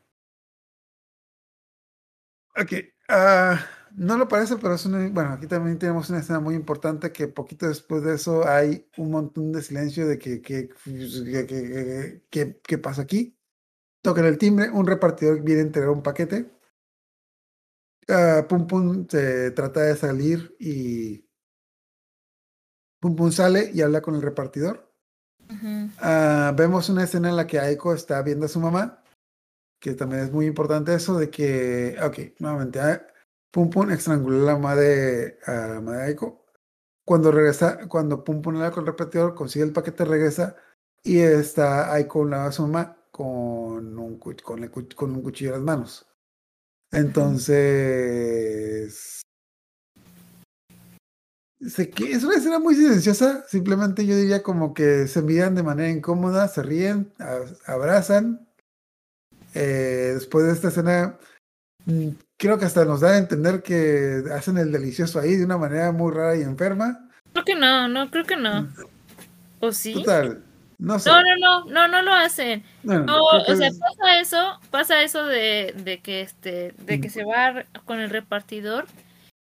S2: Ok. ah, no lo parece, pero es una, bueno, aquí también tenemos una escena muy importante que poquito después de eso hay un montón de silencio de que, que, que, que- que- ¿qué pasa aquí. Tocan el timbre, un repartidor viene a entregar un paquete. Ah, Pum Pum se trata de salir y Pum Pum sale y habla con el repartidor. Ah, vemos una escena en la que Aiko está viendo a su mamá, que también es muy importante eso de que, ok, nuevamente, ah, Pum Pum estranguló a la mamá de, a la mamá de Aiko. Cuando regresa, cuando Pum Pum habla con el repartidor, consigue el paquete, regresa y está Aiko lado de su mamá con un, con, el con cuchillo en las manos. Entonces, sé que es una escena muy silenciosa. Simplemente yo diría como que se miran de manera incómoda, se ríen, abrazan. Eh, después de esta escena, mm, creo que hasta nos da a entender que hacen el delicioso ahí de una manera muy rara y enferma.
S6: Creo que no, no, creo que no. ¿O sí?
S2: Total, no sé.
S6: No, no, no, no, no lo hacen. No,
S2: que
S6: o sea,
S2: es-
S6: pasa eso, pasa eso de, de que este, de que
S2: Mm.
S6: se va con el repartidor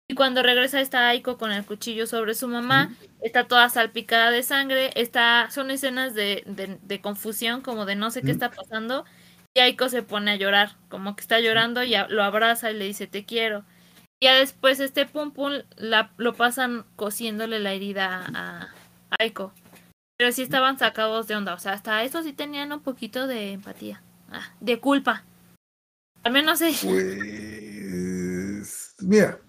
S6: y cuando regresa está Aiko con el cuchillo sobre su mamá, está toda salpicada de sangre, está, son escenas de, de, de confusión, como de no sé qué
S2: Mm.
S6: está pasando, y Aiko se pone a llorar, como que está llorando y a- lo abraza y le dice te quiero. Y ya después este pum pum lo pasan cosiéndole la herida a Aiko. Pero sí estaban sacados de onda, o sea, hasta eso sí tenían un poquito de empatía, ah, de culpa. Al menos sí.
S2: Pues, mira,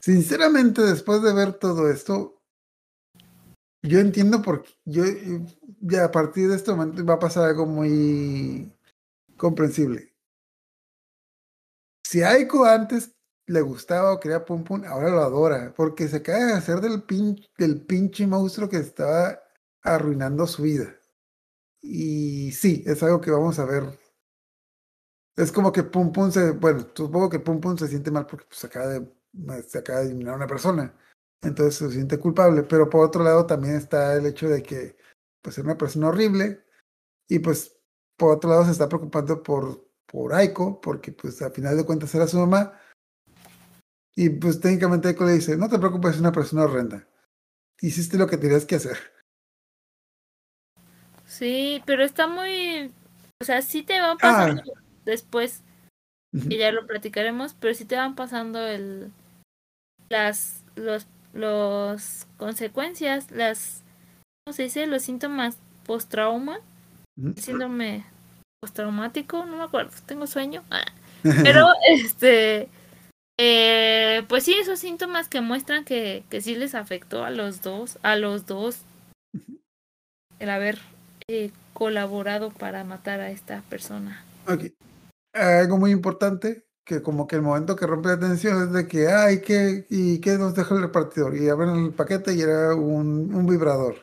S2: sinceramente después de ver todo esto, yo entiendo por qué, yo ya a partir de este momento va a pasar algo muy comprensible. Si Aiko antes le gustaba o quería Pum Pum, ahora lo adora, porque se acaba de hacer del, pin, del pinche monstruo que estaba arruinando su vida. Y sí, es algo que vamos a ver es como que Pum Pum se, bueno, supongo que Pum Pum se siente mal porque pues, acaba de, se acaba de eliminar a una persona. Entonces se siente culpable. Pero por otro lado también está el hecho de que pues es una persona horrible. Y pues por otro lado se está preocupando por, por Aiko, porque pues a final de cuentas era su mamá. Y pues técnicamente Aiko le dice, no te preocupes, es una persona horrenda. Hiciste lo que tenías que hacer.
S6: Sí, pero está muy, o sea, sí te van
S2: Ah.
S6: pasando después,
S2: Ujú.
S6: que ya lo platicaremos, pero sí te van pasando el, las, los, los consecuencias, las, ¿cómo se dice? Los síntomas post-trauma, síndrome postraumático, no me acuerdo, tengo sueño. Ah. Pero, [laughs] este, eh, pues sí, esos síntomas que muestran que, que sí les afectó a los dos, a los dos, el haber eh, colaborado para matar a esta persona.
S2: Ok. Algo muy importante, que como que el momento que rompe la tensión es de que, ay, ¿qué, ¿y qué nos dejó el repartidor? Y abren el paquete y era un, un vibrador.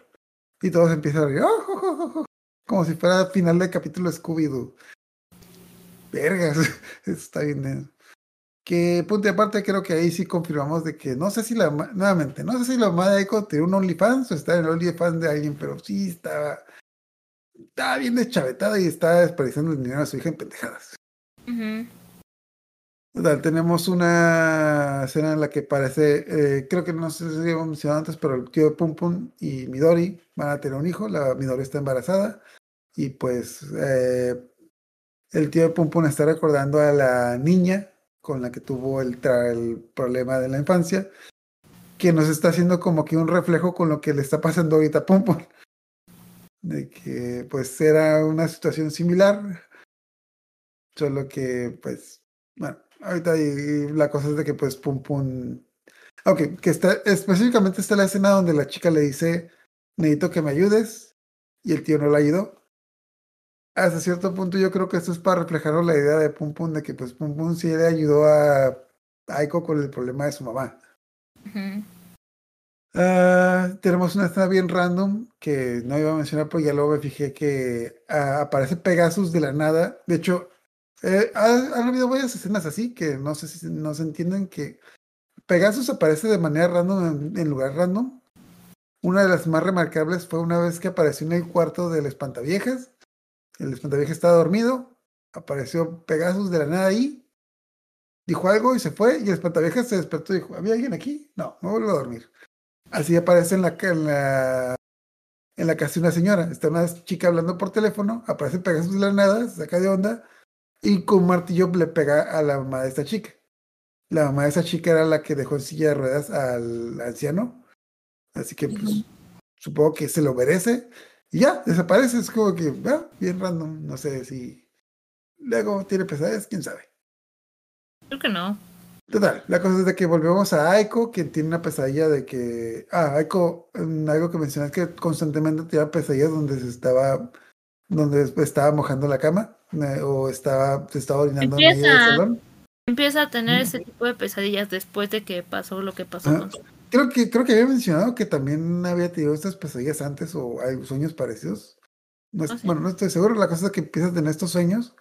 S2: Y todos empiezan a reír, "Oh, oh, oh, oh", como si fuera final del capítulo Scooby-Doo. Vergas, [laughs] está bien. Que punto y aparte, creo que ahí sí confirmamos de que no sé si la, nuevamente, no sé si la mamá de Echo tiene un OnlyFans o está en el OnlyFans de alguien, pero sí estaba, estaba bien deschavetada y estaba desperdiciando el dinero de su hija en pendejadas.
S6: Ujú.
S2: Tenemos una escena en la que parece, eh, creo que no sé si hemos mencionado antes, pero el tío Pum Pum y Midori van a tener un hijo, la Midori está embarazada y pues eh, el tío Pum Pum está recordando a la niña con la que tuvo el, el problema de la infancia, que nos está haciendo como que un reflejo con lo que le está pasando ahorita a Pum Pum. De que pues era una situación similar, solo que pues bueno, ahorita y- la cosa es de que pues Pum Pum... Ok, que está, específicamente está la escena donde la chica le dice, necesito que me ayudes, y el tío no la ayudó. Hasta cierto punto yo creo que esto es para reflejar la idea de Pum Pum de que pues Pum Pum sí le ayudó a Aiko con el problema de su mamá. Ah, tenemos una escena bien random que no iba a mencionar, pero ya luego me fijé que ah, aparece Pegasus de la nada. De hecho, eh, ha- han habido varias escenas así que no sé si no se entienden que Pegasus aparece de manera random en, lugar random. Una de las más remarcables fue una vez que apareció en el cuarto del espantaviejas. El espantaviejas estaba dormido. Apareció Pegasus de la nada ahí. dijo algo y se fue. Y el espantaviejas se despertó y dijo: ¿Había alguien aquí? No, me vuelvo a dormir. Así aparece en la, en la, en la casa de una señora. Está una chica hablando por teléfono. Aparece Pegasus de la nada, se saca de onda. Y con martillo le pega a la mamá de esta chica. La mamá de esa chica era la que dejó en silla de ruedas al anciano. Así que, pues, supongo que se lo merece. Y ya, desaparece. Es como que, ah, bien random. No sé si luego tiene pesadillas, quién sabe.
S6: Creo que no.
S2: Total, la cosa es de que volvemos a Aiko, quien tiene una pesadilla de que. Ah, Aiko, algo que mencionas que constantemente tenía pesadillas donde se estaba. Donde estaba mojando la cama. eh, o estaba. se estaba orinando en medio del
S6: Empieza.
S2: salón.
S6: Empieza a tener ese tipo de pesadillas después de que pasó lo que pasó
S2: Ah.
S6: con
S2: Creo que, creo que había mencionado que también había tenido estas pesadillas antes o hay sueños parecidos. No es-
S6: Ah, sí.
S2: Bueno, no estoy seguro. La cosa es que empieza a tener estos sueños.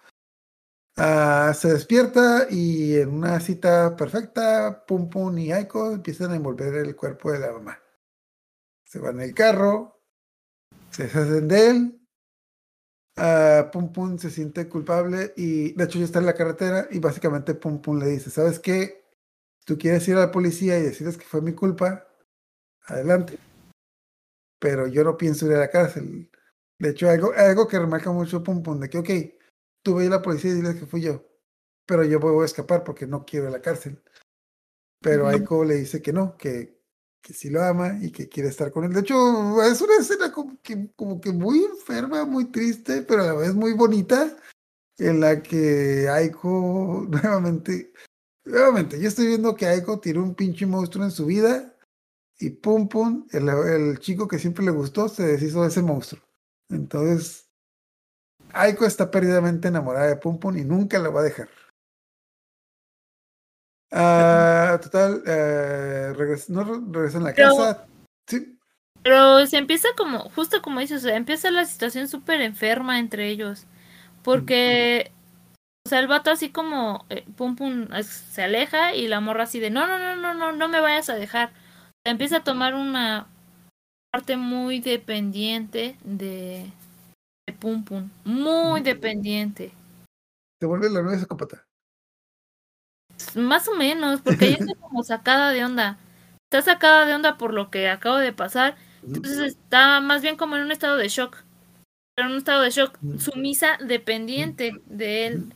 S2: Ah, se despierta y en una cita perfecta, Pum Pum y Aiko empiezan a envolver el cuerpo de la mamá. Se van en el carro, se deshacen de él. Ah, Pum Pum se siente culpable y de hecho ya está en la carretera y básicamente Pum Pum le dice, ¿sabes qué? tú quieres ir a la policía y decirles que fue mi culpa, adelante. Pero yo no pienso ir a la cárcel. De hecho, algo, algo que remarca mucho Pum Pum, de que, ok, tú ve a la policía y diles que fui yo, pero yo voy a escapar porque no quiero ir a la cárcel. Pero. Aiko le dice que no, que, que sí lo ama y que quiere estar con él. De hecho, es una escena como que, como que muy enferma, muy triste, pero a la vez muy bonita, en la que Aiko [laughs] nuevamente Nuevamente, yo estoy viendo que Aiko tiró un pinche monstruo en su vida y pum pum, el, el chico que siempre le gustó se deshizo de ese monstruo. Entonces, Aiko está perdidamente enamorada de Pum Pum y nunca la va a dejar. Ah, total, eh, no re- regresa en la
S6: Pero-
S2: casa. Sí,
S6: Pero se empieza como, justo como dices, o sea, empieza la situación súper enferma entre ellos. Porque, o sea, el vato así como, eh, pum pum, se aleja y la morra así de, no, no, no, no, no, no me vayas a dejar. O sea, empieza a tomar una parte muy dependiente de, de pum pum, muy dependiente.
S2: se vuelve la nueva psicópata.
S6: Más o menos, porque ella está como sacada de onda. Está sacada de onda por lo que acabo de pasar. Entonces está más bien como en un estado de shock. Pero en un estado de shock sumisa, dependiente de él.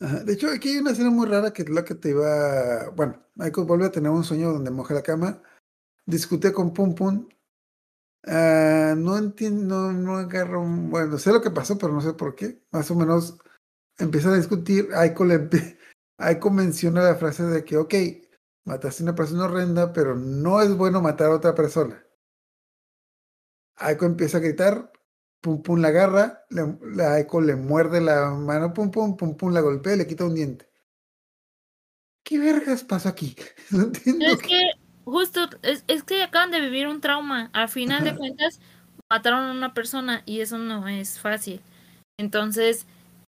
S2: Ajá, De hecho, aquí hay una escena muy rara que es la que te iba. Bueno, Aiko vuelve a tener un sueño donde moja la cama, discute con Pum Pum. Ah, no entiendo, no, no agarro. un- Bueno, sé lo que pasó, pero no sé por qué. Más o menos empiezan a discutir. Aiko, le, Aiko [laughs] menciona la frase de que, ok, mataste a una persona horrenda, pero no es bueno matar a otra persona. Aiko empieza a gritar, Pum Pum la agarra, le- la Aiko le muerde la mano, Pum Pum, Pum Pum la golpea y le quita un diente. ¿Qué vergas pasó aquí? [laughs] No entiendo.
S6: Es que, justo, es, es que acaban de vivir un trauma. Al final de cuentas, mataron a una persona y eso no es fácil. Entonces,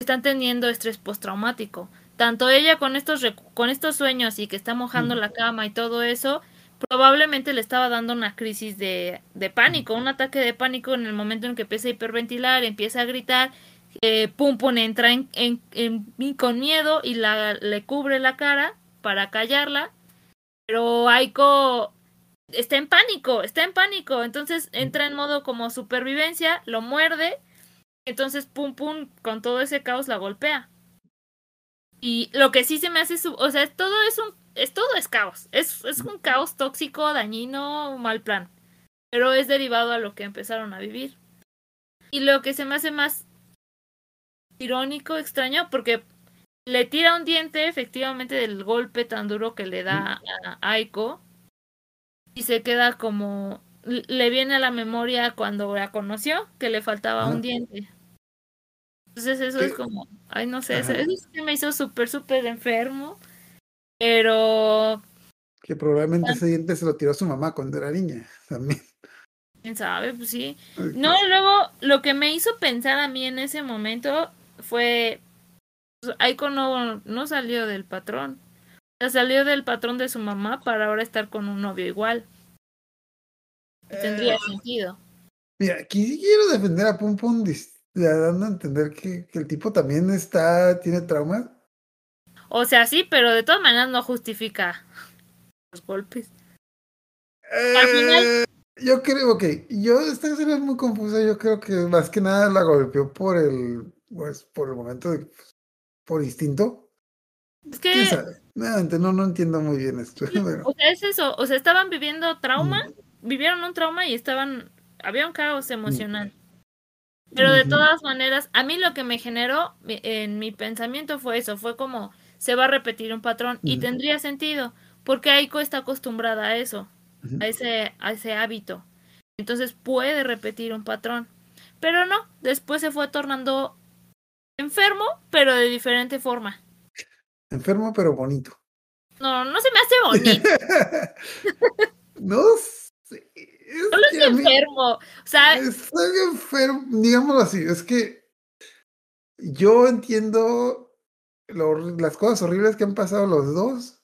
S6: están teniendo estrés postraumático. Tanto ella con estos, con estos sueños y que está mojando
S2: Mm.
S6: la cama y todo eso, probablemente le estaba dando una crisis de, de pánico, un ataque de pánico en el momento en que empieza a hiperventilar, empieza a gritar, eh, pum pum entra en, en, en- con miedo y la, le cubre la cara para callarla, pero Aiko está en pánico, está en pánico, entonces entra en modo como supervivencia, lo muerde, entonces pum pum con todo ese caos la golpea. Y lo que sí se me hace, su- o sea, todo es un, es todo es caos, es, es un caos tóxico, dañino, mal plan, pero es derivado a lo que empezaron a vivir. Y lo que se me hace más irónico, extraño, porque le tira un diente efectivamente del golpe tan duro que le da a Aiko y se queda como le viene a la memoria cuando la conoció que le faltaba un diente. Entonces eso es como, ay no sé, eso, eso me hizo súper, súper enfermo. Pero,
S2: Que probablemente ese diente se lo tiró a su mamá cuando era niña. También.
S6: quién sabe, pues sí. No, luego lo que me hizo pensar a mí en ese momento fue, pues, Aiko no, no salió del patrón. O sea, salió del patrón de su mamá para ahora estar con un novio igual. Tendría sentido.
S2: Mira, aquí quiero defender a Pum Pum, dis- dando a entender que, que el tipo también está, tiene traumas.
S6: O sea, sí, pero de todas maneras no justifica los golpes. Al final-
S2: Eh, yo creo, ok, yo esta escena es muy confusa, yo creo que más que nada la golpeó por el, pues, por el momento, de, por instinto.
S6: Es
S2: ¿Quién
S6: que,
S2: sabe? Nuevamente, no, no entiendo muy bien esto. [laughs] pero-
S6: o sea, es eso. O sea, estaban viviendo trauma, vivieron un trauma y estaban. Había un caos emocional. Pero de todas maneras, a mí lo que me generó en mi pensamiento fue eso, fue como se va a repetir un patrón y tendría sentido, porque Aiko está acostumbrada a eso, a ese, a ese hábito. Entonces puede repetir un patrón. Pero no, después se fue tornando enfermo, pero de diferente forma.
S2: Enfermo pero bonito.
S6: No, no se me hace bonito, [laughs]
S2: no
S6: solo es
S2: que a mí-
S6: enfermo. O sea,
S2: Estoy enfermo, digámoslo así, es que yo entiendo lo las cosas horribles que han pasado los dos.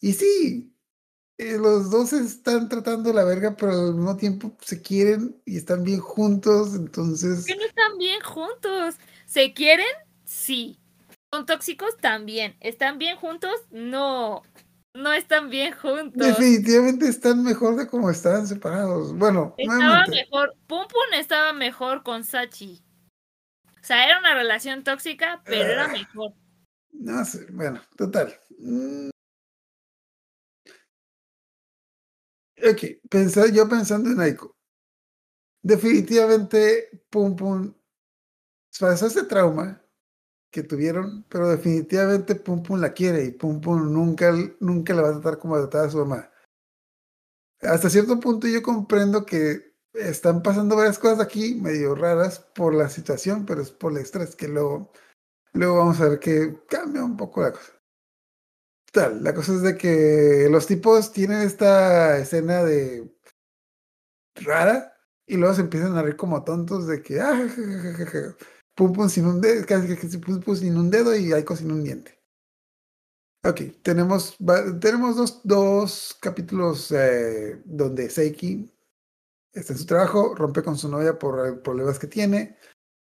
S2: Y sí, eh, los dos están tratando la verga, pero al mismo tiempo se quieren y están bien juntos, entonces...
S6: que no están bien juntos. ¿Se quieren? Sí. ¿Son tóxicos? También. ¿Están bien juntos? No. No están bien juntos.
S2: Definitivamente están mejor de como estaban separados. Bueno,
S6: Estaba
S2: nuevamente,
S6: mejor. Pum Pum estaba mejor con Sachi. O sea, era una relación tóxica, pero era
S2: Ah.
S6: mejor.
S2: no sé, bueno, total. Mm. Ok, pensar, yo pensando en Aiko. Definitivamente, Pum Pum pasó ese trauma que tuvieron, pero definitivamente Pum Pum la quiere y Pum Pum nunca, nunca la va a tratar como trataba a su mamá. Hasta cierto punto yo comprendo que están pasando varias cosas aquí medio raras por la situación, pero es por el estrés que luego, luego vamos a ver que cambia un poco la cosa. Tal, la cosa es de que los tipos tienen esta escena de rara y luego se empiezan a reír como tontos de que ah, pum pum sin un dedo, pum pum sin un dedo y Aiko sin un diente. Ok, tenemos, tenemos dos, dos capítulos eh, donde Seiki está en su trabajo, rompe con su novia por problemas que tiene.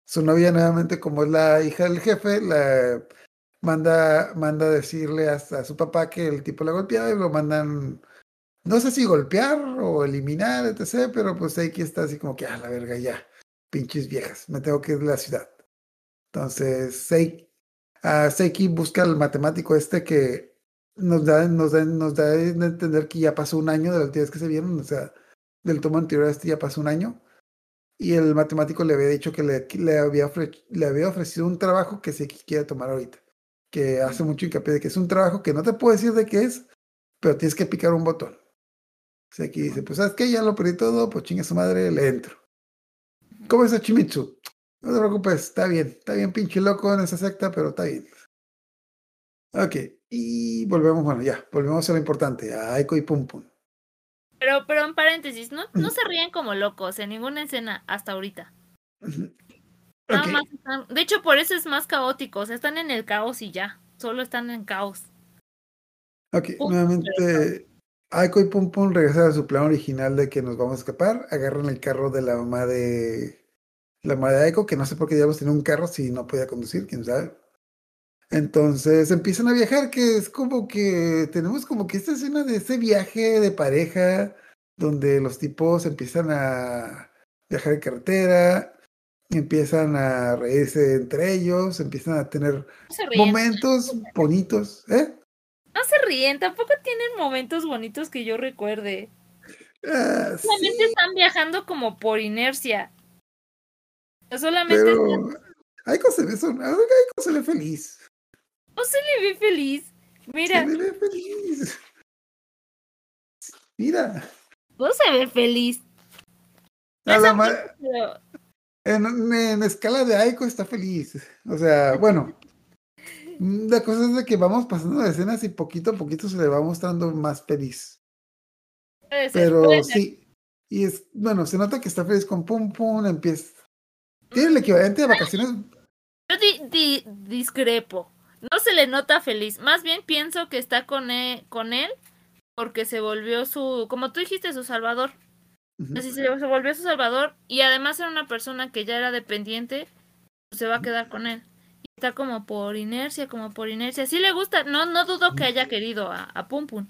S2: Su novia nuevamente, como es la hija del jefe, la manda, manda decirle hasta a su papá que el tipo la golpeaba y lo mandan, no sé si golpear o eliminar, etc. Pero pues Seiki está así como que, a la verga, ya, pinches viejas, me tengo que ir de la ciudad. Entonces, Seiki, ah, Seiki busca al matemático este que nos da, nos da, nos da entender que ya pasó un año de la última vez que se vieron, o sea, del tomo anterior a este ya pasó un año. Y el matemático le había dicho que le, que había, le había ofrecido un trabajo que Seiki quiere tomar ahorita. Que hace mucho hincapié de que es un trabajo que no te puedo decir de qué es, pero tienes que picar un botón. Seiki dice, pues sabes qué, ya lo perdí todo, pues chinga su madre, le entro. ¿Cómo es Chimitsu? No te preocupes, está bien, está bien pinche loco en esa secta, pero está bien. Ok, y volvemos, bueno, ya, volvemos a lo importante, a Aiko y Pum Pum.
S6: Pero, pero en paréntesis, no, no se ríen como locos en ninguna escena hasta ahorita. Nada más están- de hecho, por eso es más caótico. O sea, están en el caos y ya. Solo están en caos.
S2: ok,
S6: Pum,
S2: nuevamente, Aiko y Pum Pum regresan a su plan original de que nos vamos a escapar, agarran el carro de la mamá de la mamá de Aiko, que no sé por qué diablos tenía un carro si no podía conducir, quién sabe. Entonces empiezan a viajar, que es como que tenemos como que esta escena de ese viaje de pareja, donde los tipos empiezan a viajar en carretera, empiezan a reírse entre ellos, empiezan a tener
S6: No
S2: momentos bonitos, ¿eh?
S6: No se ríen. Tampoco tienen momentos bonitos que yo recuerde.
S2: Ah,
S6: Solamente
S2: sí,
S6: están viajando como por inercia. Solamente
S2: pero Aiko se ve, son- Aiko se ve feliz.
S6: no se le ve feliz. Mira,
S2: Se le ve feliz. Mira,
S6: no se ve feliz.
S2: a la ma-
S6: Pero
S2: en, en escala de Aiko está feliz. O sea, bueno, la cosa es de que vamos pasando de escenas y poquito a poquito se le va mostrando más feliz.
S6: ser,
S2: Pero sí, y es, bueno, se nota que está feliz con Pum Pum, empieza. Tiene el equivalente de vacaciones.
S6: Yo di- di- discrepo. No se le nota feliz. Más bien pienso que está con él, con él porque se volvió su, como tú dijiste, su salvador. Así se, se volvió su salvador y además era una persona que ya era dependiente, pues se va a quedar con él. está como por inercia, como por inercia. Sí le gusta, no, no dudo que haya querido a, a Pum Pum,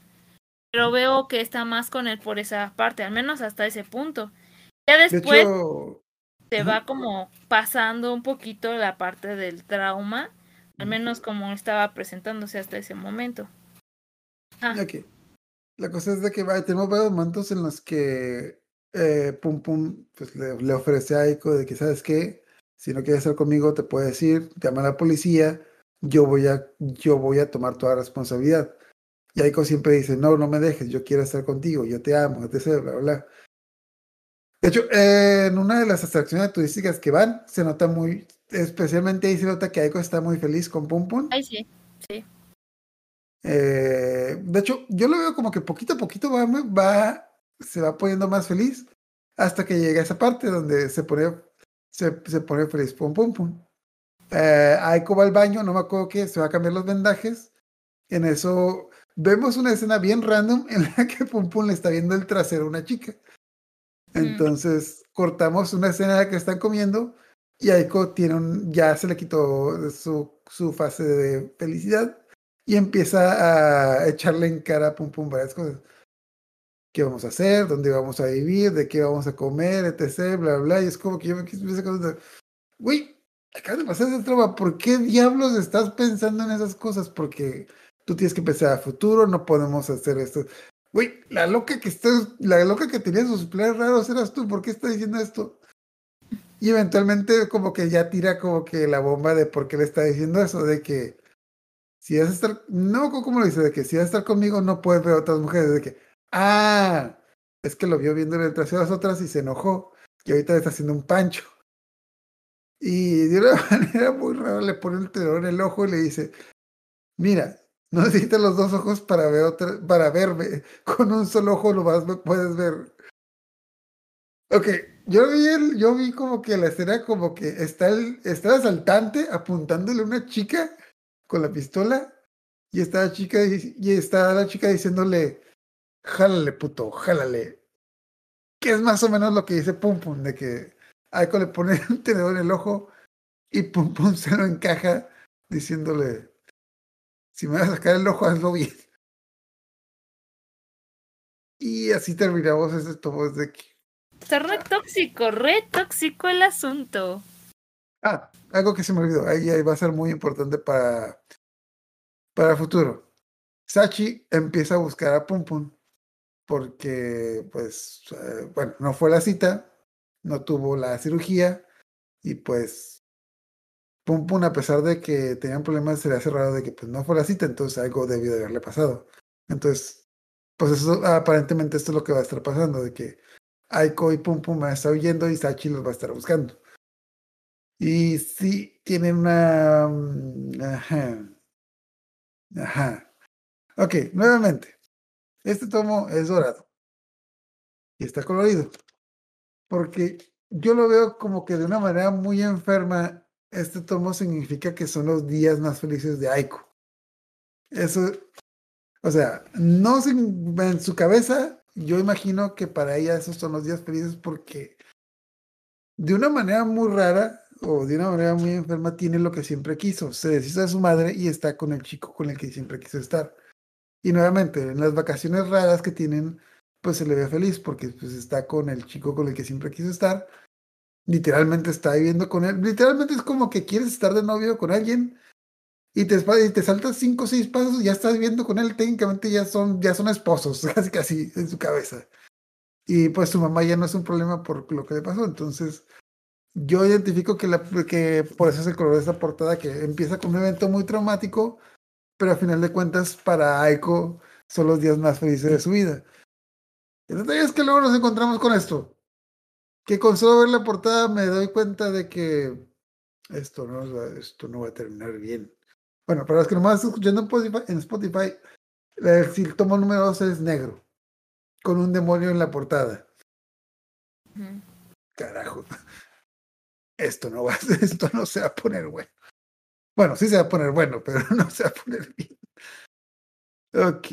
S6: pero veo que está más con él por esa parte, al menos hasta ese punto. Ya
S2: De
S6: después
S2: hecho,
S6: se
S2: ajá.
S6: va como pasando un poquito la parte del trauma, al menos como estaba presentándose hasta ese momento. Ah.
S2: La cosa es de que tenemos varios momentos en los que eh, Pum Pum pues, le, le ofrece a Aiko de que, ¿sabes qué? Si no quieres estar conmigo, te puedes ir, llama a la policía, yo voy a, yo voy a tomar toda la responsabilidad. Y Aiko siempre dice, no, no me dejes, yo quiero estar contigo, yo te amo, etc., bla, bla. De hecho, eh, en una de las atracciones turísticas que van, se nota muy, especialmente ahí se nota que Aiko está muy feliz con Pum Pum.
S6: ahí sí, sí.
S2: Eh, de hecho, yo lo veo como que poquito a poquito va, va, se va poniendo más feliz hasta que llega esa parte donde se pone, se, se pone feliz. Pum, pum, pum. Eh, Aiko va al baño, no me acuerdo qué, se va a cambiar los vendajes. En eso vemos una escena bien random en la que Pum Pum le está viendo el trasero a una chica. Entonces cortamos una escena que están comiendo y Aiko tiene ya se le quitó su, su fase de felicidad y empieza a echarle en cara Pum Pum varias cosas. ¿Qué vamos a hacer? ¿Dónde vamos a vivir? ¿De qué vamos a comer? Etc. Bla, bla. Y es como que yo me empiezo a güey, acaba de pasar esa trama. ¿Por qué diablos estás pensando en esas cosas? Porque tú tienes que pensar a futuro, no podemos hacer esto. Güey, la loca que está, la loca que tenía sus planes raros eras tú. ¿Por qué está diciendo esto? Y eventualmente como que ya tira como que la bomba de por qué le está diciendo eso, de que si vas a estar, no, ¿cómo lo dice? De que si vas a estar conmigo no puedes ver a otras mujeres, de que, ah, es que lo vio viendo en el trasero a las otras y se enojó, y ahorita le está haciendo un pancho. Y de una [laughs] manera muy rara le pone el tenedor en el ojo y le dice, mira, no necesitas los dos ojos para ver otra, para verme, con un solo ojo lo más puedes ver. Ok, yo vi, el, yo vi como que la escena como que está el, está el asaltante apuntándole a una chica con la pistola y está la chica y está la chica diciéndole jálale puto, jálale. Que es más o menos lo que dice Pum Pum, de que Aiko le pone [laughs] un tenedor en el ojo y Pum Pum se lo encaja diciéndole si me vas a sacar el ojo, hazlo bien. Y así terminamos ese tomo de que
S6: Está re tóxico, re tóxico el asunto.
S2: Ah, algo que se me olvidó. Ahí, ahí va a ser muy importante para, para el futuro. Sachi empieza a buscar a Pum Pum porque, pues, eh, bueno, no fue la cita, no tuvo la cirugía y pues Pum Pum, a pesar de que tenían problemas, se le hace raro de que pues no fue la cita, entonces algo debió de haberle pasado. Entonces, pues aparentemente esto es lo que va a estar pasando, de que Aiko y Pum Pum van a huyendo y Sachi los va a estar buscando. Y sí, tienen una... mm, Ajá. Ajá. Ok, nuevamente. Este tomo es dorado. Y está colorido. Porque yo lo veo como que de una manera muy enferma. Este tomo significa que son los días más felices de Aiko. Eso, o sea, no sin- en su cabeza, yo imagino que para ella esos son los días felices porque de una manera muy rara o de una manera muy enferma tiene lo que siempre quiso. Se deshizo de su madre y está con el chico con el que siempre quiso estar. Y nuevamente, en las vacaciones raras que tienen, pues se le ve feliz porque pues está con el chico con el que siempre quiso estar. Literalmente está viviendo con él. Literalmente es como que quieres estar de novio con alguien y te, y te saltas cinco o seis pasos ya estás viviendo con él. Técnicamente ya son, ya son esposos, [laughs] casi casi en su cabeza. Y pues su mamá ya no es un problema por lo que le pasó. Entonces, yo identifico que, la, que por eso es el color de esta portada que empieza con un evento muy traumático, pero a final de cuentas para Aiko son los días más felices de su vida. El detalle es que luego nos encontramos con esto, que con solo ver la portada me doy cuenta de que esto no, va- esto no va a terminar bien. Bueno, para los que nomás están escuchando en Spotify, en Spotify el, tomo número 12 es negro, con un demonio en la portada. Carajo. [laughs] Esto no va, esto no se va a poner bueno. Bueno, sí se va a poner bueno, pero [laughs] no se va a poner bien. Ok.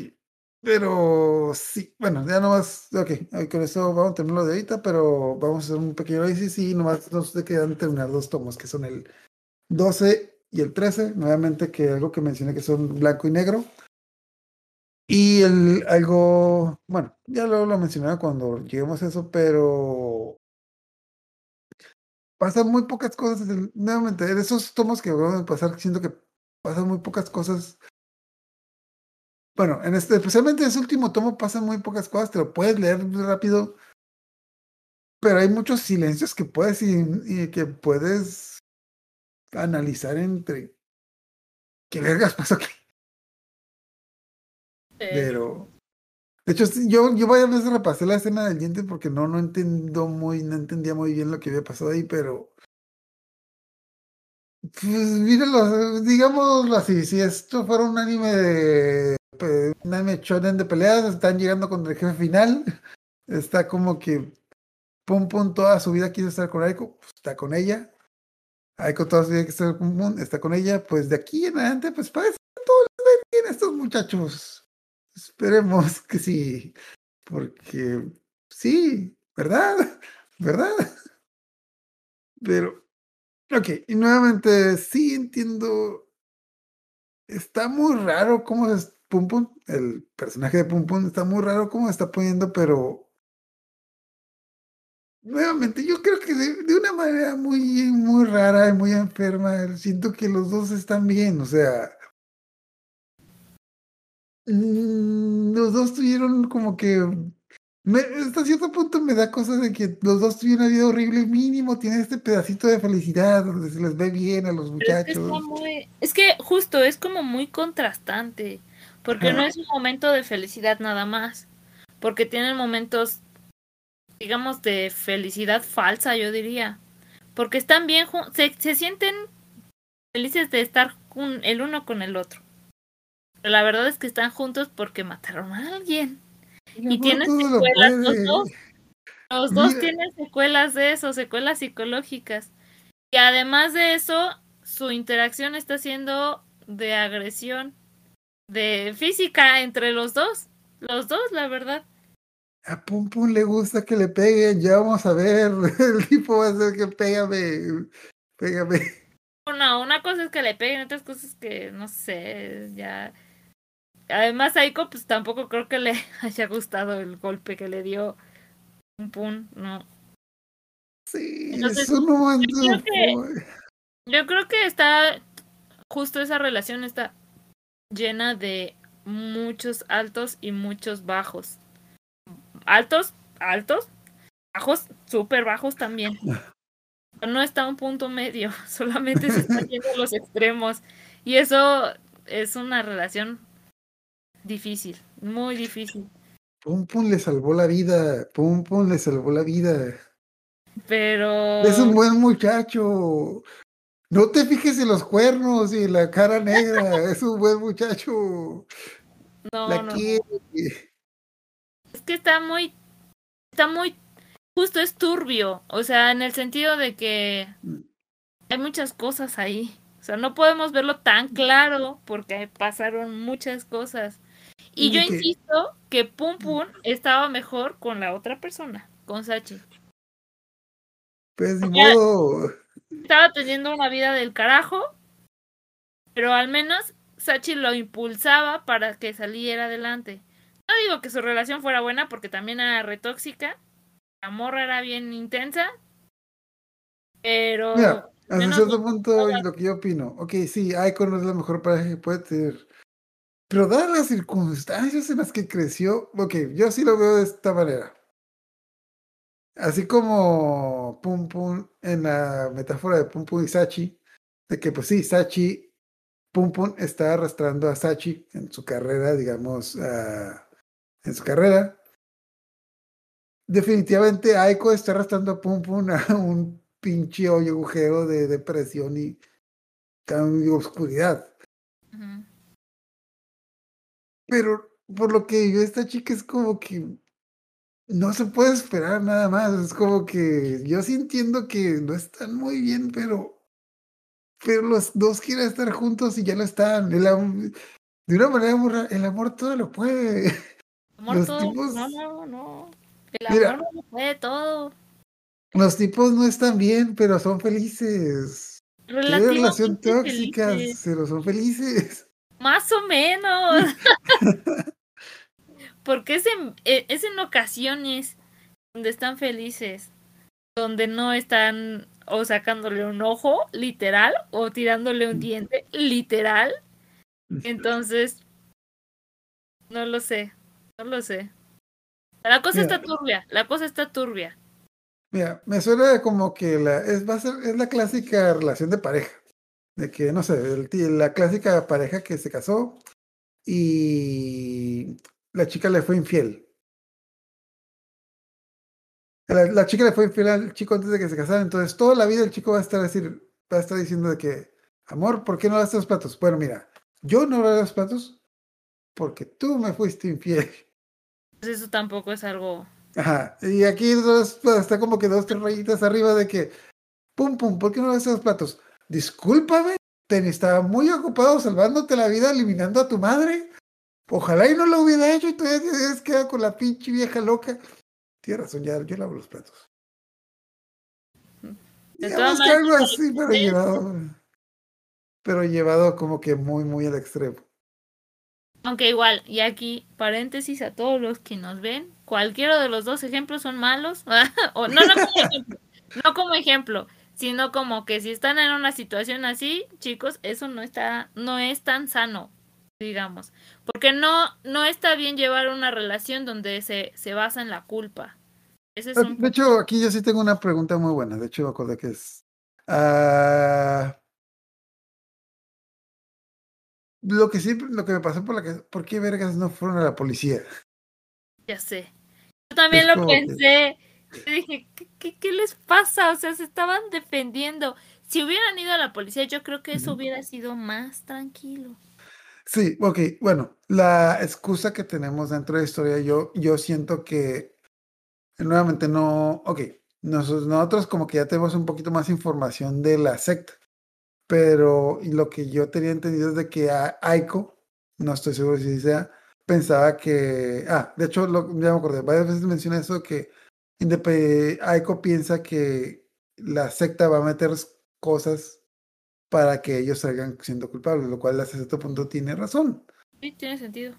S2: Pero sí, bueno, ya nomás, ok, ahí con eso vamos a terminar lo de ahorita, pero vamos a hacer un pequeño análisis y nomás nos quedan terminar dos tomos, que son el 12 y el 13, nuevamente que algo que mencioné que son blanco y negro. Y el algo, bueno, ya luego lo mencionaba cuando lleguemos a eso, pero pasan muy pocas cosas. nuevamente, de esos tomos que van a pasar, siento que pasan muy pocas cosas. Bueno, en este, especialmente en ese último tomo pasan muy pocas cosas, te lo puedes leer rápido, pero hay muchos silencios que puedes y, y que puedes analizar entre qué vergas pasó aquí. Pero. De hecho, yo, yo varias veces repasé la escena del diente porque no, no entiendo muy, no entendía muy bien lo que había pasado ahí, pero. Pues digámoslo así, si esto fuera un anime de un anime shonen de peleas, están llegando contra el jefe final. [laughs] Está como que Pum Pum toda su vida quiere estar con Aiko, pues, está con ella. Aiko toda su vida quiere estar con Pum está con ella. Pues de aquí en adelante, pues parece que todo les bien estos muchachos. Esperemos que sí, porque sí, ¿verdad? [laughs] ¿Verdad? Pero, ok, y nuevamente sí entiendo. Está muy raro cómo es Pum Pum, el personaje de Pum Pum está muy raro cómo se está poniendo, pero nuevamente yo creo que de, de una manera muy, muy rara y muy enferma, siento que los dos están bien, o sea, Mm, los dos tuvieron como que me- hasta cierto punto me da cosas de que los dos tuvieron una vida horrible mínimo tienen este pedacito de felicidad donde se les ve bien a los
S6: es que,
S2: muchachos.
S6: muy- es que justo es como muy contrastante, porque no es un momento de felicidad nada más, porque tienen momentos, digamos, de felicidad falsa, yo diría, porque están bien, se, se sienten felices de estar el uno con el otro. Pero la verdad es que están juntos porque mataron a alguien. Y tienen secuelas los dos. Los dos
S2: Mira.
S6: tienen secuelas de eso, secuelas psicológicas. Y además de eso, su interacción está siendo de agresión, de física entre los dos. Los dos, la verdad.
S2: A Pum Pum le gusta que le peguen, ya vamos a ver. [laughs] El tipo va a hacer que pégame, pégame.
S6: No, una cosa es que le peguen, otras cosas que no sé, ya. Además, Aiko, pues tampoco creo que le [laughs] haya gustado el golpe que le dio un pun, no.
S2: Sí,
S6: Entonces,
S2: es un momento.
S6: creo que- Yo creo que está justo esa relación está llena de muchos altos y muchos bajos. Altos, altos, bajos, súper bajos también. No está un punto medio, [laughs] solamente se están yendo a los extremos. Y eso es una relación difícil, muy difícil.
S2: Pum Pum le salvó la vida. Pum Pum le salvó la vida.
S6: Pero
S2: Es un buen muchacho. No te fijes en los cuernos y la cara negra. [laughs] es un buen muchacho.
S6: no,
S2: la
S6: no,
S2: quiere.
S6: Es que está muy, está muy, justo es turbio, o sea, en el sentido de que hay muchas cosas ahí, o sea, no podemos verlo tan claro porque pasaron muchas cosas. Y
S2: Y
S6: yo
S2: que-
S6: insisto que Pum Pum estaba mejor con la otra persona, con Sachi.
S2: Pues ni modo.
S6: Estaba teniendo una vida del carajo, pero al menos Sachi lo impulsaba para que saliera adelante. No digo que su relación fuera buena porque también era retóxica. La morra era bien intensa. Pero
S2: Mira, hasta
S6: menos
S2: cierto punto y lo que yo opino. Ok, sí, Aiko no es la mejor pareja que puede tener. Pero dadas las circunstancias en las que creció, ok, yo sí lo veo de esta manera. Así como Pum Pum en la metáfora de Pum Pum y Sachi, de que pues sí, Sachi, Pum Pum está arrastrando a Sachi en su carrera, digamos, ah, en su carrera. Definitivamente Aiko está arrastrando a Pum Pum a un pinche hoyo agujero de depresión y cambio oscuridad. Pero por lo que yo esta chica es como que no se puede esperar nada más. Es como que yo sí entiendo que no están muy bien, pero pero los dos quieren estar juntos y ya lo están. El de una manera muy rara, el amor todo lo puede. [laughs]
S6: Amor,
S2: Los
S6: todo-
S2: tipos-
S6: No, no, no. El
S2: Mira.
S6: amor no lo puede todo.
S2: Los tipos no están bien, pero son felices. ¿Qué relación tóxica?
S6: felices.
S2: Pero son felices.
S6: Más o menos. [laughs] [laughs] Porque es en, eh, es en ocasiones donde están felices, donde no están o sacándole un ojo, literal, o tirándole un diente, literal. Entonces, no lo sé, no lo sé. La cosa
S2: Mira.
S6: está turbia, la cosa está turbia.
S2: Mira, me suena como que la, es, va a ser, es la clásica relación de pareja. De que, no sé, el la clásica pareja que se casó y la chica le fue infiel. La, la chica le fue infiel al chico antes de que se casaran, entonces toda la vida el chico va a estar decir, va a estar diciendo de que, amor, ¿por qué no lavas los platos? Bueno, mira, yo no lavo los platos porque tú me fuiste infiel.
S6: Pues eso tampoco es algo.
S2: Ajá, y aquí dos, pues, está como que dos, tres rayitas arriba de que, pum, pum, ¿por qué no haces los platos? Discúlpame, te estaba muy ocupado salvándote la vida, eliminando a tu madre. Ojalá y no lo hubiera hecho y todavía hubieras quedado con la pinche vieja loca. Tienes razón, ya, yo lavo los platos.
S6: De todas
S2: algo así, pero
S6: sí.
S2: llevado, pero llevado como que muy, muy al extremo.
S6: Aunque igual, y aquí paréntesis a todos los que nos ven, cualquiera de los dos ejemplos son malos. [laughs] o no, no como ejemplo, no como ejemplo, sino como que si están en una situación así, chicos, eso no está, no es tan sano, digamos. Porque no, no está bien llevar una relación donde se, se basa en la culpa. Ese es un
S2: De hecho, aquí yo sí tengo una pregunta muy buena. De hecho, me acordé que es. ah, lo que sí, lo que me pasó por la que. ¿Por qué vergas no fueron a la policía?
S6: Ya sé. Yo también
S2: Es
S6: lo
S2: que-
S6: pensé. Yo dije, ¿qué, qué, qué les pasa? O sea, se estaban defendiendo. Si hubieran ido a la policía, yo creo que eso hubiera sido más tranquilo.
S2: Sí, ok, bueno, la excusa que tenemos dentro de historia, yo, yo siento que nuevamente no, ok, nosotros, nosotros como que ya tenemos un poquito más información de la secta, pero lo que yo tenía entendido es de que a Aiko, no estoy seguro si sea, pensaba que, ah, de hecho, lo, ya me acordé, varias veces mencioné eso, que Aiko piensa que la secta va a meter cosas para que ellos salgan siendo culpables, lo cual hasta cierto punto tiene razón.
S6: Sí, tiene sentido.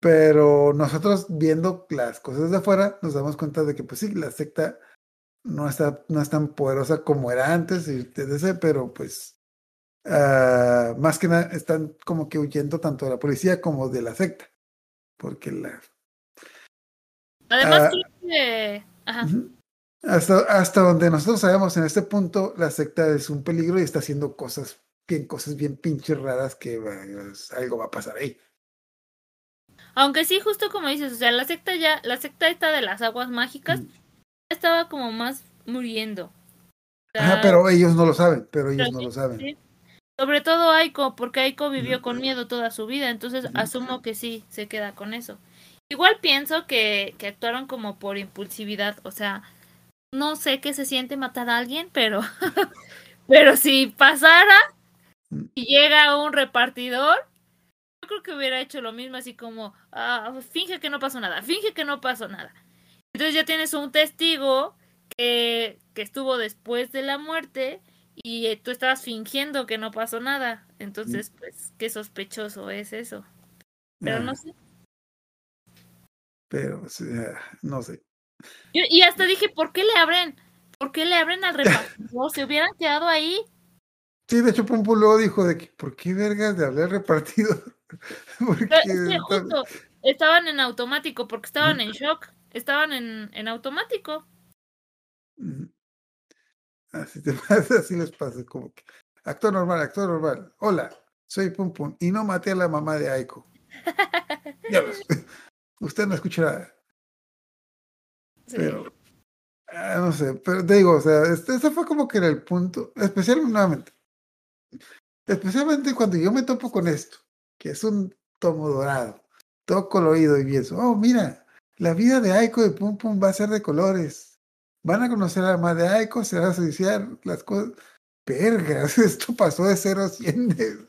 S2: Pero nosotros viendo las cosas de afuera nos damos cuenta de que pues sí, la secta no está, no es tan poderosa como era antes, y etc., pero pues ah, más que nada están como que huyendo tanto de la policía como de la secta. Porque la...
S6: Además,
S2: Ah.
S6: creo que. Ajá.
S2: Hasta, hasta donde nosotros sabemos en este punto, la secta es un peligro y está haciendo cosas bien, cosas bien pinches raras que bueno, algo va a pasar ahí.
S6: Aunque sí, justo como dices, o sea, la secta ya, la secta esta de las aguas mágicas,
S2: Mm.
S6: estaba como más muriendo. O
S2: Ajá, pero ellos no lo saben, pero ellos
S6: pero
S2: no
S6: sí,
S2: lo saben.
S6: sí. Sobre todo Aiko, porque Aiko vivió con miedo toda su vida, entonces asumo que sí, se queda con eso. Igual pienso que, que actuaron como por impulsividad, o sea, no sé qué se siente matar a alguien, pero, [laughs] pero si pasara
S2: Mm.
S6: y llega un repartidor, yo creo que hubiera hecho lo mismo, así como, ah, finge que no pasó nada, finge que no pasó nada. Entonces ya tienes un testigo que, que estuvo después de la muerte y eh, tú estabas fingiendo que no pasó nada. Entonces, pues, qué sospechoso es eso. Pero
S2: Ah,
S6: no sé.
S2: Pero ah, no sé.
S6: Yo- y hasta dije, ¿por qué le abren? ¿Por qué le abren al repartidor? Se hubieran quedado ahí.
S2: Sí, de hecho Pumpo luego dijo de que, ¿por qué vergas de hablar repartido? [laughs] Porque
S6: Pero justo estaban en automático porque estaban en shock. Estaban en, en automático.
S2: Ujú. Así te [laughs] pasa, así les pasa, como que actor normal, actor normal. Hola, soy Pum Pum y no maté a la mamá de Aiko. [laughs] Ya Usted no escuchará,
S6: Sí.
S2: pero ah, no sé, pero te digo, o sea, este, ese fue como que era el punto, especialmente nuevamente, especialmente cuando yo me topo con esto, que es un tomo dorado, todo colorido y bien, oh, mira, la vida de Aiko de Pum Pum va a ser de colores. Van a conocer a la madre de Aiko, se van a asociar las cosas. Vergas, [laughs] esto pasó de 0 a 100. de-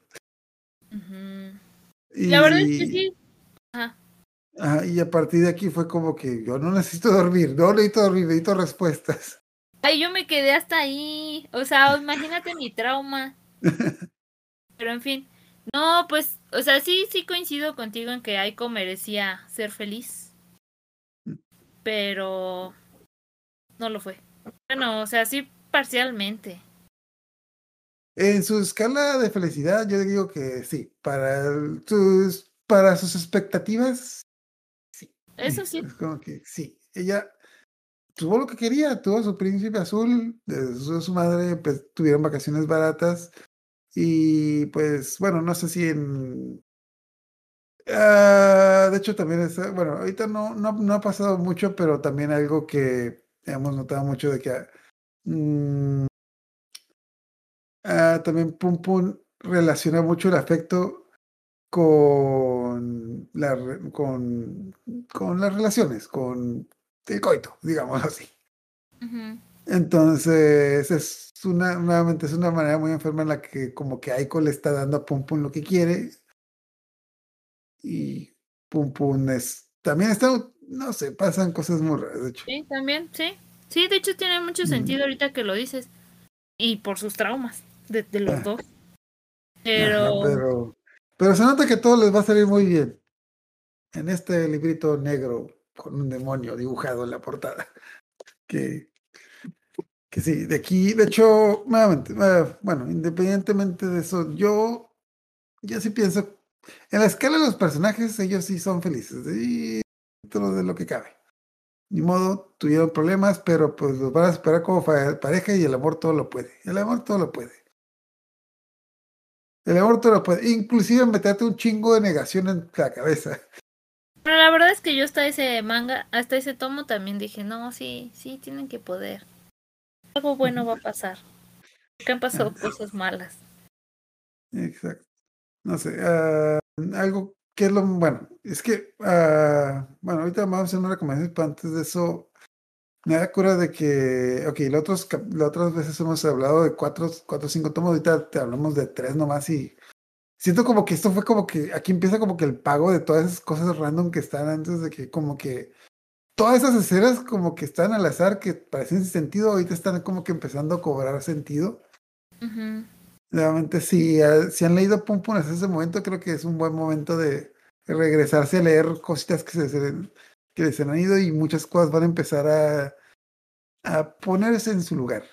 S6: Ujú.
S2: Y,
S6: La verdad es que sí. Ajá,
S2: y a partir de aquí fue como que yo no necesito dormir, no necesito dormir, necesito respuestas.
S6: Ay, yo me quedé hasta ahí. O sea, imagínate mi trauma. [laughs] Pero en fin. No, pues, o sea, sí, sí coincido contigo en que Aiko merecía ser feliz. Pero no lo fue. Bueno, o sea, sí parcialmente.
S2: En su escala de felicidad, yo digo que sí. Para sus, para sus expectativas.
S6: Eso [laughs] sí.
S2: Es como que sí. Ella tuvo lo que quería, tuvo su príncipe azul, de su, madre, pues tuvieron vacaciones baratas. Y pues, bueno, no sé si en. Ah, de hecho, también es. Bueno, ahorita no, no, no ha pasado mucho, pero también algo que hemos notado mucho de que. ah, mm, ah, también Pum Pum relaciona mucho el afecto con, la, con, con las relaciones, con el coito, [laughs] digamos así. Entonces, es una, nuevamente, es una manera muy enferma en la que como que Aiko le está dando a Pum Pum lo que quiere. Y Pum Pum es, también está, no sé, pasan cosas muy raras, de hecho.
S6: Sí, también, sí. Sí, de hecho tiene mucho
S2: Mm.
S6: sentido ahorita que lo dices. Y por sus traumas de, de los
S2: Ah.
S6: dos.
S2: Ajá,
S6: Pero,
S2: pero, se nota que todo les va a salir muy bien. En este librito negro con un demonio dibujado en la portada. Que, sí, de aquí, de hecho, nuevamente, eh, bueno, independientemente de eso, yo, yo sí pienso, en la escala de los personajes, ellos sí son felices. Y dentro de lo que cabe. Ni modo, tuvieron problemas, pero pues los van a esperar como pareja y el amor todo lo puede. El amor todo lo puede. El amor todo lo puede. Inclusive meterte un chingo de negación en la cabeza.
S6: pero la verdad es que yo hasta ese manga, hasta ese tomo también dije, no, sí, sí, tienen que poder. Algo bueno va a pasar. Porque han pasado [laughs] cosas malas.
S2: Exacto. No sé. ah, algo que es lo bueno. Es que, ah, bueno, ahorita vamos a hacer una recomendación, pero antes de eso, me da cura de que, ok, las otras, cap- las otras veces hemos hablado de cuatro, cuatro cinco tomos, ahorita te hablamos de tres nomás y siento como que esto fue como que, aquí empieza como que el pago de todas esas cosas random que están antes de que como que todas esas escenas como que están al azar, que parecen sin sentido, ahorita están como que empezando a cobrar sentido.
S6: Ujú.
S2: Realmente, si, si han leído Pum Pum hasta ese momento, creo que es un buen momento de regresarse a leer cositas que se, se- que se han ido y muchas cosas van a empezar a, a ponerse en su lugar.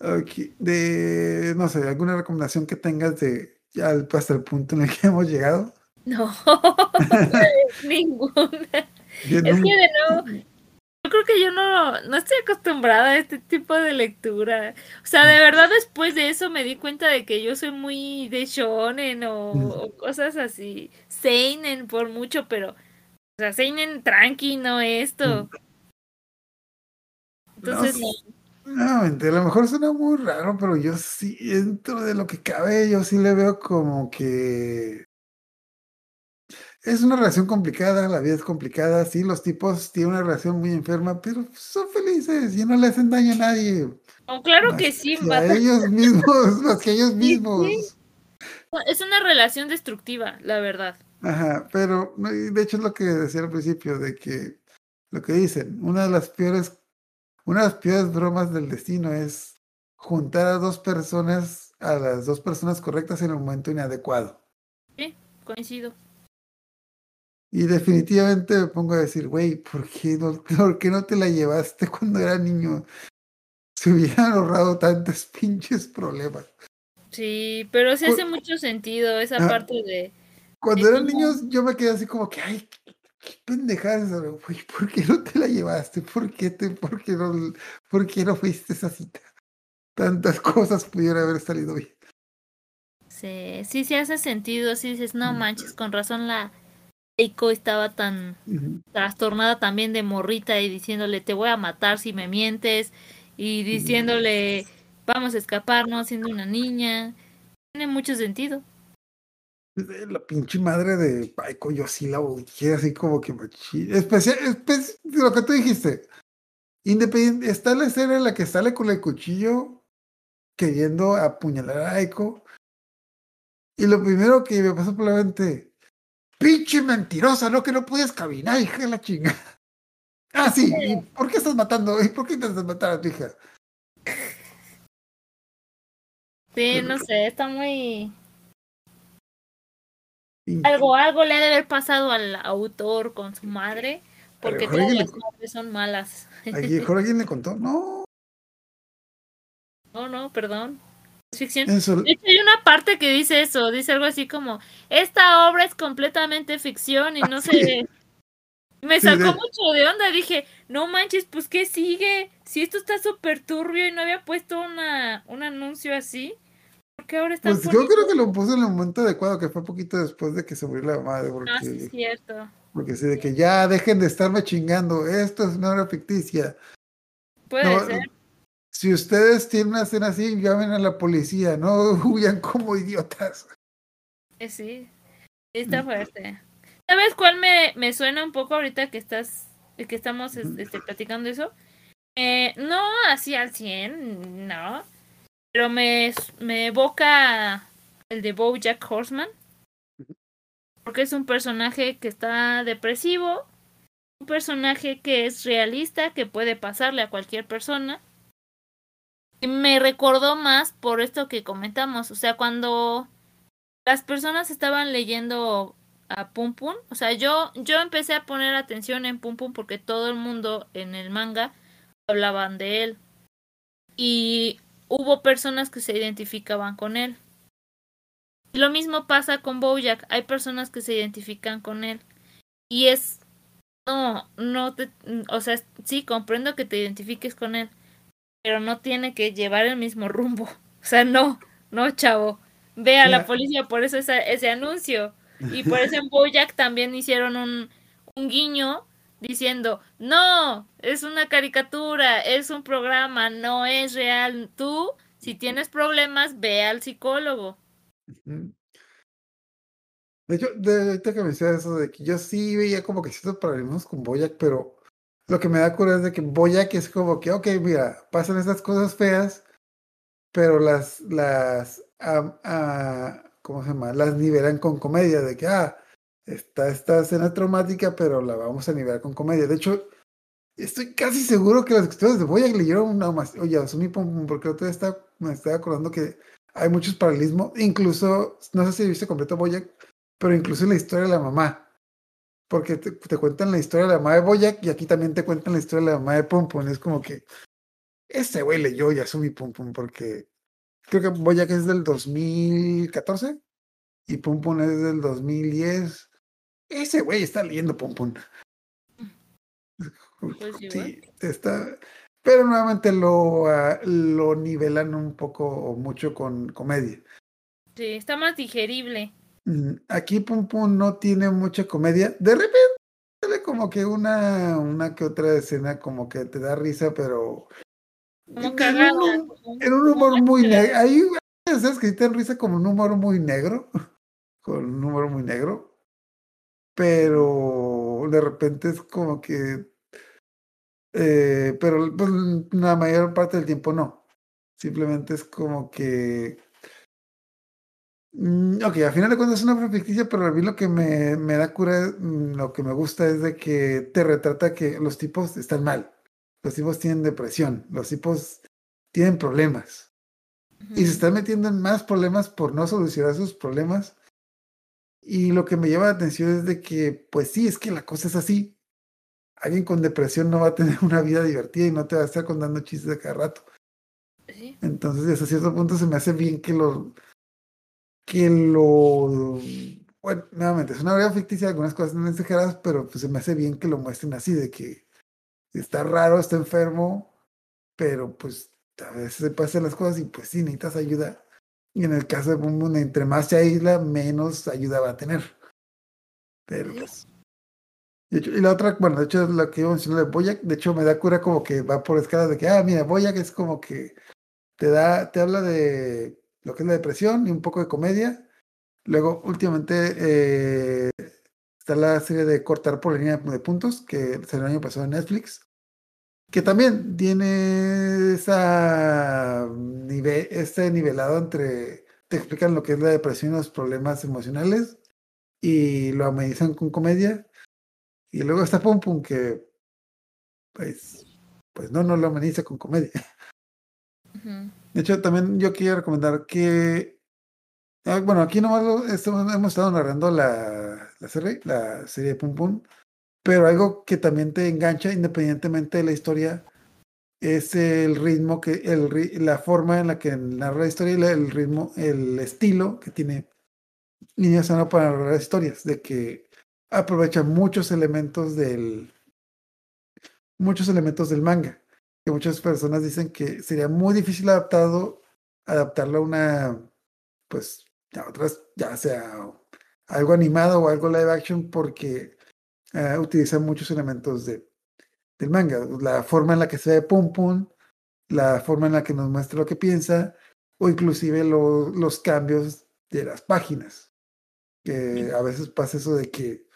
S2: Ok, De, no sé, alguna recomendación que tengas de ya hasta el punto en el que [laughs] hemos llegado.
S6: No, [laughs] ninguna.
S2: Yo
S6: Es que de nuevo, creo que yo no, no estoy acostumbrada a este tipo de lectura. O sea, de verdad después de eso me di cuenta de que yo soy muy de shonen o,
S2: Mm.
S6: o cosas así. Seinen por mucho, pero... O sea, Seinen tranqui, no esto. Entonces,
S2: No,
S6: no.
S2: A lo mejor suena muy raro, pero yo sí, dentro de lo que cabe, yo sí le veo como que es una relación complicada, la vida es complicada, sí, los tipos tienen una relación muy enferma, pero son felices y no le hacen daño a nadie.
S6: No, claro que sí,
S2: que a ellos mismos, [laughs] más que a ellos mismos.
S6: sí. es una relación destructiva, la verdad.
S2: Ajá, pero de hecho es lo que decía al principio, de que lo que dicen, una de las peores, una de las peores bromas del destino es juntar a dos personas, a las dos personas correctas en el momento inadecuado.
S6: Sí, coincido.
S2: Y definitivamente me pongo a decir, güey, ¿por qué no, [laughs] por qué no te la llevaste cuando era niño? Se hubieran ahorrado tantos [laughs] pinches problemas.
S6: Sí, pero sí hace mucho sentido esa
S2: Ah.
S6: parte de...
S2: Cuando
S6: Sí,
S2: eran niños, yo me quedé así como que, ay, qué, qué pendejada es esa, güey, ¿por qué no te la llevaste? ¿Por qué, te, por, qué no, ¿Por qué no fuiste esa cita? Tantas cosas pudieran haber salido bien.
S6: Sí, sí, sí hace sentido. Sí dices, no
S2: Mm.
S6: manches, con razón la Eiko estaba tan trastornada también de morrita y diciéndole, te voy a matar si me mientes. Y diciéndole, vamos a escaparnos siendo una niña. Tiene mucho sentido.
S2: La pinche madre de Paiko, yo sí la odié, así como que machín. Especial, espe- lo que tú dijiste. Independiente, está la escena en la que sale con el cuchillo queriendo apuñalar a Aiko. Y lo primero que me pasó por la mente, pinche mentirosa, no que no puedes caminar, hija de la chingada. Ah, sí, ¿y por qué estás matando? ¿Y por qué intentas matar a tu hija?
S6: Sí, no sé, está muy... Algo, algo le ha de haber pasado al autor con su madre, porque todas
S2: le-
S6: las madres son malas.
S2: ¿A alguien le contó? No, [laughs]
S6: No, no, perdón. Ficción.
S2: eso,
S6: De hecho, hay una parte que dice eso, dice algo así como, esta obra es completamente ficción y no [laughs] sé... Me
S2: Sí,
S6: sacó
S2: de-
S6: mucho de onda, dije, no manches, pues ¿qué sigue? Si esto está súper turbio y no había puesto una, un anuncio así, ¿por qué ahora están
S2: pues yo creo que lo puso en el momento adecuado, que fue poquito después de que se murió la madre,
S6: Ah, sí, es
S2: porque,
S6: cierto.
S2: porque sí, de que ya dejen de estarme chingando, esto es una obra ficticia.
S6: Puede
S2: No,
S6: ser.
S2: Si ustedes tienen una escena así, llamen a la policía, no [laughs] huyan como idiotas.
S6: Eh, sí, está fuerte. ¿Sabes cuál me, me suena un poco ahorita que estás, que estamos es- este, platicando eso? Eh, no así al 100, no. Pero me, me evoca el de Bojack Horseman. Porque es un personaje que está depresivo. Un personaje que es realista, que puede pasarle a cualquier persona. Me recordó más por esto que comentamos. O sea, cuando las personas estaban leyendo a Pum Pum, o sea, yo, yo empecé a poner atención en Pum Pum porque todo el mundo en el manga hablaban de él. Y hubo personas que se identificaban con él. Lo mismo pasa con Bojack, hay personas que se identifican con él. Y es no, no te, o sea, sí comprendo que te identifiques con él, pero no tiene que llevar el mismo rumbo. [laughs] O sea, no, no, chavo. Ve a la policía por eso esa- ese anuncio. Y por eso en Bojack también hicieron un, un guiño diciendo, no, es una caricatura, es un programa, no es real. Tú, si tienes problemas, ve al psicólogo.
S2: Hecho, de ahorita que me decía eso, de que yo sí veía como que ciertos paralelismos con Boyac, pero lo que me da cura es que Boyac es como que, ok, mira, pasan estas cosas feas, pero las, las, ah, ah, ¿cómo se llama? Las nivelan con comedia, de que, ah, está esta escena traumática, pero la vamos a nivelar con comedia. De hecho, estoy casi seguro que los escritores de Boyac leyeron una más, oye, asumí porque otra vez está, me estaba acordando que hay muchos paralelismos, incluso, no sé si viste completo Boyac, pero incluso la historia de la mamá. Porque te, te cuentan la historia de la mamá de Boyac y aquí también te cuentan la historia de la mamá de Pum Pum. Es como que ese güey leyó Yasumi Pum Pum porque creo que Boyac es del 2014 y Pum Pum es del 2010. Ese güey está leyendo Pum Pum. [laughs]
S6: Pues.
S2: Sí, está. Pero nuevamente lo, ah, lo nivelan un poco o mucho con comedia.
S6: Sí, está más digerible.
S2: Mm, Aquí Pum Pum no tiene mucha comedia. De repente sale como que una, una que otra escena como que te da risa, pero en
S6: cagada.
S2: un, en un humor muy negro. Hay escenas que te dan risa como un humor muy negro, con un humor muy negro, pero de repente es como que, eh, pero pues, la mayor parte del tiempo no. Simplemente es como que Ok, al final de cuentas es una obra ficticia, pero a mí lo que me, me da cura, mm, lo que me gusta es de que te retrata que los tipos están mal, los tipos tienen depresión, los tipos tienen problemas y se están metiendo en más problemas por no solucionar sus problemas. Y lo que me llama la atención es de que, pues sí, es que la cosa es así. Alguien con depresión no va a tener [laughs] una vida divertida y no te va a estar contando chistes de cada rato.
S6: Sí.
S2: Entonces, hasta cierto punto se me hace bien que lo. Que lo. Bueno, nuevamente, es una verdad ficticia, algunas cosas están exageradas, pero pues se me hace bien que lo muestren así, de que está raro, está enfermo, pero pues a veces se pasan las cosas y pues sí, necesitas ayuda. Y en el caso de Boom Boom, entre más se aísla, menos ayuda va a tener. Pero pues. De hecho, y la otra, bueno, de hecho, lo que iba a mencionar de Boyac, de hecho, me da cura como que va por escalas de que, ah, mira, Boyac es como que te da, te habla de lo que es la depresión y un poco de comedia. Luego, últimamente, eh, está la serie de Cortar por la línea de puntos, que el año pasado en Netflix, que también tiene esa nive este nivelado entre, te explican lo que es la depresión y los problemas emocionales y lo amenizan con comedia. Y luego está Pum Pum, que pues, pues no, no lo ameniza con comedia.
S6: Ujú.
S2: De hecho, también yo quiero recomendar que. ah, bueno, aquí nomás hemos estado narrando la, serie, la serie de Pum Pum, pero algo que también te engancha independientemente de la historia es el ritmo que, el, la forma en la que narra la historia y el ritmo, el estilo que tiene Niña Sana para narrar historias, de que aprovecha muchos elementos del muchos elementos del manga que muchas personas dicen que sería muy difícil adaptado, adaptarlo a una, pues, a otras, ya sea algo animado o algo live action, porque eh, utiliza muchos elementos de, del manga. La forma en la que se ve Pum Pum, la forma en la que nos muestra lo que piensa, o inclusive lo- los cambios de las páginas. Que a veces pasa eso de que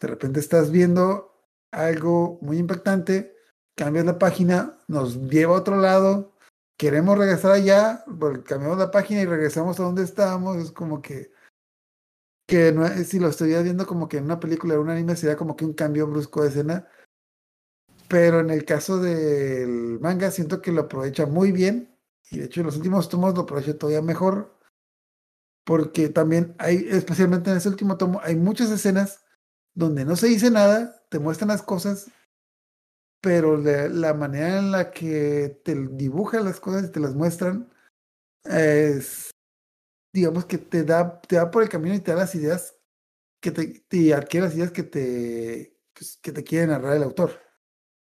S2: de repente estás viendo algo muy impactante, cambias la página, nos lleva a otro lado, queremos regresar allá, cambiamos la página y regresamos a donde estábamos, es como que que no si lo estuvieras viendo como que en una película o un anime sería como que un cambio brusco de escena. Pero en el caso del manga siento que lo aprovecha muy bien. Y de hecho en los últimos tomos lo aprovecha todavía mejor. Porque también hay, especialmente en ese último tomo, hay muchas escenas donde no se dice nada, te muestran las cosas, pero la, la manera en la que te dibujan las cosas y te las muestran es, digamos que te da, te da por el camino y te da las ideas que te, te adquiere las ideas que te, pues, que te quiere narrar el autor.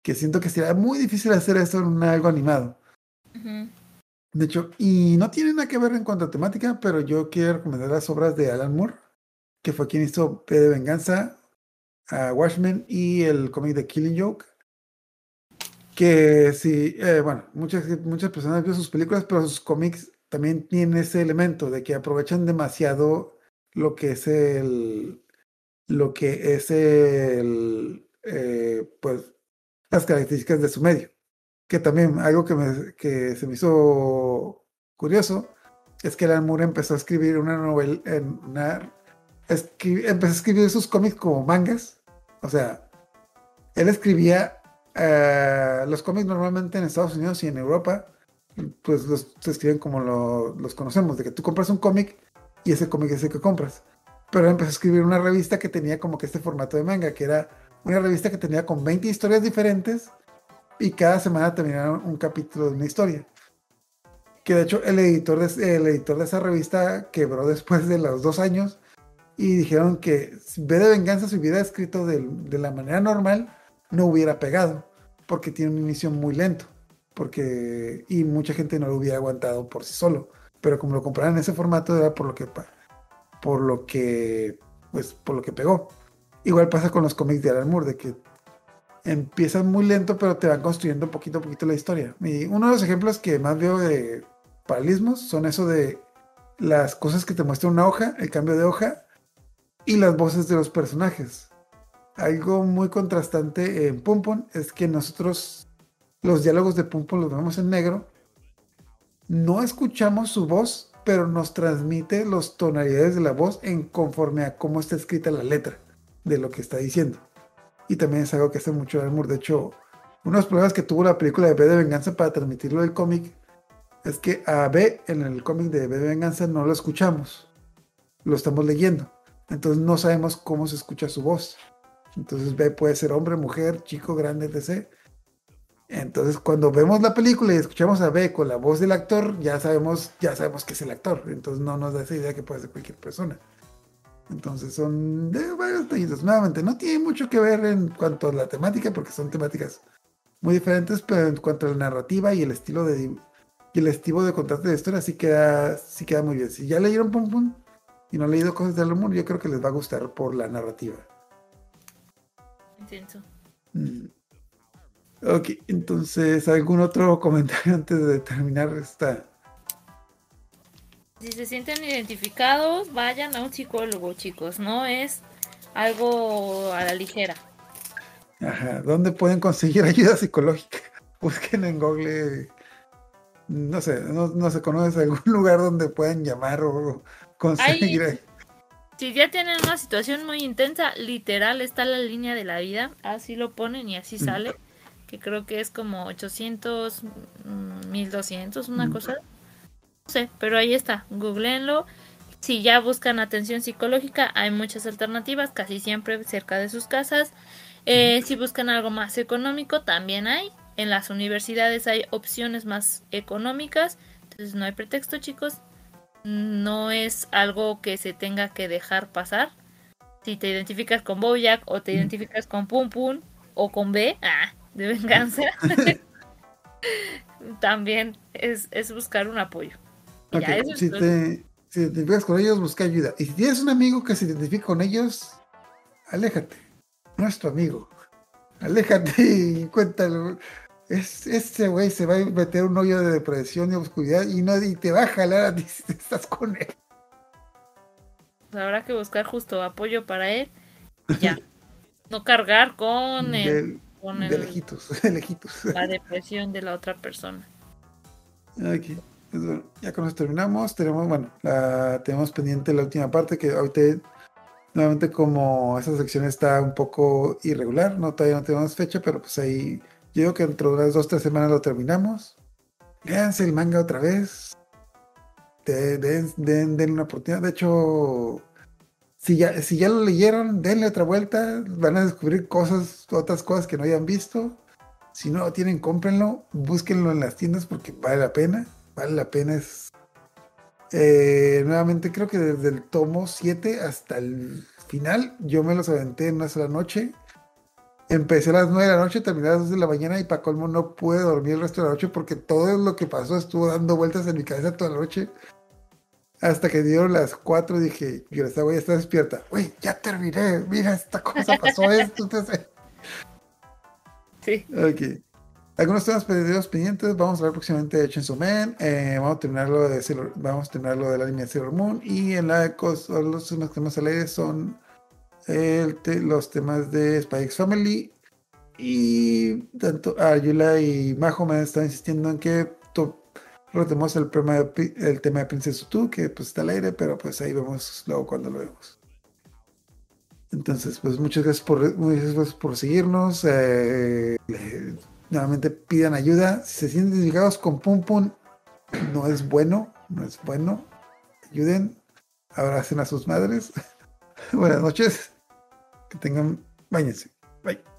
S2: Que siento que sería muy difícil hacer eso en algo animado. De hecho, y no tiene nada que ver en cuanto a temática, pero yo quiero recomendar las obras de Alan Moore, que fue quien hizo P de Venganza, a Watchmen y el cómic de Killing Joke. Que sí, eh, bueno, muchas, muchas personas vieron sus películas, pero sus cómics también tienen ese elemento de que aprovechan demasiado lo que es el, lo que es el, eh, pues, las características de su medio que también algo que, me, que se me hizo curioso es que Alan Moore empezó a escribir una novela, en una, empezó a escribir sus cómics como mangas. O sea, él escribía eh, los cómics normalmente en Estados Unidos y en Europa, pues los se escriben como lo- los conocemos, de que tú compras un cómic y ese cómic es el que compras. Pero empezó a escribir una revista que tenía como que este formato de manga, que era una revista que tenía con 20 historias diferentes y cada semana terminaba un capítulo de una historia. Que de hecho el editor de, el editor de esa revista quebró después de los dos años y dijeron que si V de Venganza se hubiera escrito del- de, la manera normal, no hubiera pegado, porque tiene un inicio muy lento, porque y mucha gente no lo hubiera aguantado por sí solo, pero como lo compraron en ese formato era por lo que por lo que pues por lo que pegó. Igual pasa con los cómics de Alan Moore, de que empiezan muy lento, pero te van construyendo poquito a poquito la historia. Y uno de los ejemplos que más veo de paralelismos son eso de las cosas que te muestra una hoja, el cambio de hoja y las voces de los personajes. Algo muy contrastante en Pum es que nosotros los diálogos de Pum los vemos en negro. No escuchamos su voz, pero nos transmite las tonalidades de la voz en conforme a cómo está escrita la letra de lo que está diciendo. Y también es algo que hace mucho Alan Moore. De hecho, uno de los problemas que tuvo la película de B de Venganza para transmitirlo del cómic es que a B en el cómic de B de Venganza no lo escuchamos. Lo estamos leyendo. Entonces no sabemos cómo se escucha su voz. Entonces B puede ser hombre, mujer, chico, grande, etc. Entonces cuando vemos la película y escuchamos a B con la voz del actor, ya sabemos, ya sabemos que es el actor. Entonces no nos da esa idea que puede ser cualquier persona. Entonces son de varios detallitos. Nuevamente, no tiene mucho que ver en cuanto a la temática, porque son temáticas muy diferentes, pero en cuanto a la narrativa y el estilo de y el estilo de contarte la historia, sí queda, sí queda muy bien. Si ya leyeron Pum Pum y no han leído cosas de Alan Moore, yo creo que les va a gustar por la narrativa.
S6: Intenso.
S2: Mm. Ok, entonces, ¿algún otro [laughs] comentario antes de terminar esta?
S6: Si se sienten identificados, vayan a un psicólogo, chicos. No es algo a la ligera.
S2: Ajá, ¿dónde pueden conseguir [laughs] ayuda psicológica? Busquen en Google, no sé, no, no se conoce algún [laughs] lugar donde puedan llamar o conseguir.
S6: Hay- Si ya tienen una situación muy intensa, literal está la línea de la vida. Así lo ponen y así sale. que creo que es como 800, mm, 1200, una
S2: Mm.
S6: cosa. No sé, pero ahí está, googleenlo. Si ya buscan atención psicológica, hay muchas alternativas, casi siempre cerca de sus casas. Eh, si buscan algo más económico, también hay. En las universidades hay opciones más económicas, entonces no hay pretexto, chicos. No es algo que se tenga que dejar pasar. Si te identificas con Bojack o te identificas con Pum Pum o con B, ah, de venganza, [laughs] también es, es buscar un apoyo. Y
S2: Ok,
S6: ya, eso es
S2: si, te, si te identificas con ellos, busca ayuda. Y si tienes un amigo que se identifica con ellos, aléjate. No es tu amigo. Aléjate y cuéntalo. Es, este güey se va a meter un hoyo de depresión y oscuridad y nadie te va a jalar a ti [laughs] si estás con él.
S6: Pues habrá que buscar justo apoyo para él. Ya. [laughs] No cargar con, el-
S2: De,
S6: con
S2: de
S6: el-
S2: lejitos, [laughs] de lejitos.
S6: la depresión de la otra persona.
S2: Ok, pues ya con eso terminamos. Tenemos, bueno, la, tenemos pendiente la última parte que ahorita, nuevamente como esa sección está un poco irregular, no todavía no tenemos fecha, pero pues ahí yo digo que dentro de unas dos, tres semanas lo terminamos. Léanse el manga otra vez. De- Den, una oportunidad. De hecho, si ya, si ya lo leyeron, denle otra vuelta. Van a descubrir cosas, otras cosas que no hayan visto. Si no lo tienen, cómprenlo, búsquenlo en las tiendas porque vale la pena. Vale la pena. Es, eh, nuevamente, creo que desde el tomo 7 hasta el final, yo me los aventé en una sola noche. Empecé a las 9 de la noche, terminé a las 2 de la mañana y para colmo no pude dormir el resto de la noche porque todo lo que pasó estuvo dando vueltas en mi cabeza toda la noche. Hasta que dieron las 4 dije, yo esta güey está despierta. Güey, ya terminé. Mira, esta cosa pasó esto. entonces-
S6: Sí.
S2: Ok. Algunos temas perdidos pendientes. Vamos a hablar próximamente de Chainsaw Man. eh, vamos a terminar lo de Sailor- vamos a terminar lo del anime de Sailor Moon. Y en la cos- los temas que más al aire son los temas de X Family. Y tanto Ayula y Majo están insistiendo en que to- retomemos el, tema de, el tema de Princess Utu, que pues está al aire, pero pues ahí vemos luego cuando lo vemos. Entonces, pues muchas gracias por, muchas gracias por seguirnos. eh, le- nuevamente pidan ayuda. Si se sienten identificados con Pum Pum, [clears throat] no es bueno, no es bueno. Ayuden, abracen a sus madres. [laughs] Buenas noches. Que tengan, bañense. Bye.